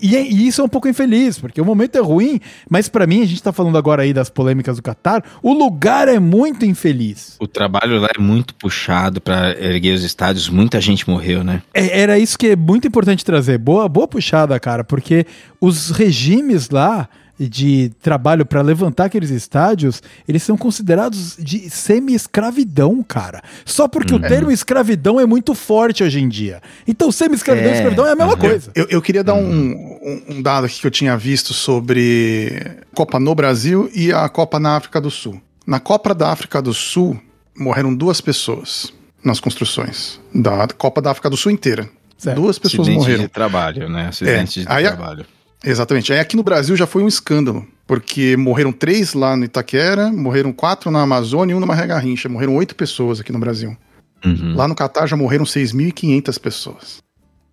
E, e, isso é um pouco infeliz, porque o momento é ruim, mas para mim, a gente tá falando agora aí das polêmicas do Qatar, o lugar é muito infeliz. O trabalho lá é muito puxado para erguer os estádios, muita gente morreu, né? É, era isso que é muito importante trazer. Boa, boa puxada, cara, porque os regimes lá de trabalho para levantar aqueles estádios, eles são considerados de semi-escravidão, cara. Só porque hum. o termo escravidão é muito forte hoje em dia. Então, semi-escravidão e é. escravidão é a mesma uhum. coisa. Eu, eu queria dar um, um, um, dado aqui que eu tinha visto sobre Copa no Brasil e a Copa na África do Sul. Na Copa da África do Sul, morreram duas pessoas nas construções da Copa da África do Sul inteira. Certo. Duas pessoas Acidente morreram. de trabalho, né? Acidente é. de Aí, trabalho. Exatamente. Aí aqui no Brasil já foi um escândalo, porque morreram três lá no Itaquera, morreram quatro na Amazônia e um numa Regarrincha. Morreram oito pessoas aqui no Brasil. Uhum. Lá no Catar já morreram 6.500 pessoas.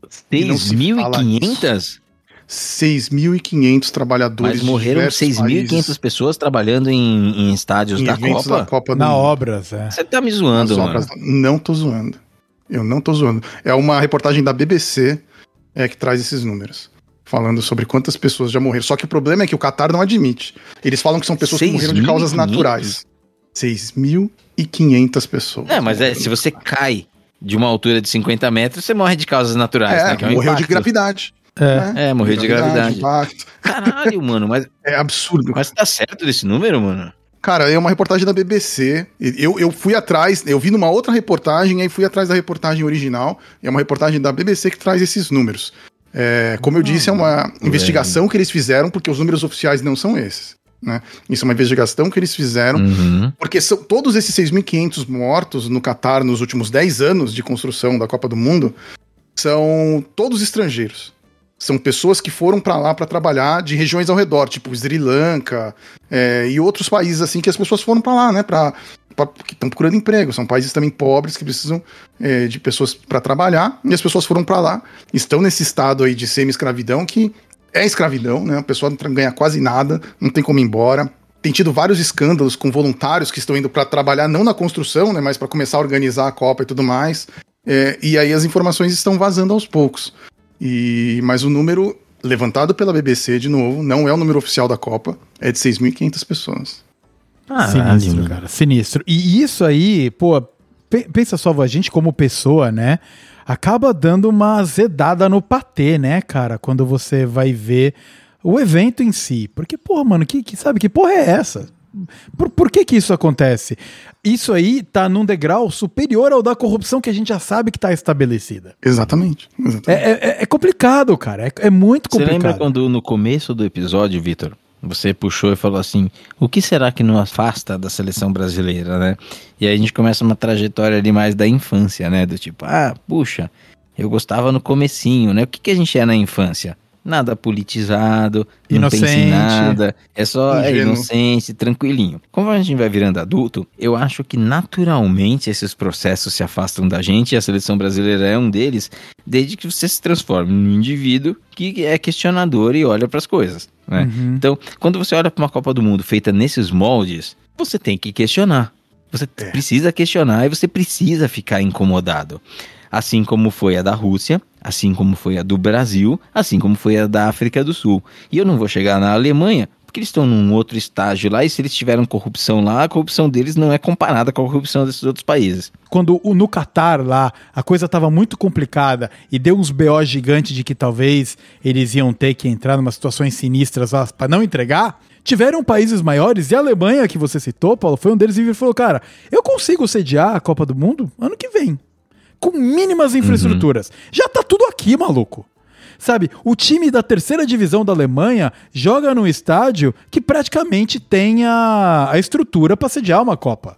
6.500? 6.500 trabalhadores. Mas morreram 6.500 pessoas trabalhando em, em estádios em da Copa? Da Copa Na obras, é. Você tá me zoando, mano. Obras, não tô zoando. Eu não tô zoando. É uma reportagem da BBC é, que traz esses números falando sobre quantas pessoas já morreram. Só que o problema é que o Qatar não admite. Eles falam que são pessoas que morreram de causas naturais. 6.500 pessoas. É, mas é, se você cai de uma altura de 50 metros, você morre de causas naturais, é, né? Que é um morreu impacto. de gravidade. É, né? é morreu de gravidade. gravidade. Caralho, mano, mas. [laughs] É absurdo. Mas tá certo desse número, mano? Cara, é uma reportagem da BBC. Eu, eu fui atrás, eu vi numa outra reportagem, aí fui atrás da reportagem original. É uma reportagem da BBC que traz esses números. É, como eu disse, é uma investigação que eles fizeram, porque os números oficiais não são esses. Né? Isso é uma investigação que eles fizeram, uhum. porque são, todos esses 6.500 mortos no Catar nos últimos 10 anos de construção da Copa do Mundo são todos estrangeiros. São pessoas que foram para lá para trabalhar de regiões ao redor, tipo Sri Lanka é, e outros países assim que as pessoas foram para lá, né? Para que estão procurando emprego. São países também pobres que precisam é, de pessoas para trabalhar e as pessoas foram para lá, estão nesse estado aí de semi-escravidão que é escravidão, né? A pessoa não ganha quase nada, não tem como ir embora. Tem tido vários escândalos com voluntários que estão indo para trabalhar não na construção, né, mas para começar a organizar a Copa e tudo mais. É, e aí as informações estão vazando aos poucos. E mas o número levantado pela BBC de novo não é o número oficial da Copa, é de 6.500 pessoas. Ah, sinistro, cara. Sinistro. E isso aí, pô, pensa só, a gente como pessoa, né? Acaba dando uma zedada no patê, né, cara? Quando você vai ver o evento em si. Porque, pô, mano, que, que sabe que porra é essa? Por, por que que isso acontece? Isso aí tá num degrau superior ao da corrupção que a gente já sabe que tá estabelecida. Exatamente. exatamente. É, é, é, complicado, cara. É, é muito complicado. Você lembra quando no começo do episódio, Vitor, você puxou e falou assim: o que será que nos afasta da seleção brasileira, né? E aí a gente começa uma trajetória ali mais da infância, né? Do tipo, ah, puxa, eu gostava no comecinho, né? O que, que a gente é na infância? Nada politizado, inocente. não pensa em nada, é só é inocente, tranquilinho. Como a gente vai virando adulto, eu acho que naturalmente esses processos se afastam da gente e a seleção brasileira é um deles, desde que você se transforme num indivíduo que é questionador e olha para as coisas. Né? Uhum. Então, quando você olha para uma Copa do Mundo feita nesses moldes, você tem que questionar. Você é. precisa questionar e você precisa ficar incomodado. Assim como foi a da Rússia, assim como foi a do Brasil, assim como foi a da África do Sul. E eu não vou chegar na Alemanha, porque eles estão num outro estágio lá, e se eles tiveram corrupção lá, a corrupção deles não é comparada com a corrupção desses outros países. Quando no Catar lá, a coisa estava muito complicada e deu uns BO gigantes de que talvez eles iam ter que entrar numa situações sinistras lá para não entregar, tiveram países maiores, e a Alemanha, que você citou, Paulo, foi um deles e falou: Cara, eu consigo sediar a Copa do Mundo ano que vem com mínimas infraestruturas. Já tá tudo aqui, maluco. Sabe, o time da terceira divisão da Alemanha joga num estádio que praticamente tem a, a estrutura para sediar uma Copa.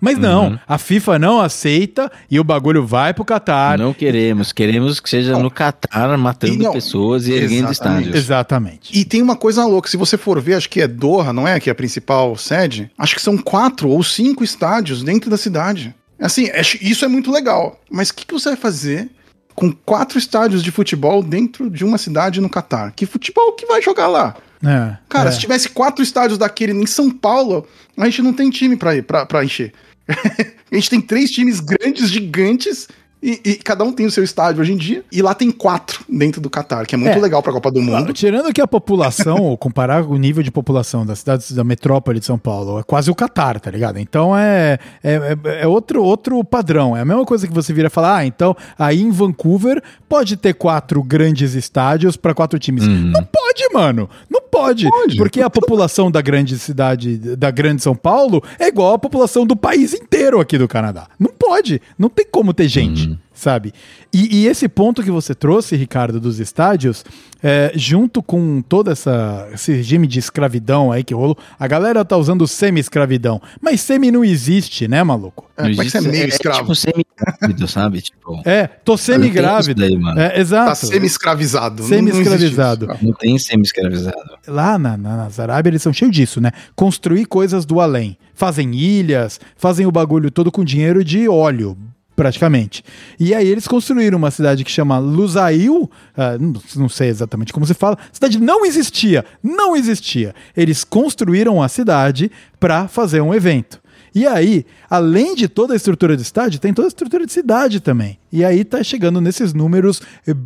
Mas não, Uhum. a FIFA não aceita e o bagulho vai pro Catar. Não queremos, queremos que seja no Catar matando E não- pessoas e erguendo estádios. Exatamente. E tem uma coisa louca, se você for ver, acho que é Doha, não é? Que é a principal sede. Acho que são quatro ou cinco estádios dentro da cidade. Assim, acho- isso é muito legal. Mas o que, que você vai fazer com quatro estádios de futebol dentro de uma cidade no Catar? Que futebol que vai jogar lá? É, Cara, é. se tivesse quatro estádios daquele em São Paulo, a gente não tem time pra, ir- pra, pra encher. [laughs] a gente tem três times grandes, gigantes, e, e cada um tem o seu estádio hoje em dia. E lá tem quatro dentro do Catar, que é muito É. legal pra Copa do Mundo. Tirando que a população, [laughs] ou comparar o nível de população das cidades da metrópole de São Paulo, é quase o Catar, tá ligado? Então é, é, é- é outro, outro padrão. É a mesma coisa que você vira falar, ah, então aí em Vancouver pode ter quatro grandes estádios para quatro times. Não pode, mano. Não pode. Pode. Porque a população da grande cidade, da grande São Paulo, é igual a população do país inteiro aqui do Canadá. Não pode. Não tem como ter gente sabe? E, e esse ponto que você trouxe, Ricardo, dos estádios, é, junto com todo essa, esse regime de escravidão aí que rolou, a galera tá usando semi-escravidão, mas semi não existe, né, maluco? É, como é que você é meio é, escravo? tipo semi-grávido, [laughs] sabe? Tipo, É, tô semi-grávido. Não. É, Tá exato. semi-escravizado. Não- Semi-escravizado. não existe isso. não tem semi-escravizado. Lá na, na, nas Arábia eles são cheios disso, né? Construir coisas do além. Fazem ilhas, fazem o bagulho todo com dinheiro de óleo, praticamente. E aí eles construíram uma cidade que chama Lusail, ah, não, sei exatamente como se fala. Cidade não existia, não existia. Eles construíram a cidade para fazer um evento. E aí, além de toda a estrutura de estádio, tem toda a estrutura de cidade também. E aí tá chegando nesses números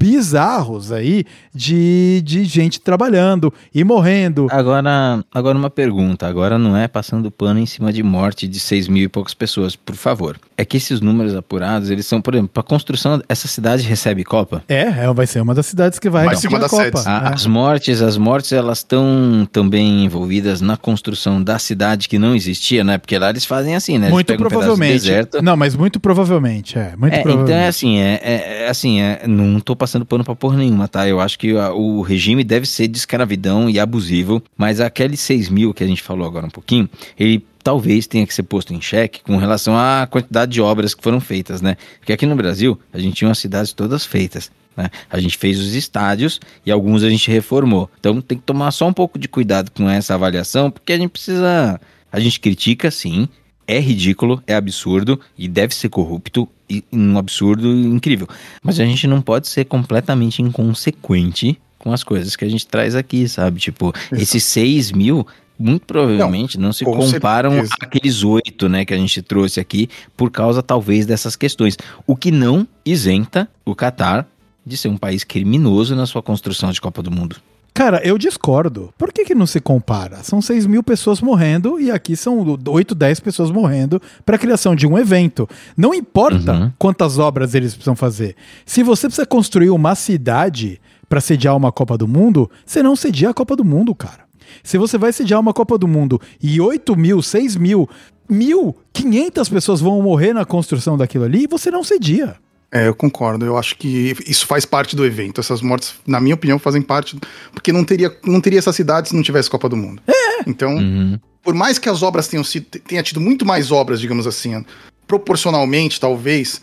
bizarros aí de, de gente trabalhando e morrendo. Agora, agora uma pergunta. Agora não é passando pano em cima de morte de 6 mil e poucas pessoas, por favor. É que esses números apurados, eles são, por exemplo, para construção, essa cidade recebe Copa? É, é, vai ser uma das cidades que vai, Vai ser uma receber a das Copa. sedes. A- É. As mortes, as mortes, elas estão também envolvidas na construção da cidade que não existia, né? Porque lá eles fazem assim, né? Eles Muito um provavelmente. deserto, Não, mas muito provavelmente, é. Muito É, então provavelmente. é assim, é, é- é assim, é, não tô passando pano pra porra nenhuma, tá? Eu acho que a- o regime deve ser de escravidão e abusivo, mas aqueles 6 mil que a gente falou agora um pouquinho, ele talvez tenha que ser posto em xeque com relação à quantidade de obras que foram feitas, né? Porque aqui no Brasil, a gente tinha as cidades todas feitas. Né? A gente fez os estádios e alguns a gente reformou. Então tem que tomar só um pouco de cuidado com essa avaliação, porque a gente precisa. A gente critica, sim, é ridículo, é absurdo e deve ser corrupto e um absurdo incrível. Mas a gente não pode ser completamente inconsequente com as coisas que a gente traz aqui, sabe? Tipo, esses 6 mil, muito provavelmente não, se com comparam certeza. àqueles oito, né, que a gente trouxe aqui, por causa talvez dessas questões. O que não isenta o Catar de ser um país criminoso na sua construção de Copa do Mundo. Cara, eu discordo. Por que, que não se compara? São 6 mil pessoas morrendo e aqui são 8, 10 pessoas morrendo para a criação de um evento. Não importa Uhum. quantas obras eles precisam fazer. Se você precisa construir uma cidade para sediar uma Copa do Mundo, você não cedia a Copa do Mundo, cara. Se você vai sediar uma Copa do Mundo e 8 mil, 6 mil, 1.500 pessoas vão morrer na construção daquilo ali, você não cedia. É, eu concordo. Eu acho que isso faz parte do evento. Essas mortes, na minha opinião, fazem parte. Porque não teria, não teria essa cidade se não tivesse Copa do Mundo. É. Então, Uhum. por mais que as obras tenham sido, tenha tido muito mais obras, digamos assim, proporcionalmente, talvez,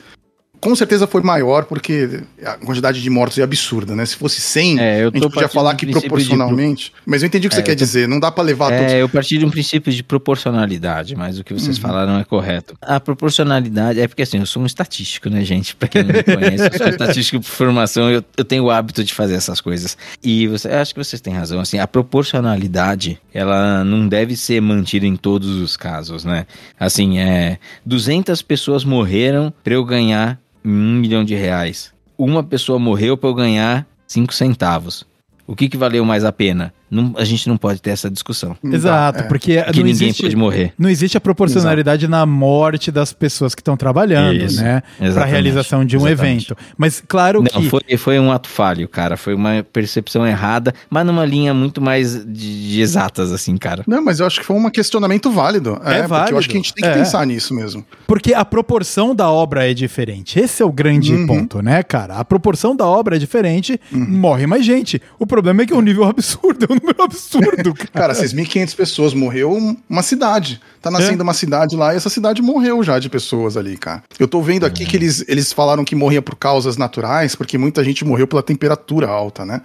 com certeza foi maior, porque a quantidade de mortos é absurda, né? Se fosse 100, É, eu a gente podia falar que proporcionalmente. Mas eu entendi o que É, você quer tô- dizer. Não dá pra levar todos. É, eu parti de um princípio de proporcionalidade, mas o que vocês falaram é correto. A proporcionalidade é porque assim, eu sou um estatístico, né, gente? [laughs] Pra quem não me conhece, eu sou um estatístico por formação, eu, eu tenho o hábito de fazer essas coisas. E você, eu acho que vocês têm razão, assim, a proporcionalidade, ela não deve ser mantida em todos os casos, né? Assim, é, 200 pessoas morreram pra eu ganhar um milhão de reais. Uma pessoa morreu pra eu ganhar cinco centavos. O que, que valeu mais a pena? Não, a gente não pode ter essa discussão. Exato, é. porque, não ninguém existe, pode morrer. não existe a proporcionalidade na morte das pessoas que estão trabalhando, Isso, né? Para exatamente, realização de um exatamente. evento. Mas claro Não, que foi, foi um ato falho, cara. Foi uma percepção errada, mas numa linha muito mais de, de exatas, assim, cara. Não, mas eu acho que foi um questionamento válido. É Porque válido, eu acho que a gente tem que é. pensar nisso mesmo. Porque a proporção da obra é diferente. Esse é o grande Uhum. ponto, né, cara? A proporção da obra é diferente, morre mais gente. O problema é que é um nível [laughs] absurdo, é um número [laughs] absurdo, cara. Cara, 6.500 pessoas, morreu um- uma cidade. Tá nascendo É. uma cidade lá e essa cidade morreu já de pessoas ali, cara. Eu tô vendo aqui que eles, eles falaram que morria por causas naturais, porque muita gente morreu pela temperatura alta, né?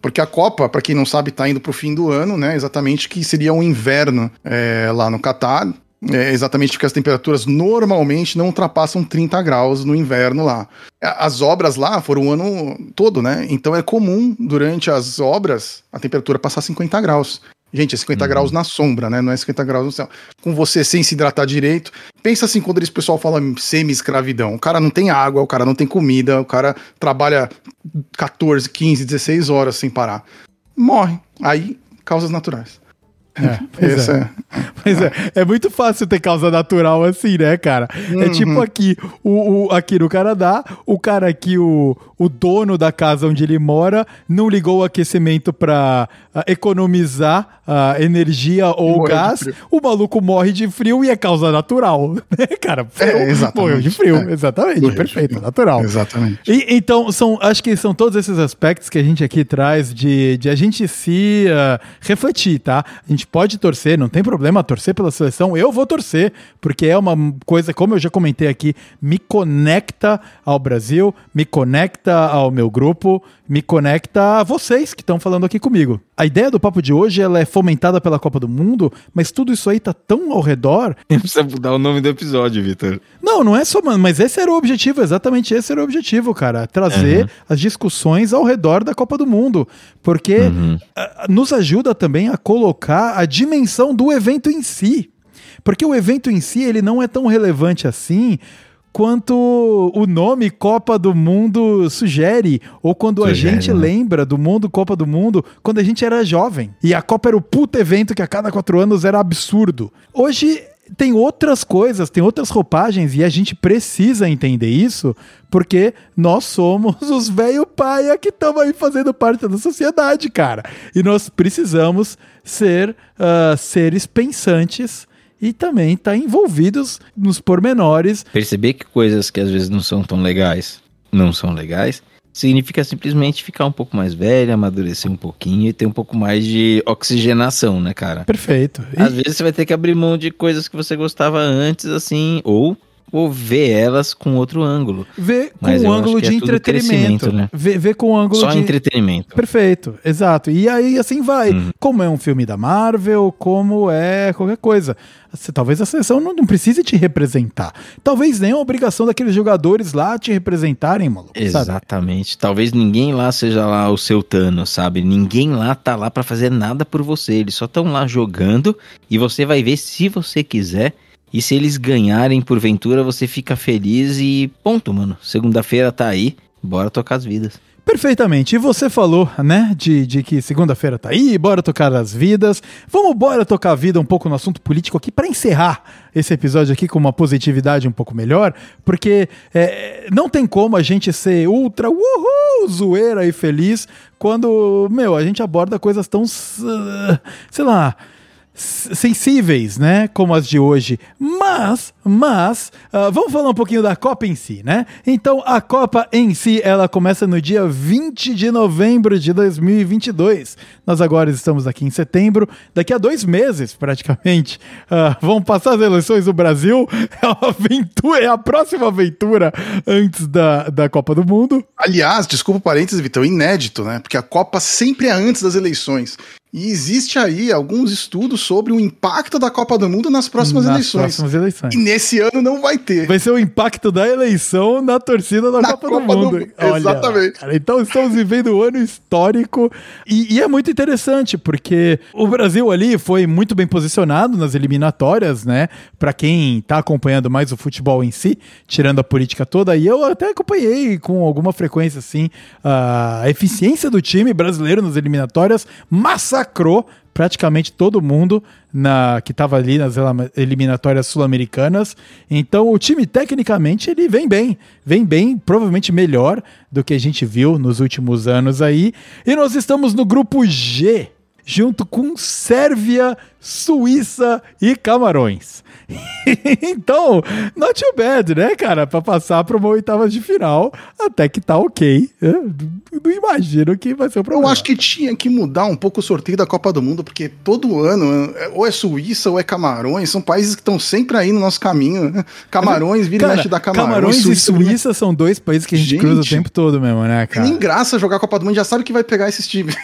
Porque a Copa, pra quem não sabe, tá indo pro fim do ano, né? Exatamente que seria um inverno é, lá no Catar. É, exatamente porque as temperaturas normalmente não ultrapassam 30 graus no inverno lá. As obras lá foram o ano todo, né? Então é comum, durante as obras, a temperatura passar 50 graus. Gente, é 50 graus na sombra, né? Não é 50 graus no céu. Com você sem se hidratar direito. Pensa assim, quando o pessoal fala semi-escravidão. O cara não tem água, o cara não tem comida, o cara trabalha 14, 15, 16 horas sem parar. Morre. Aí, causas naturais. É, [laughs] pois é. é. [laughs] Pois é, é muito fácil ter causa natural assim, né, cara? É Uhum. tipo aqui, o, o- aqui no Canadá, o cara aqui, o, o dono da casa onde ele mora, não ligou o aquecimento pra economizar ah, energia ou Morreu gás, o maluco morre de frio e é causa natural, [laughs] né, cara? Frio, É, exatamente. Morreu de frio, É. exatamente, Morreu perfeito, frio. natural. Exatamente. E, então, são, acho que são todos esses aspectos que a gente aqui traz de, de a gente se ah, refletir, tá? A gente pode torcer, não tem problema torcer pela seleção. Eu vou torcer, porque é uma coisa, como eu já comentei aqui, me conecta ao Brasil, me conecta ao meu grupo, me conecta a vocês que estão falando aqui comigo. A ideia do papo de hoje ela é fomentada pela Copa do Mundo, mas tudo isso aí tá tão ao redor [laughs] Precisa mudar o nome do episódio, Vitor. não, não é só, mano, mas esse era o objetivo, exatamente esse era o objetivo, cara. Trazer as discussões ao redor da Copa do Mundo. Porque ah, nos ajuda também a colocar a dimensão do evento em si. Porque o evento em si, ele não é tão relevante assim quanto o nome Copa do Mundo sugere, ou quando a Sugere, gente né? lembra do mundo Copa do Mundo quando a gente era jovem. E a Copa era o puto evento que a cada quatro anos era absurdo. Hoje tem outras coisas, tem outras roupagens e a gente precisa entender isso porque nós somos [laughs] os velho paia que estamos aí fazendo parte da sociedade, cara. E nós precisamos ser ah, seres pensantes e também estar envolvidos nos pormenores Perceber que coisas que às vezes não são tão legais, não são legais, significa simplesmente ficar um pouco mais velho, amadurecer um pouquinho e ter um pouco mais de oxigenação, né, cara? Perfeito. E- Às vezes você vai ter que abrir mão de coisas que você gostava antes, assim, ou, ou ver elas com outro ângulo. Ver com Mas um ângulo de é entretenimento. né? Ver, ver com um ângulo Só de. entretenimento. Perfeito, exato. E aí assim vai. Uhum. Como é um filme da Marvel, como é qualquer coisa. Talvez a seleção não, não precise te representar. Talvez nem a obrigação daqueles jogadores lá te representarem, maluco. Sabe? Exatamente. Talvez ninguém lá seja lá o seu Thanos, sabe? Ninguém lá tá lá pra fazer nada por você. Eles só estão lá jogando e você vai ver se você quiser. E se eles ganharem porventura, você fica feliz e ponto, mano. Segunda-feira tá aí. Bora tocar as vidas. Perfeitamente. E você falou, né, de, de que segunda-feira tá aí, bora tocar as vidas. Vamos bora tocar a vida um pouco no assunto político aqui para encerrar esse episódio aqui com uma positividade um pouco melhor, porque é, não tem como a gente ser ultra uhul, zoeira e feliz quando, meu, a gente aborda coisas tão, sei lá, sensíveis, né, como as de hoje. Mas, mas, ah, vamos falar um pouquinho da Copa em si, né? Então, a Copa em si, ela começa no dia 20 de novembro de 2022. Nós agora estamos aqui em setembro, daqui a dois meses, praticamente, [laughs] ah, vão passar as eleições do Brasil. É aventura, é a próxima aventura antes da, da Copa do Mundo. Aliás, desculpa o parênteses, Vitão, inédito, né? Porque a Copa sempre é antes das eleições. E existe aí alguns estudos sobre o impacto da Copa do Mundo nas próximas nas eleições. próximas eleições. E esse ano não vai ter. Vai ser o impacto da eleição na torcida da Na Copa, Copa do do Mundo. Mundo, exatamente. cara, então estamos vivendo um ano histórico e, e é muito interessante porque o Brasil ali foi muito bem posicionado nas eliminatórias, né? Para quem tá acompanhando mais o futebol em si, tirando a política toda, e eu até acompanhei com alguma frequência assim a eficiência do time brasileiro nas eliminatórias massacrou praticamente todo mundo na que estava ali nas eliminatórias sul-americanas. Então o time tecnicamente ele vem bem, vem bem, provavelmente melhor do que a gente viu nos últimos anos aí. E nós estamos no grupo G, junto com Sérvia, Suíça e Camarões. [laughs] então, not too bad, né, cara? Pra passar pra uma oitava de final, até que tá ok. Eu não imagino que vai ser o Eu problema. acho que tinha que mudar um pouco o sorteio da Copa do Mundo, porque todo ano, é- ou é Suíça ou é Camarões, são países que estão sempre aí no nosso caminho. né? Camarões, vira e Cara, mexe da Camarões. Camarões e Suíça, Suíça são dois países que a gente, Gente, cruza o tempo todo mesmo, né, Não cara? nem graça jogar a Copa do Mundo, já sabe que vai pegar esses times.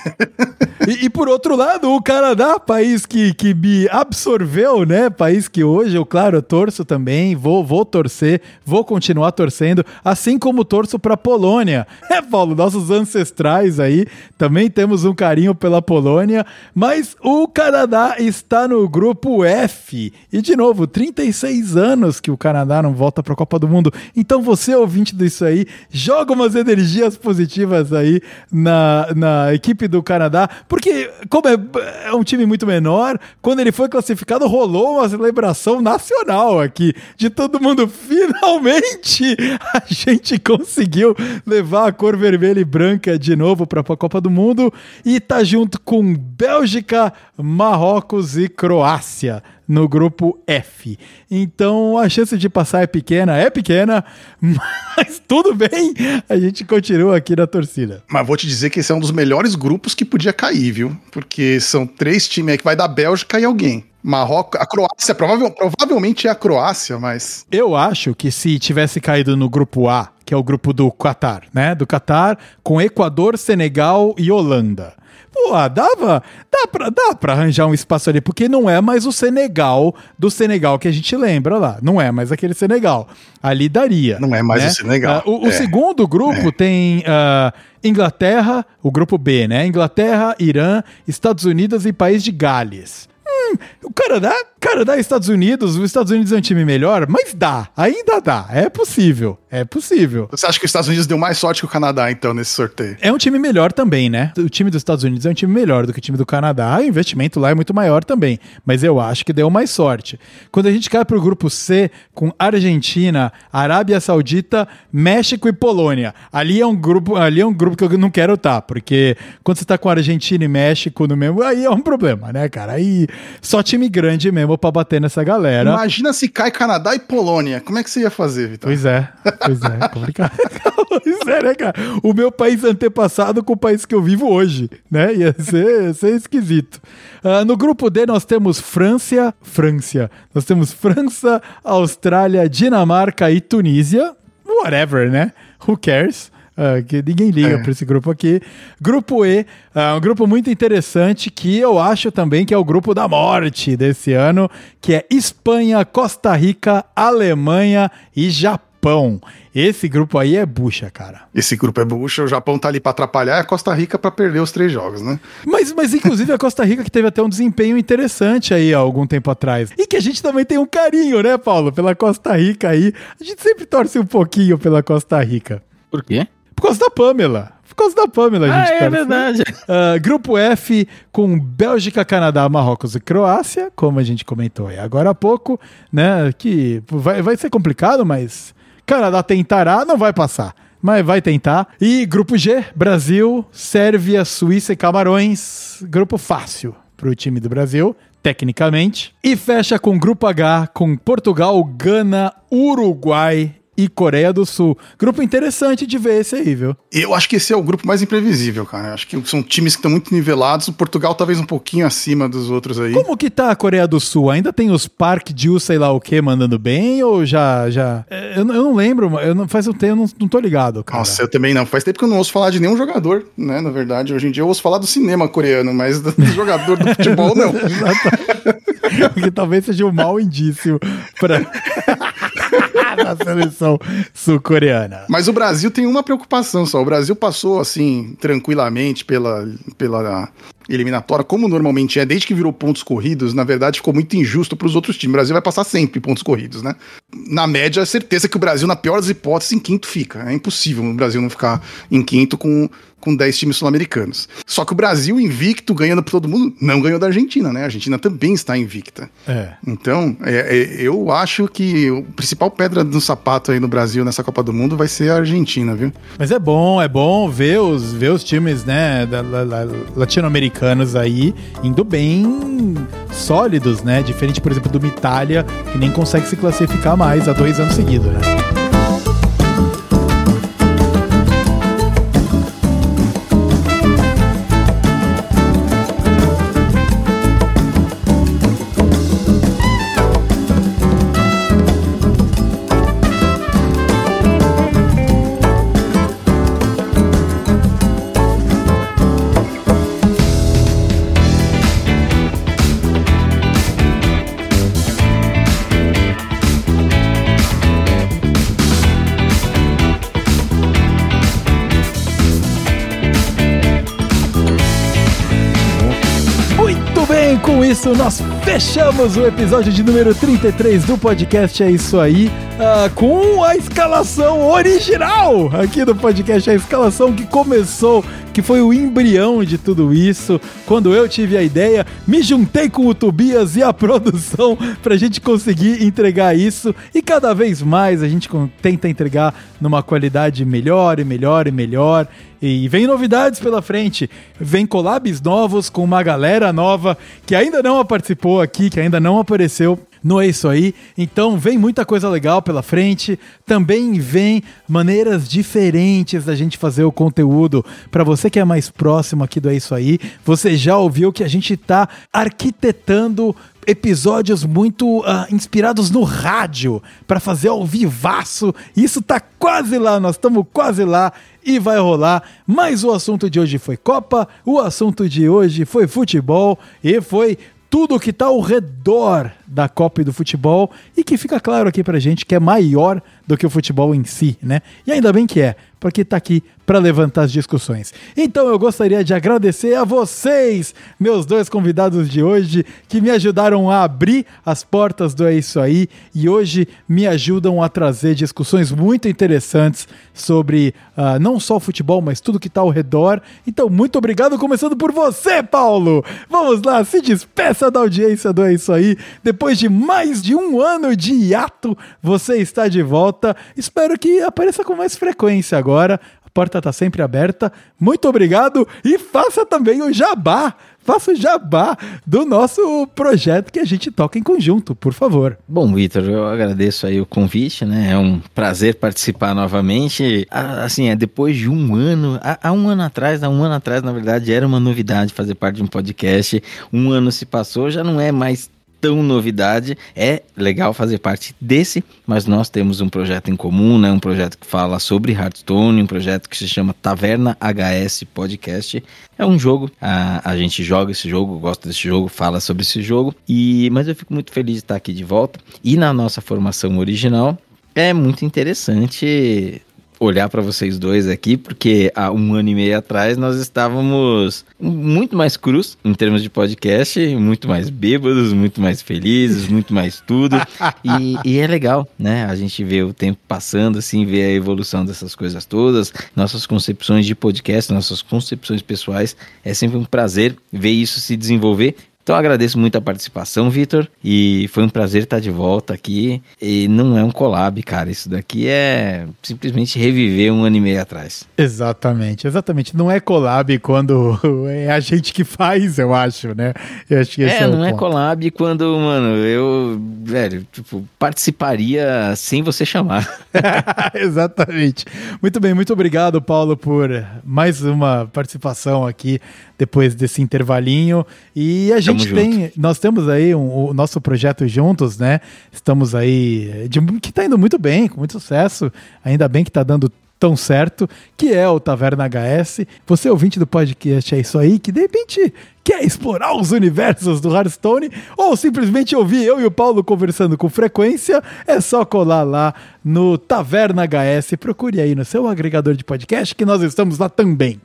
E, e por outro lado, o Canadá, país que, que me absorveu, né? País que hoje eu, claro, eu torço também, vou, vou torcer, vou continuar torcendo, assim como torço pra Polônia. [laughs] É, Paulo, nossos ancestrais aí, também temos um carinho pela Polônia, mas o Canadá está no grupo F. E de novo, 36 anos que o Canadá não volta pra Copa do Mundo. Então você, ouvinte disso aí, joga umas energias positivas aí na, na equipe do Canadá, porque como é, é um time muito menor, quando ele foi classificado rolou uma celebração nacional aqui, de todo mundo, finalmente a gente conseguiu levar a cor vermelha e branca de novo para a Copa do Mundo e tá junto com Bélgica, Marrocos e Croácia no grupo F. Então a chance de passar é pequena, é pequena, [laughs] mas tudo bem, a gente continua aqui na torcida. Mas vou te dizer que esse é um dos melhores grupos que podia cair, viu? Porque são três times aí que vai da Bélgica e alguém. Marrocos, a Croácia, provavel, provavelmente é a Croácia, mas. Eu acho que se tivesse caído no grupo A, que é o grupo do Qatar, né? Do Qatar, com Equador, Senegal e Holanda. Pô, dava, dá pra, dá pra arranjar um espaço ali, porque não é mais o Senegal do Senegal que a gente lembra lá. Não é mais aquele Senegal. Ali daria. Não é mais né? o Senegal. Ah, o, o É. segundo grupo tem ah, Inglaterra, o grupo B, né? Inglaterra, Irã, Estados Unidos e País de Gales. Hum, o Canadá, Canadá e Estados Unidos, os Estados Unidos é um time melhor, mas dá, ainda dá, é possível, é possível. Você acha que os Estados Unidos deu mais sorte que o Canadá, então, nesse sorteio? É um time melhor também, né? O time dos Estados Unidos é um time melhor do que o time do Canadá. O investimento lá é muito maior também. Mas eu acho que deu mais sorte. Quando a gente cai pro grupo C, com Argentina, Arábia Saudita, México e Polônia. Ali é um grupo, ali é um grupo que eu não quero estar, porque quando você tá com Argentina e México no mesmo, aí é um problema, né, cara? Aí só time grande mesmo pra bater nessa galera. Imagina se cai Canadá e Polônia. Como é que você ia fazer, Vitor? Pois é, pois é, [laughs] complicado. [laughs] pois é, né, cara? O meu país antepassado com o país que eu vivo hoje, né? Ia ser, ia ser esquisito. Ah, no grupo D nós temos França, França. Nós temos França, Austrália, Dinamarca e Tunísia. Whatever, né? Who cares? Ah, que ninguém liga É. para esse grupo aqui. Grupo E, ah, um grupo muito interessante que eu acho também que é o grupo da morte desse ano, que é Espanha, Costa Rica, Alemanha e Japão. Esse grupo aí é bucha, cara. Esse grupo é bucha, o Japão tá ali pra atrapalhar e a Costa Rica pra perder os três jogos, né? Mas, mas inclusive a Costa Rica que teve até um desempenho interessante aí há algum tempo atrás. E que a gente também tem um carinho, né, Paulo, pela Costa Rica aí. A gente sempre torce um pouquinho pela Costa Rica. Por quê? Por causa da Pamela. Por causa da Pamela, a Ah, gente é torce. verdade. Ah, grupo F com Bélgica, Canadá, Marrocos e Croácia, como a gente comentou aí agora há pouco, né? Que vai, vai ser complicado, mas Canadá tentará, não vai passar. Mas vai tentar. E grupo G, Brasil, Sérvia, Suíça e Camarões. Grupo fácil para o time do Brasil, tecnicamente. E fecha com grupo H, com Portugal, Gana, Uruguai e Coreia do Sul. Grupo interessante de ver esse aí, viu? Eu acho que esse é o grupo mais imprevisível, cara. Acho que são times que estão muito nivelados. O Portugal talvez um pouquinho acima dos outros aí. Como que tá a Coreia do Sul? Ainda tem os Park Jill, sei lá o que, mandando bem? Ou já. já... É, Eu, não- eu não lembro, eu não, faz um tempo, eu não, não tô ligado, cara. Nossa, eu também não. Faz tempo que eu não ouço falar de nenhum jogador, né? Na verdade, hoje em dia eu ouço falar do cinema coreano, mas do jogador do futebol, não. [laughs] Porque talvez seja um mau indício pra. [laughs] [laughs] da seleção sul-coreana. Mas o Brasil tem uma preocupação só. O Brasil passou assim tranquilamente pela, pela eliminatória, como normalmente é, desde que virou pontos corridos, na verdade ficou muito injusto para os outros times. O Brasil vai passar sempre pontos corridos, né? Na média, é certeza que o Brasil, na pior das hipóteses, em quinto fica. É impossível o Brasil não ficar em quinto com com 10 times sul-americanos. Só que o Brasil, invicto, ganhando por todo mundo, não ganhou da Argentina, né? A Argentina também está invicta. É. Então, é, é, eu acho que o principal pedra do sapato aí no Brasil nessa Copa do Mundo vai ser a Argentina, viu? Mas é bom, é bom ver os, ver os times, né, latino-americanos aí indo bem sólidos, né? Diferente, por exemplo, do Itália, que nem consegue se classificar mais há dois anos seguidos, né? Isso, nós fechamos o episódio de número 33 do podcast É Isso Aí, uh, com a escalação original aqui do podcast, a escalação que começou, que foi o embrião de tudo isso. Quando eu tive a ideia, me juntei com o Tobias e a produção [laughs] pra gente conseguir entregar isso. E cada vez mais a gente tenta entregar numa qualidade melhor e melhor e melhor. E vem novidades pela frente, vem collabs novos com uma galera nova que ainda não participou aqui, que ainda não apareceu no É Isso Aí. Então vem muita coisa legal pela frente. Também vem maneiras diferentes da gente fazer o conteúdo. Para você que é mais próximo aqui do É Isso Aí, você já ouviu que a gente está arquitetando episódios muito uh, inspirados no rádio para fazer ao vivaço. Isso tá quase lá, nós estamos quase lá e vai rolar. Mas o assunto de hoje foi Copa, o assunto de hoje foi futebol e foi tudo que está ao redor da Copa e do futebol e que fica claro aqui pra gente que é maior do que o futebol em si, né? E ainda bem que é, porque está aqui para levantar as discussões. Então eu gostaria de agradecer a vocês, meus dois convidados de hoje, que me ajudaram a abrir as portas do É Isso Aí e hoje me ajudam a trazer discussões muito interessantes sobre uh, não só o futebol, mas tudo que está ao redor. Então, muito obrigado, começando por você, Paulo! Vamos lá, se despeça da audiência do É Isso Aí. Depois de mais de um ano de hiato, você está de volta. Espero que apareça com mais frequência agora porta está sempre aberta. Muito obrigado e faça também o jabá. Faça o jabá do nosso projeto que a gente toca em conjunto, por favor. Bom, Vitor, eu agradeço aí o convite, né? É um prazer participar novamente. Assim, é depois de um ano, há, um ano atrás, há um ano atrás, na verdade, era uma novidade fazer parte de um podcast. Um ano se passou, já não é mais tão novidade. É legal fazer parte desse, mas nós temos um projeto em comum, né? Um projeto que fala sobre Hearthstone, um projeto que se chama Taverna HS Podcast. É um jogo, a, a gente joga esse jogo, gosta desse jogo, fala sobre esse jogo. E mas eu fico muito feliz de estar aqui de volta. E na nossa formação original é muito interessante olhar para vocês dois aqui, porque há um ano e meio atrás nós estávamos muito mais cruz em termos de podcast, muito mais bêbados, muito mais felizes, muito mais tudo. [laughs] E, e, é legal, né? A gente vê o tempo passando, assim, ver a evolução dessas coisas todas, nossas concepções de podcast, nossas concepções pessoais. É sempre um prazer ver isso se desenvolver então agradeço muito a participação, Vitor, e foi um prazer estar de volta aqui. E não é um collab, cara, isso daqui é simplesmente reviver um ano e meio atrás. Exatamente, exatamente. Não é collab quando [laughs] é a gente que faz, eu acho, né? Eu acho que é, é não é collab quando, mano, eu, velho, tipo, participaria sem você chamar. [laughs] [laughs] exatamente. Muito bem, muito obrigado, Paulo, por mais uma participação aqui depois desse intervalinho. E a gente tem, nós temos aí um, o nosso projeto juntos, né? Estamos aí, de, que está indo muito bem, com muito sucesso. Ainda bem que está dando tão certo, que é o Taverna HS. Você ouvinte do podcast é isso aí, que de repente quer explorar os universos do Hearthstone ou simplesmente ouvir eu e o Paulo conversando com frequência, é só colar lá no Taverna HS. Procure aí no seu agregador de podcast que nós estamos lá também.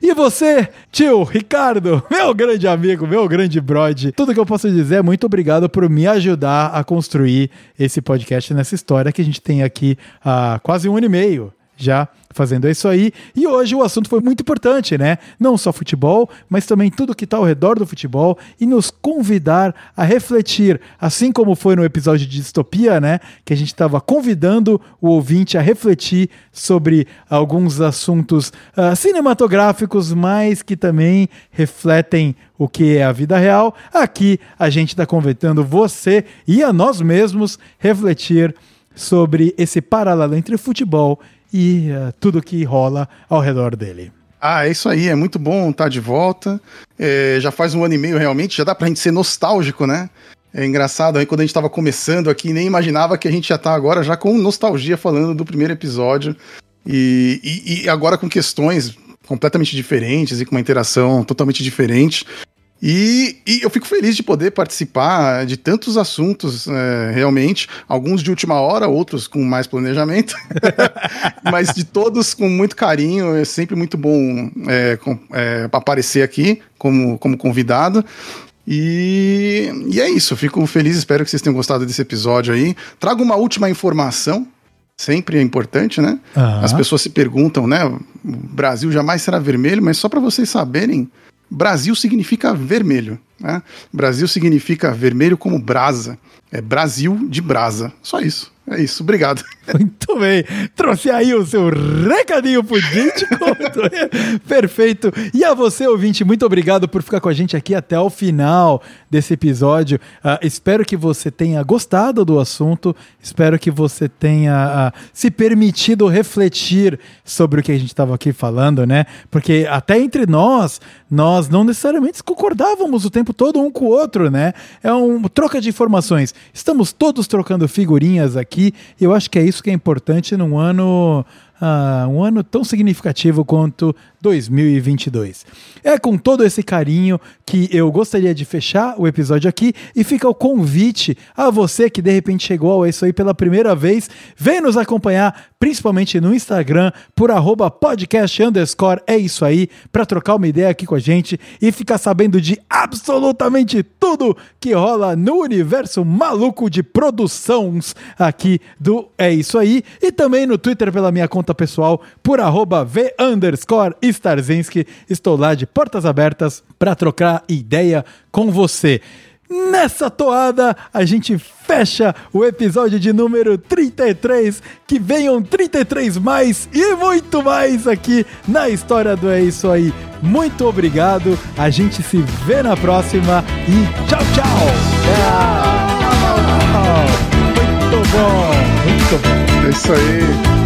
E você, tio Ricardo, [laughs] meu grande amigo, meu grande brode, tudo que eu posso dizer é muito obrigado por me ajudar a construir esse podcast nessa história que a gente tem aqui há quase um ano e meio já fazendo isso aí. E hoje o assunto foi muito importante, né? Não só futebol, mas também tudo que está ao redor do futebol e nos convidar a refletir, assim como foi no episódio de distopia, né? Que a gente estava convidando o ouvinte a refletir sobre alguns assuntos uh, cinematográficos, mas que também refletem o que é a vida real. Aqui a gente está convidando você e a nós mesmos refletir sobre esse paralelo entre futebol e uh, tudo que rola ao redor dele. Ah, é isso aí, é muito bom estar de volta. É, já faz um ano e meio realmente, já dá pra gente ser nostálgico, né? É engraçado, aí quando a gente estava começando aqui, nem imaginava que a gente já tá agora já com nostalgia falando do primeiro episódio. E, e, e agora com questões completamente diferentes e com uma interação totalmente diferente. E, e, eu fico feliz de poder participar de tantos assuntos, é, realmente. Alguns de última hora, outros com mais planejamento. [laughs] Mas de todos com muito carinho. É sempre muito bom é, com, é, aparecer aqui como, como convidado. E, e é isso. Fico feliz. Espero que vocês tenham gostado desse episódio aí. Trago uma última informação sempre é importante, né? Uhum. As pessoas se perguntam, né? O Brasil jamais será vermelho, mas só para vocês saberem, Brasil significa vermelho. Né? Brasil significa vermelho como brasa. É Brasil de brasa. Só isso. É isso, obrigado. [laughs] Muito bem. Trouxe aí o seu recadinho político. [laughs] Perfeito. E a você, ouvinte, muito obrigado por ficar com a gente aqui até o final desse episódio. Uh, espero que você tenha gostado do assunto. Espero que você tenha uh, se permitido refletir sobre o que a gente estava aqui falando, né? Porque até entre nós, nós não necessariamente concordávamos o tempo todo um com o outro, né? É uma troca de informações. Estamos todos trocando figurinhas aqui aqui. Eu acho que é isso que é importante num ano, uh, um ano tão significativo quanto 2022. É com todo esse carinho que eu gostaria de fechar o episódio aqui e fica o convite a você que de repente chegou a isso aí pela primeira vez, vem nos acompanhar, principalmente no Instagram, por arroba podcast underscore, é isso aí, para trocar uma ideia aqui com a gente e ficar sabendo de absolutamente tudo que rola no universo maluco de produções aqui do É Isso Aí e também no Twitter pela minha conta pessoal, por arroba v underscore Starzinski. Estou lá de portas abertas para trocar ideia com você. Nessa toada, a gente fecha o episódio de número 33. Que venham 33 mais e muito mais aqui na história do É Isso Aí. Muito obrigado, a gente se vê na próxima e tchau, tchau! Tchau! Muito bom, muito bom. É isso aí.